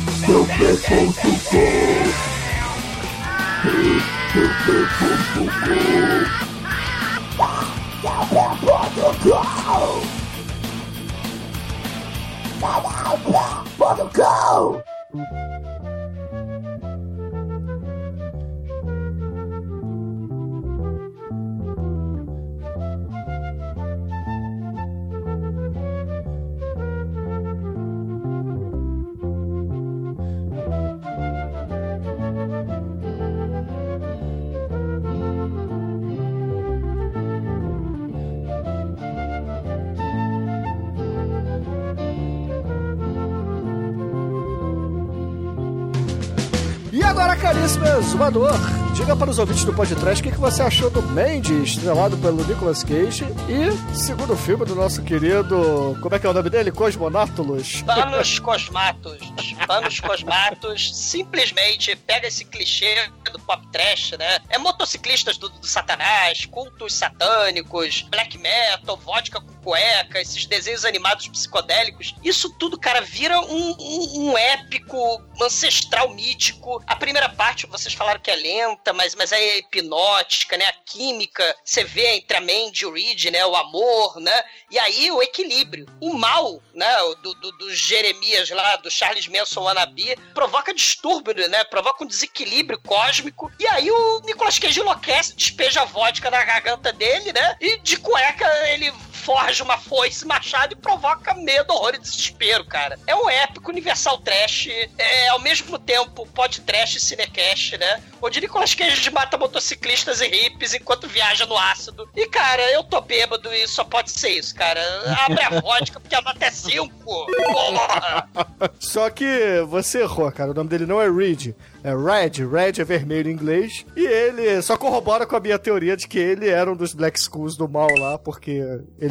caríssimo exumador, diga para os ouvintes do podcast o que, que você achou do Mandy, estrelado pelo Nicolas Cage, e segundo filme do nosso querido. Como é que é o nome dele? Cosmonátulus. Panos Cosmatos. Panos Cosmatos simplesmente pega esse clichê do pop trash, né? É motociclistas do, do satanás, cultos satânicos, black metal, vodka com cueca, esses desenhos animados psicodélicos. Isso tudo, cara, vira um, um- um épico ancestral mítico. A primeira parte, vocês falaram que é lenta, mas, mas é hipnótica, né? A química, você vê entre a Mandy e o Reed, né? O amor, né? E aí o equilíbrio. O mal, né? Do, do, do Jeremias lá, do Charles Manson Wannabe, provoca distúrbio, né? Provoca um desequilíbrio cósmico. E aí o Nicolas Cage enlouquece, despeja a vodka na garganta dele, né? E de cueca ele forja uma foice machado e provoca medo, horror e desespero, cara. É um épico universal trash, é ao mesmo tempo pod trash e cinecast, né? Onde Nicolas Cage mata motociclistas e hippies enquanto viaja no ácido. E, cara, eu tô bêbado e só pode ser isso, cara. Abre a vodka porque a nota é 5. Porra! *laughs* Só que você errou, cara. O nome dele não é Reed. É red, red é vermelho em inglês. E ele só corrobora com a minha teoria de que ele era um dos Black Skulls do mal lá, porque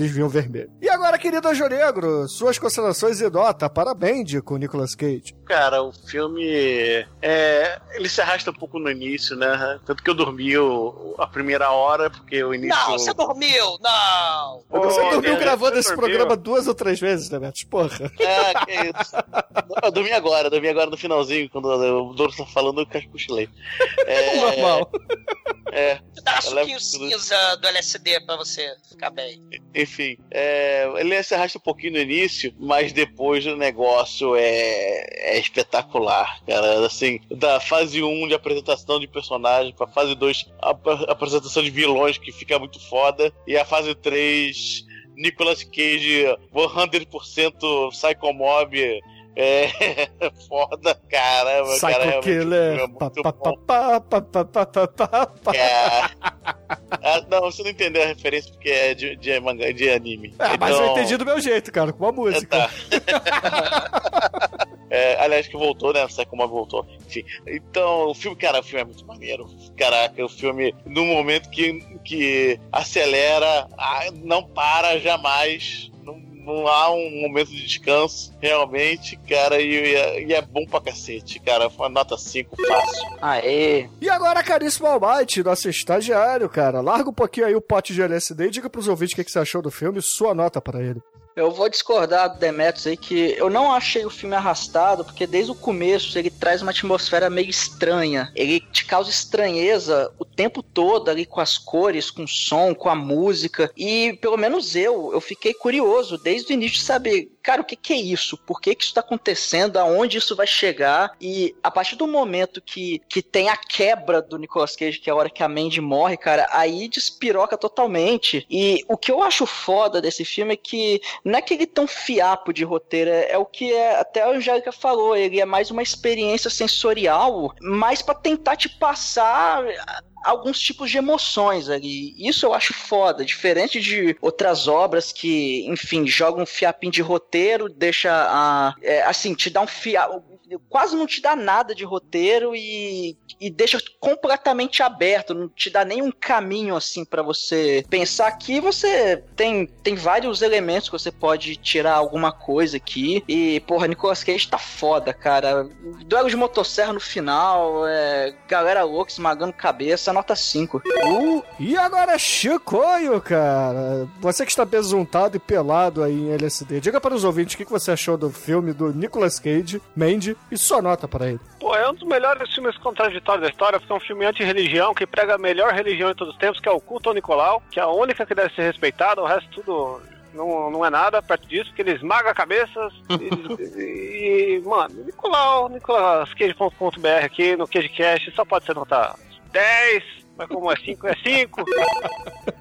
eles viam vermelho. E agora, querido Anjo Negro, suas considerações e nota para Band com Nicolas Cage. Cara, o filme. É, ele se arrasta um pouco no início, né? Tanto que eu dormi o- a primeira hora, porque o início. Não, você dormiu! Não! Você Ô, dormiu cara, gravando você esse dormiu? programa duas ou três vezes, né, Beto? Porra. É, que isso. *laughs* Eu dormi agora, eu dormi agora no finalzinho, quando o Douro tá falando, eu cochilei. *laughs* É, Normal. É, Dá Eu levo suquinho cinza do LSD pra você ficar bem. enfim. é, ele se arrasta um pouquinho no início, mas depois o negócio é, é espetacular, cara. Assim, da fase 1 de apresentação de personagem pra fase 2, a, a apresentação de vilões, que fica muito foda, e a fase 3. Nicolas Cage 100% Psycho Mob é *laughs* foda, caramba, cara, Psycho filme Killer. é muito bom. É. Ah, não, você não entendeu a referência porque é de, de, manga, de anime. Ah, mas eu Então- entendi do meu jeito, cara, com a música. Tá. *laughs* É, aliás, que voltou, né? Sai como voltou. Enfim. Então, o filme, cara, o filme é muito maneiro. Caraca, o filme, no momento que, que acelera, não para jamais. Não, há um momento de descanso, realmente, cara, e, e é- e é bom pra cacete, cara. Foi uma nota 5 fácil. Aê. E agora, caríssimo Almighty, nosso estagiário, cara, larga um pouquinho aí o pote de LSD e diga pros ouvintes o que, que você achou do filme, sua nota para ele. Eu vou discordar do Demetrius aí que eu não achei o filme arrastado, porque desde o começo ele traz uma atmosfera meio estranha. Ele te causa estranheza o tempo todo ali com as cores, com o som, com a música. E pelo menos eu, eu fiquei curioso desde o início de saber, cara, o que, que é isso? Por que, que isso tá acontecendo? Aonde isso vai chegar? E a partir do momento que, que tem a quebra do Nicolas Cage, que é a hora que a Mandy morre, cara, aí despiroca totalmente. E o que eu acho foda desse filme é que não é que ele tem um fiapo de roteiro, é, é o que é, até a Angélica falou, ele é mais uma experiência sensorial, mais pra tentar te passar alguns tipos de emoções ali. Isso eu acho foda, diferente de outras obras que, enfim, jogam um fiapinho de roteiro, deixa a. é, assim, te dá um fiapo. Quase não te dá nada de roteiro e, e deixa completamente aberto, não te dá nenhum caminho assim pra você pensar aqui. Você tem, tem vários elementos que você pode tirar alguma coisa aqui. E, porra, Nicolas Cage tá foda, cara. Duelo de motosserra no final, é, galera louca esmagando cabeça, nota 5. Uh, e agora, Chicoio, cara, você que está besuntado e pelado aí em LSD, diga para os ouvintes o que você achou do filme do Nicolas Cage, Mandy, e sua nota para ele. Pô, é um dos melhores filmes contraditórios da história, porque é um filme anti-religião que prega a melhor religião de todos os tempos, que é o culto ao Nicolau, que é a única que deve ser respeitada, o resto tudo não, não é nada perto disso, que ele esmaga cabeças. *laughs* e, e, mano, Nicolau, nicolascage.com.br aqui no CageCast, só pode ser nota 10, mas como é 5, é 5.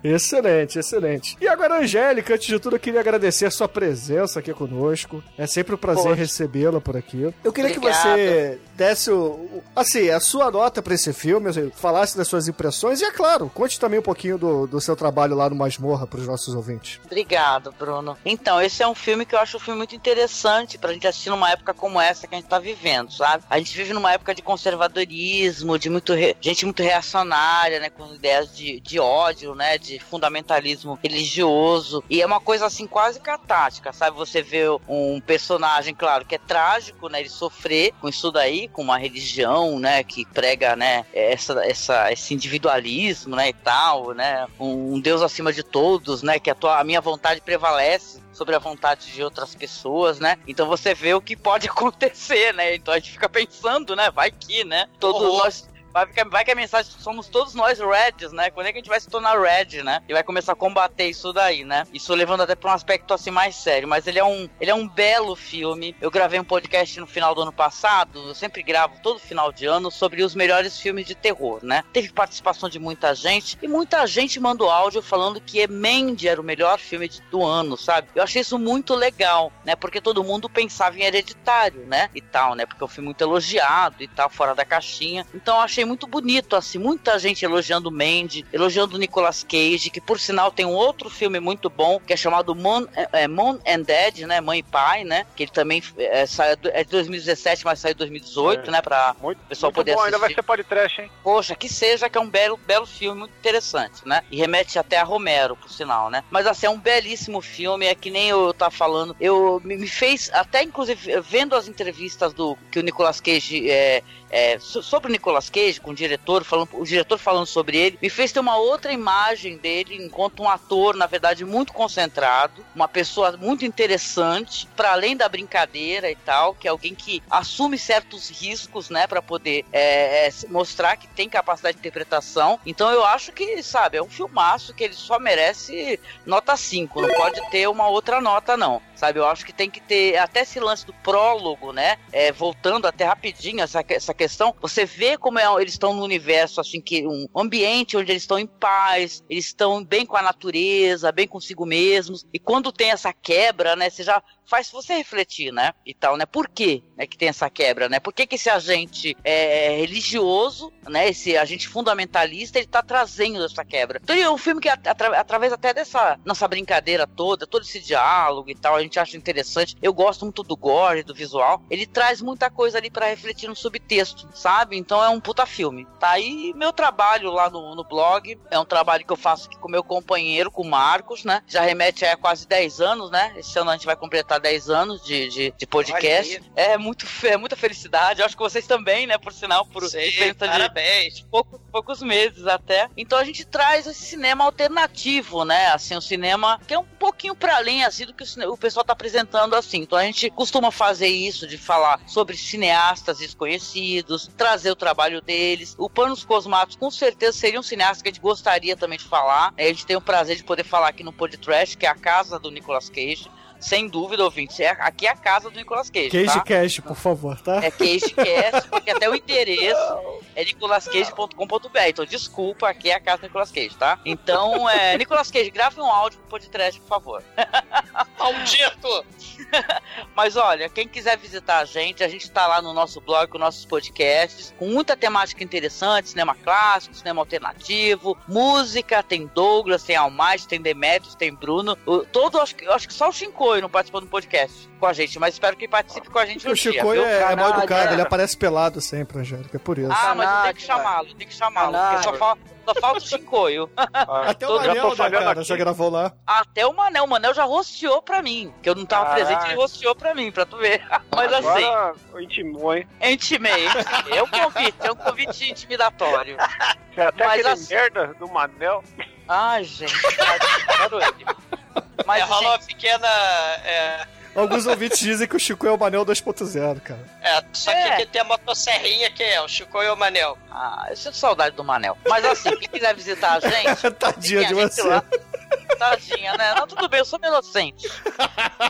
Excelente, excelente. E agora, Angélica, antes de tudo, eu queria agradecer a sua presença aqui conosco. É sempre um prazer recebê-la por aqui. Eu queria que Obrigada. você desse o, o- assim, a sua nota para esse filme, assim, falasse das suas impressões e, é claro, conte também um pouquinho do, do seu trabalho lá no Masmorra para os nossos ouvintes. Obrigado, Bruno. Então, esse é um filme que eu acho um filme muito interessante pra gente assistir numa época como essa que a gente tá vivendo, sabe? A gente vive numa época de conservadorismo, de muito re- gente muito reacionária, né? Com ideias de, de ódio, né? De fundamentalismo religioso. E é uma coisa assim quase catártica, sabe? Você vê um personagem, claro, que é trágico, né? Ele sofrer com isso daí, com uma religião, né? Que prega, né? Essa, essa, esse individualismo, né? E tal, né? Um, um Deus acima de todos, né? Que a, tua, a minha vontade prevalece sobre a vontade de outras pessoas, né? Então você vê o que pode *laughs* acontecer, né? Então a gente fica pensando, né? Vai que, né? Todos Horror. nós. Vai que, vai que a mensagem somos todos nós Reds, né? Quando é que a gente vai se tornar Red, né? E vai começar a combater isso daí, né? Isso levando até pra um aspecto assim mais sério. Mas ele é um, ele é um belo filme. Eu gravei um podcast no final do ano passado. Eu sempre gravo todo final de ano sobre os melhores filmes de terror, né? Teve participação de muita gente e muita gente mandou áudio falando que Mandy era o melhor filme de- do ano, sabe? Eu achei isso muito legal, né? Porque todo mundo pensava em Hereditário, né? E tal, né? Porque é um filme muito elogiado e tal, fora da caixinha. Então eu achei muito bonito, assim, muita gente elogiando o Mandy, elogiando o Nicolas Cage, que por sinal tem um outro filme muito bom, que é chamado Moon, é, Moon and Dad, né? Mãe e Pai, né? Que ele também é, saiu, é de 2017, mas saiu em 2018, É. né? Pra Muito, o pessoal muito poder bom, ainda vai assistir. ser podcast, hein? Poxa, que seja, que é um belo, belo filme, muito interessante, né? E remete até a Romero, por sinal, né? Mas assim, é um belíssimo filme, é que nem eu tava falando. Eu me me fez, até inclusive, vendo as entrevistas do que o Nicolas Cage é, é, so- sobre o Nicolas Cage, com o diretor, falando, o diretor falando sobre ele, me fez ter uma outra imagem dele enquanto um ator, na verdade, muito concentrado, uma pessoa muito interessante, para além da brincadeira e tal, que é alguém que assume certos riscos, né, para poder é, é, mostrar que tem capacidade de interpretação. Então eu acho que, sabe, é um filmaço que ele só merece nota 5, não pode ter uma outra nota, não. Sabe, eu acho que tem que ter até esse lance do prólogo, né? É, voltando até rapidinho essa, essa questão, você vê como é, eles estão no universo, assim, que um ambiente onde eles estão em paz, eles estão bem com a natureza, bem consigo mesmos. E quando tem essa quebra, né? Você já faz você refletir, né? E tal, né? Por quê né, que tem essa quebra, né? Por que, que esse agente é, religioso, né? Esse agente fundamentalista, ele tá trazendo essa quebra. Então é um filme que, atra- através até dessa nossa brincadeira toda, todo esse diálogo e tal, a gente acha interessante. Eu gosto muito do gore, do visual. Ele traz muita coisa ali pra refletir no subtexto, sabe? Então é um puta filme. Tá aí meu trabalho lá no, no blog. É um trabalho que eu faço aqui com meu companheiro, com o Marcos, né? Já remete a quase 10 anos, né? Esse ano a gente vai completar 10 anos de, de, de podcast. É muito, é muita felicidade. Eu acho que vocês também, né? Por sinal, por Sim, diferença de parabéns. poucos, meses até. Então a gente traz esse cinema alternativo, né? Assim, um cinema que é um pouquinho para além assim do que o, o pessoal tá apresentando assim. Então a gente costuma fazer isso de falar sobre cineastas desconhecidos, trazer o trabalho deles. O Panos Cosmatos com certeza seria um cineasta que a gente gostaria também de falar. A gente tem o prazer de poder falar aqui no Podcast, que é a casa do Nicolas Cage. Sem dúvida, ouvintes, é, aqui é a casa do Nicolas Cage. Cage tá? Cash, por favor, tá? É CageCast, porque até o endereço é nicolascage.com.br. Então, desculpa, aqui é a casa do Nicolas Cage, tá? Então, é, Nicolas Cage, grave um áudio pro podcast, por favor. Maldito! *laughs* Mas olha, quem quiser visitar a gente, a gente tá lá no nosso blog com nossos podcasts, com muita temática interessante, cinema clássico, cinema alternativo, música, tem Douglas, tem Almighty, tem Demetrius, tem Bruno. Todo, acho, que- eu acho que só o Shinkoi não participou do podcast com a gente, mas espero que participe com a gente um O dia, Chico viu? é, é mal educado, ele aparece pelado sempre, Angélica, é por isso. Ah, mas eu tenho que chamá-lo, tem que chamá-lo, porque só, fa- só falta o Shinkoio. *laughs* Até o *laughs* já Manel, né, falhando cara, já gravou lá. Até o Manel, o Manel já rosteou pra mim, que eu não tava Caralho. presente, ele rosteou pra mim, pra tu ver. *laughs* Mas assim, Agora intimou, hein? intimei, intimei. É um convite, é um convite intimidatório. Até Mas aquele assim- merda do Manel. Ai, gente, quero ele. Mas, é, rola uma pequena. É, Alguns ouvintes dizem que o Chico é o Manel 2.0, cara. é, só que É. aqui tem a motosserrinha que é o Chico e o Manel. ah, eu sinto saudade do Manel. Mas assim, quem quiser visitar a gente, *laughs* Tadinha de você. lá. Tadinha, né? Não, tudo bem, eu sou inocente.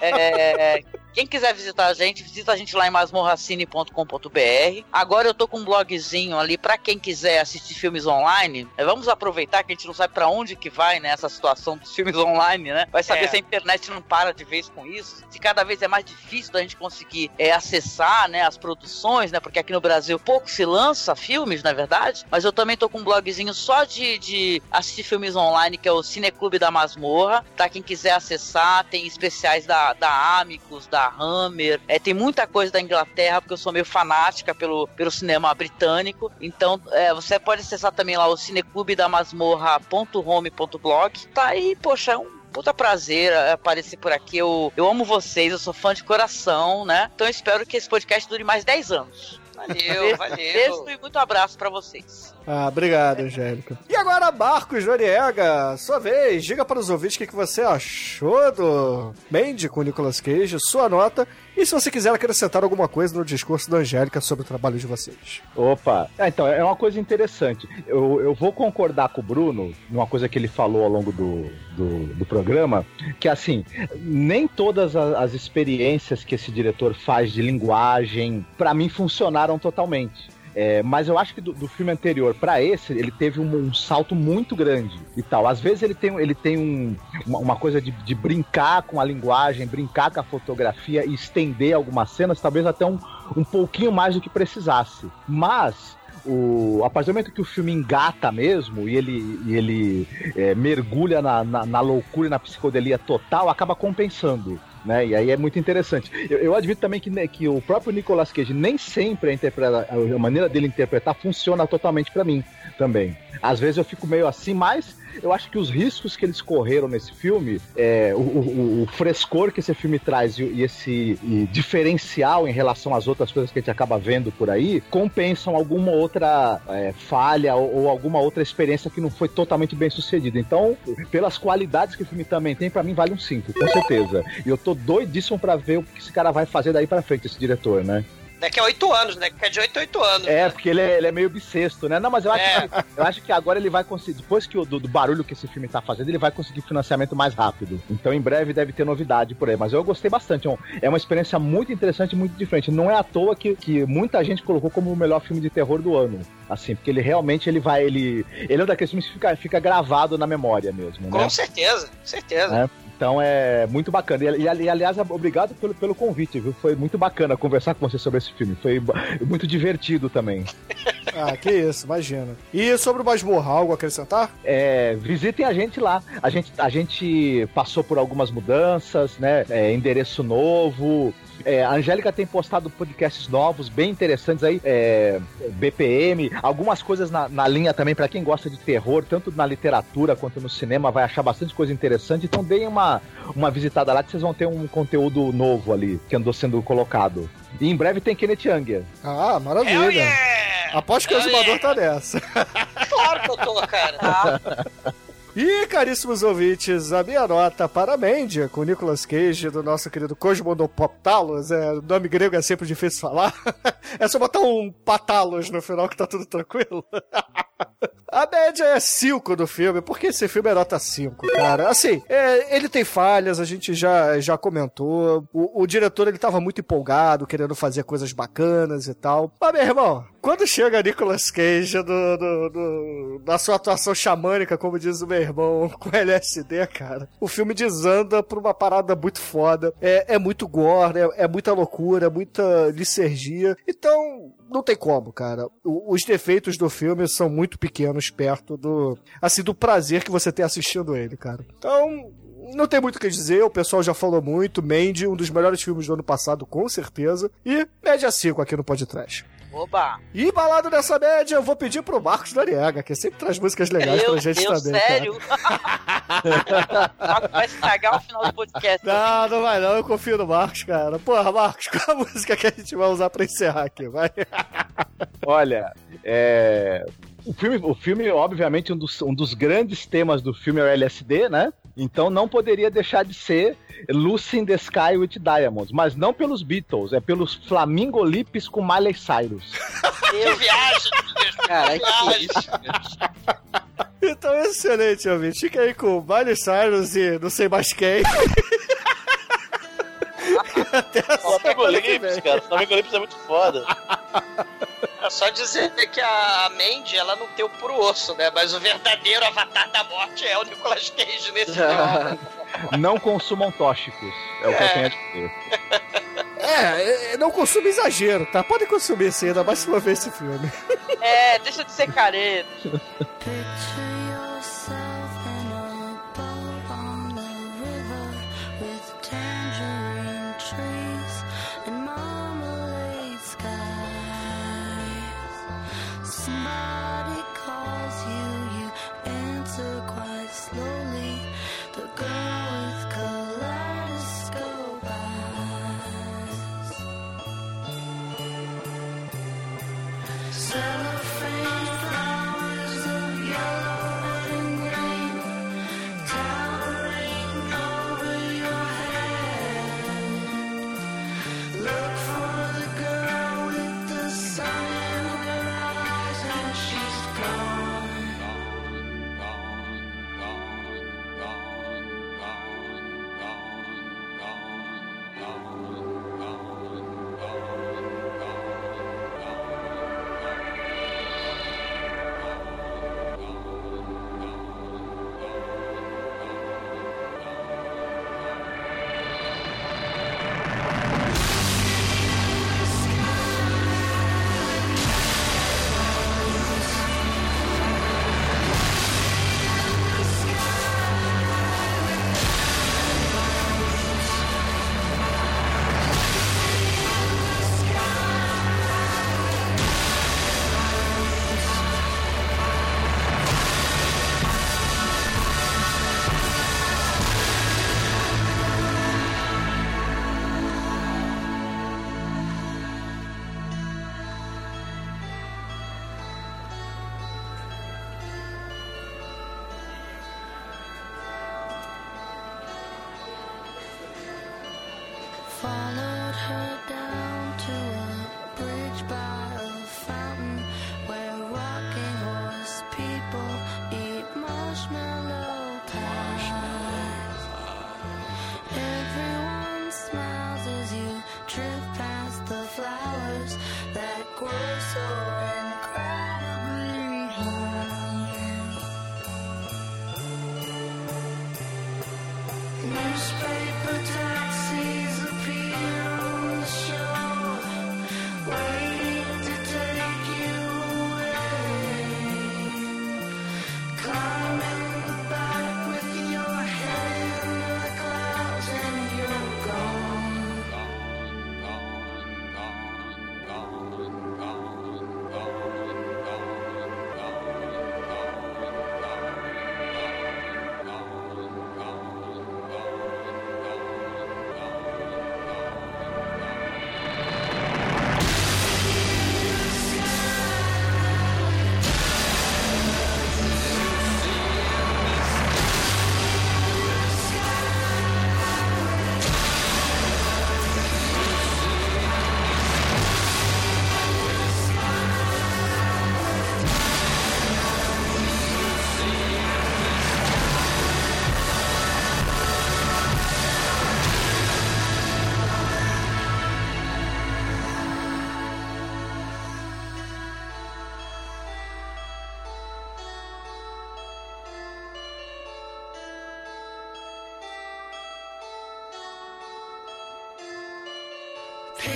É, quem quiser visitar a gente, visita a gente lá em masmorracine.com.br. Agora eu tô com um blogzinho ali pra quem quiser assistir filmes online. É, Vamos aproveitar que a gente não sabe pra onde que vai, né? Essa situação dos filmes online, né? Vai saber É. se a internet não para de vez com isso. Se cada vez é mais difícil da gente conseguir é, acessar, né? As produções, né? Porque aqui no Brasil pouco se lança filmes, na verdade. Mas eu também tô com um blogzinho só de, de assistir filmes online, que é o Cineclube da Masmorra. Tá? Quem quiser acessar, tem especiais da, da Amicus, da Hammer. É, tem muita coisa da Inglaterra, porque eu sou meio fanática pelo, pelo cinema britânico. Então, é, você pode acessar também lá o cineclubedamasmorra.home.blog. Tá aí, poxa, é um puta prazer é, aparecer por aqui. Eu, eu amo vocês, eu sou fã de coração, né? Então eu espero que esse podcast dure mais 10 anos. Valeu, valeu. Beijo e muito abraço pra vocês. Ah, obrigado, Angélica. E agora, Marcos Noriega, sua vez. Diga para os ouvintes o que que você achou do Mandy com o Nicolas Cage, sua nota. E se você quiser acrescentar alguma coisa no discurso da Angélica sobre o trabalho de vocês. Opa, é, então, é uma coisa interessante. Eu, eu vou concordar com o Bruno numa coisa que ele falou ao longo do, do, do programa, que assim, nem todas as experiências que esse diretor faz de linguagem, pra mim, funcionaram totalmente. É, mas eu acho que do, do filme anterior pra esse, ele teve um, um salto muito grande e tal. Às vezes ele tem, ele tem um- uma, uma coisa de, de brincar com a linguagem, brincar com a fotografia e estender algumas cenas, talvez até um, um pouquinho mais do que precisasse. Mas o, a partir do momento que o filme engata mesmo e ele, e ele é, mergulha na, na, na loucura e na psicodelia total, acaba compensando. Né? E aí é muito interessante. Eu, eu admito também que, que o próprio Nicolas Cage nem sempre a, interpreta, a maneira dele interpretar funciona totalmente para mim também. Às vezes eu fico meio assim, mas eu acho que os riscos que eles correram nesse filme, é, o, o, o, frescor que esse filme traz e, e esse e diferencial em relação às outras coisas que a gente acaba vendo por aí, compensam alguma outra é, falha ou, ou, alguma outra experiência que não foi totalmente bem sucedida. Então, pelas qualidades que o filme também tem, para mim vale um 5, com certeza. E eu tô doidíssimo para ver o que esse cara vai fazer daí para frente, esse diretor, né? Daqui a oito anos, né? Que é de oito, oito anos. É, né? porque ele é, ele é, meio bissexto, né? Não, mas eu acho, é. que, eu acho que agora ele vai conseguir, depois que o, do, do, barulho que esse filme tá fazendo, ele vai conseguir financiamento mais rápido. Então em breve deve ter novidade por aí. Mas eu gostei bastante. É, é uma experiência muito interessante e muito diferente. Não é à toa que, que muita gente colocou como o melhor filme de terror do ano. Assim, porque ele realmente ele vai. Ele, ele é um daqueles filmes que fica, fica gravado na memória mesmo. Com né? certeza, certeza. É. Então é muito bacana. E, e, e, aliás, obrigado pelo, pelo convite, viu? Foi muito bacana conversar com você sobre esse filme. Foi muito divertido também. *laughs* ah, que isso, imagina. E sobre o Masmorra, algo a acrescentar? É, visitem a gente lá. A gente, a gente passou por algumas mudanças, né? É, endereço novo, é, a Angélica tem postado podcasts novos, bem interessantes aí, é, BPM, algumas coisas na, na linha também, para quem gosta de terror, tanto na literatura quanto no cinema, vai achar bastante coisa interessante. Então deem uma, uma visitada lá que vocês vão ter um conteúdo novo ali, que andou sendo colocado. E em breve tem Kenneth Anger. Ah, maravilha. Yeah! Aposto que o exumador yeah! tá nessa. Claro que eu tô, cara. Ah. *laughs* E, caríssimos ouvintes, a minha nota para a Mandy, com o Nicolas Cage, do nosso querido Cosmonopoptalos, é, o nome grego é sempre difícil falar. *laughs* é só botar um patalos no final que tá tudo tranquilo. *laughs* A média é 5 do filme, porque esse filme é nota 5, cara. Assim, é, ele tem falhas, a gente já, já comentou. O, o, diretor, ele tava muito empolgado, querendo fazer coisas bacanas e tal. Mas, meu irmão, quando chega Nicolas Cage do, do, do, da sua atuação xamânica, como diz o meu irmão, *laughs* com LSD, cara, o filme desanda por uma parada muito foda. É, é muito gore, é, é muita loucura, muita licergia. Então, não tem como, cara. O, os defeitos do filme são muito pequenos perto do, assim, do prazer que você tem assistindo ele, cara. Então, não tem muito o que dizer, o pessoal já falou muito. Mandy, um dos melhores filmes do ano passado, com certeza. E média 5 aqui no podcast. Oba! E balado nessa média, eu vou pedir pro Marcos Noriega, que sempre traz músicas legais eu, pra gente eu, também. Sério? vai estragar o final do podcast. Não, não vai não, eu confio no Marcos, cara. Porra, Marcos, *laughs* qual a música que a gente vai usar pra encerrar aqui? Vai. Olha, é. O filme, o filme, obviamente, um dos, um dos grandes temas do filme é o LSD, né? Então não poderia deixar de ser Lucy in the Sky with Diamonds, mas não pelos Beatles, é pelos Flamingo Lips com Miley Cyrus. Eu viajo, cara, que isso? Então, excelente, ouvinte. Fica aí com Miley Cyrus e não sei mais quem. *laughs* Até a Flamingo Lips, cara. Flamingo Lips é muito foda. É só dizer que a Mandy, ela não tem o puro osso, né? Mas o verdadeiro avatar da morte é o Nicolas Cage nesse *laughs* filme. não consumam tóxicos, é o que é. eu tenho a dizer. É, é, não consuma exagero, tá? Pode consumir sim, ainda mais se for ver esse filme. É, deixa de ser careta. *laughs*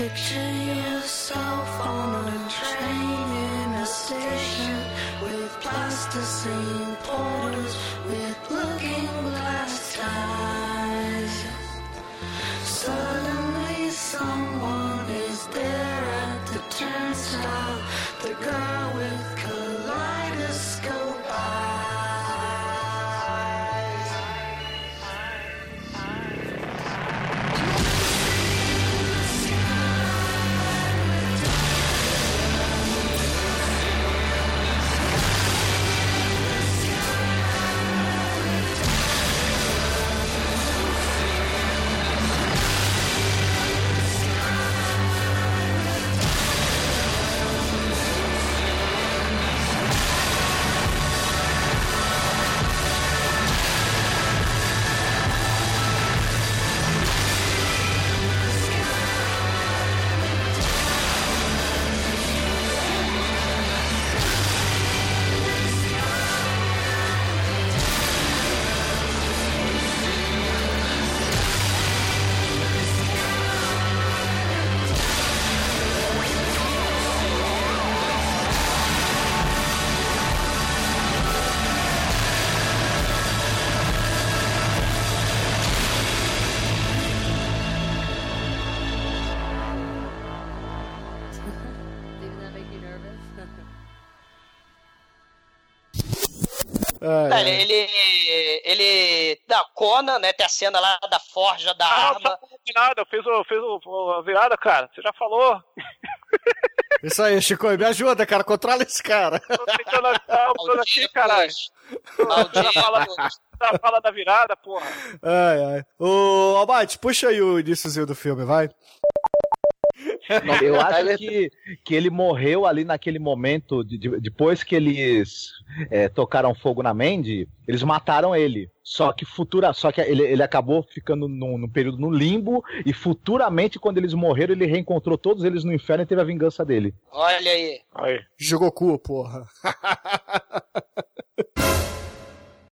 的只有。Conan, né? Tem a cena lá da forja da Ah, arma. não nada, eu fiz, o, fiz o, a virada, cara. Você já falou. *laughs* Isso aí, Chico, me ajuda, cara. Controla esse cara. Tô tentando ajudar o aqui, caralho. Maldito. Fala, já fala da virada, porra. Ai, ai. Ô, Albate, puxa aí o iníciozinho do filme, vai. Eu acho que, que ele morreu ali naquele momento, de- de- depois que eles é, tocaram fogo na Mandy, eles mataram ele. Só que futura, só que ele, ele acabou ficando num, num período no limbo e futuramente, quando eles morreram, ele reencontrou todos eles no inferno e teve a vingança dele. Olha aí. Aí. Jogou cu, porra. *laughs*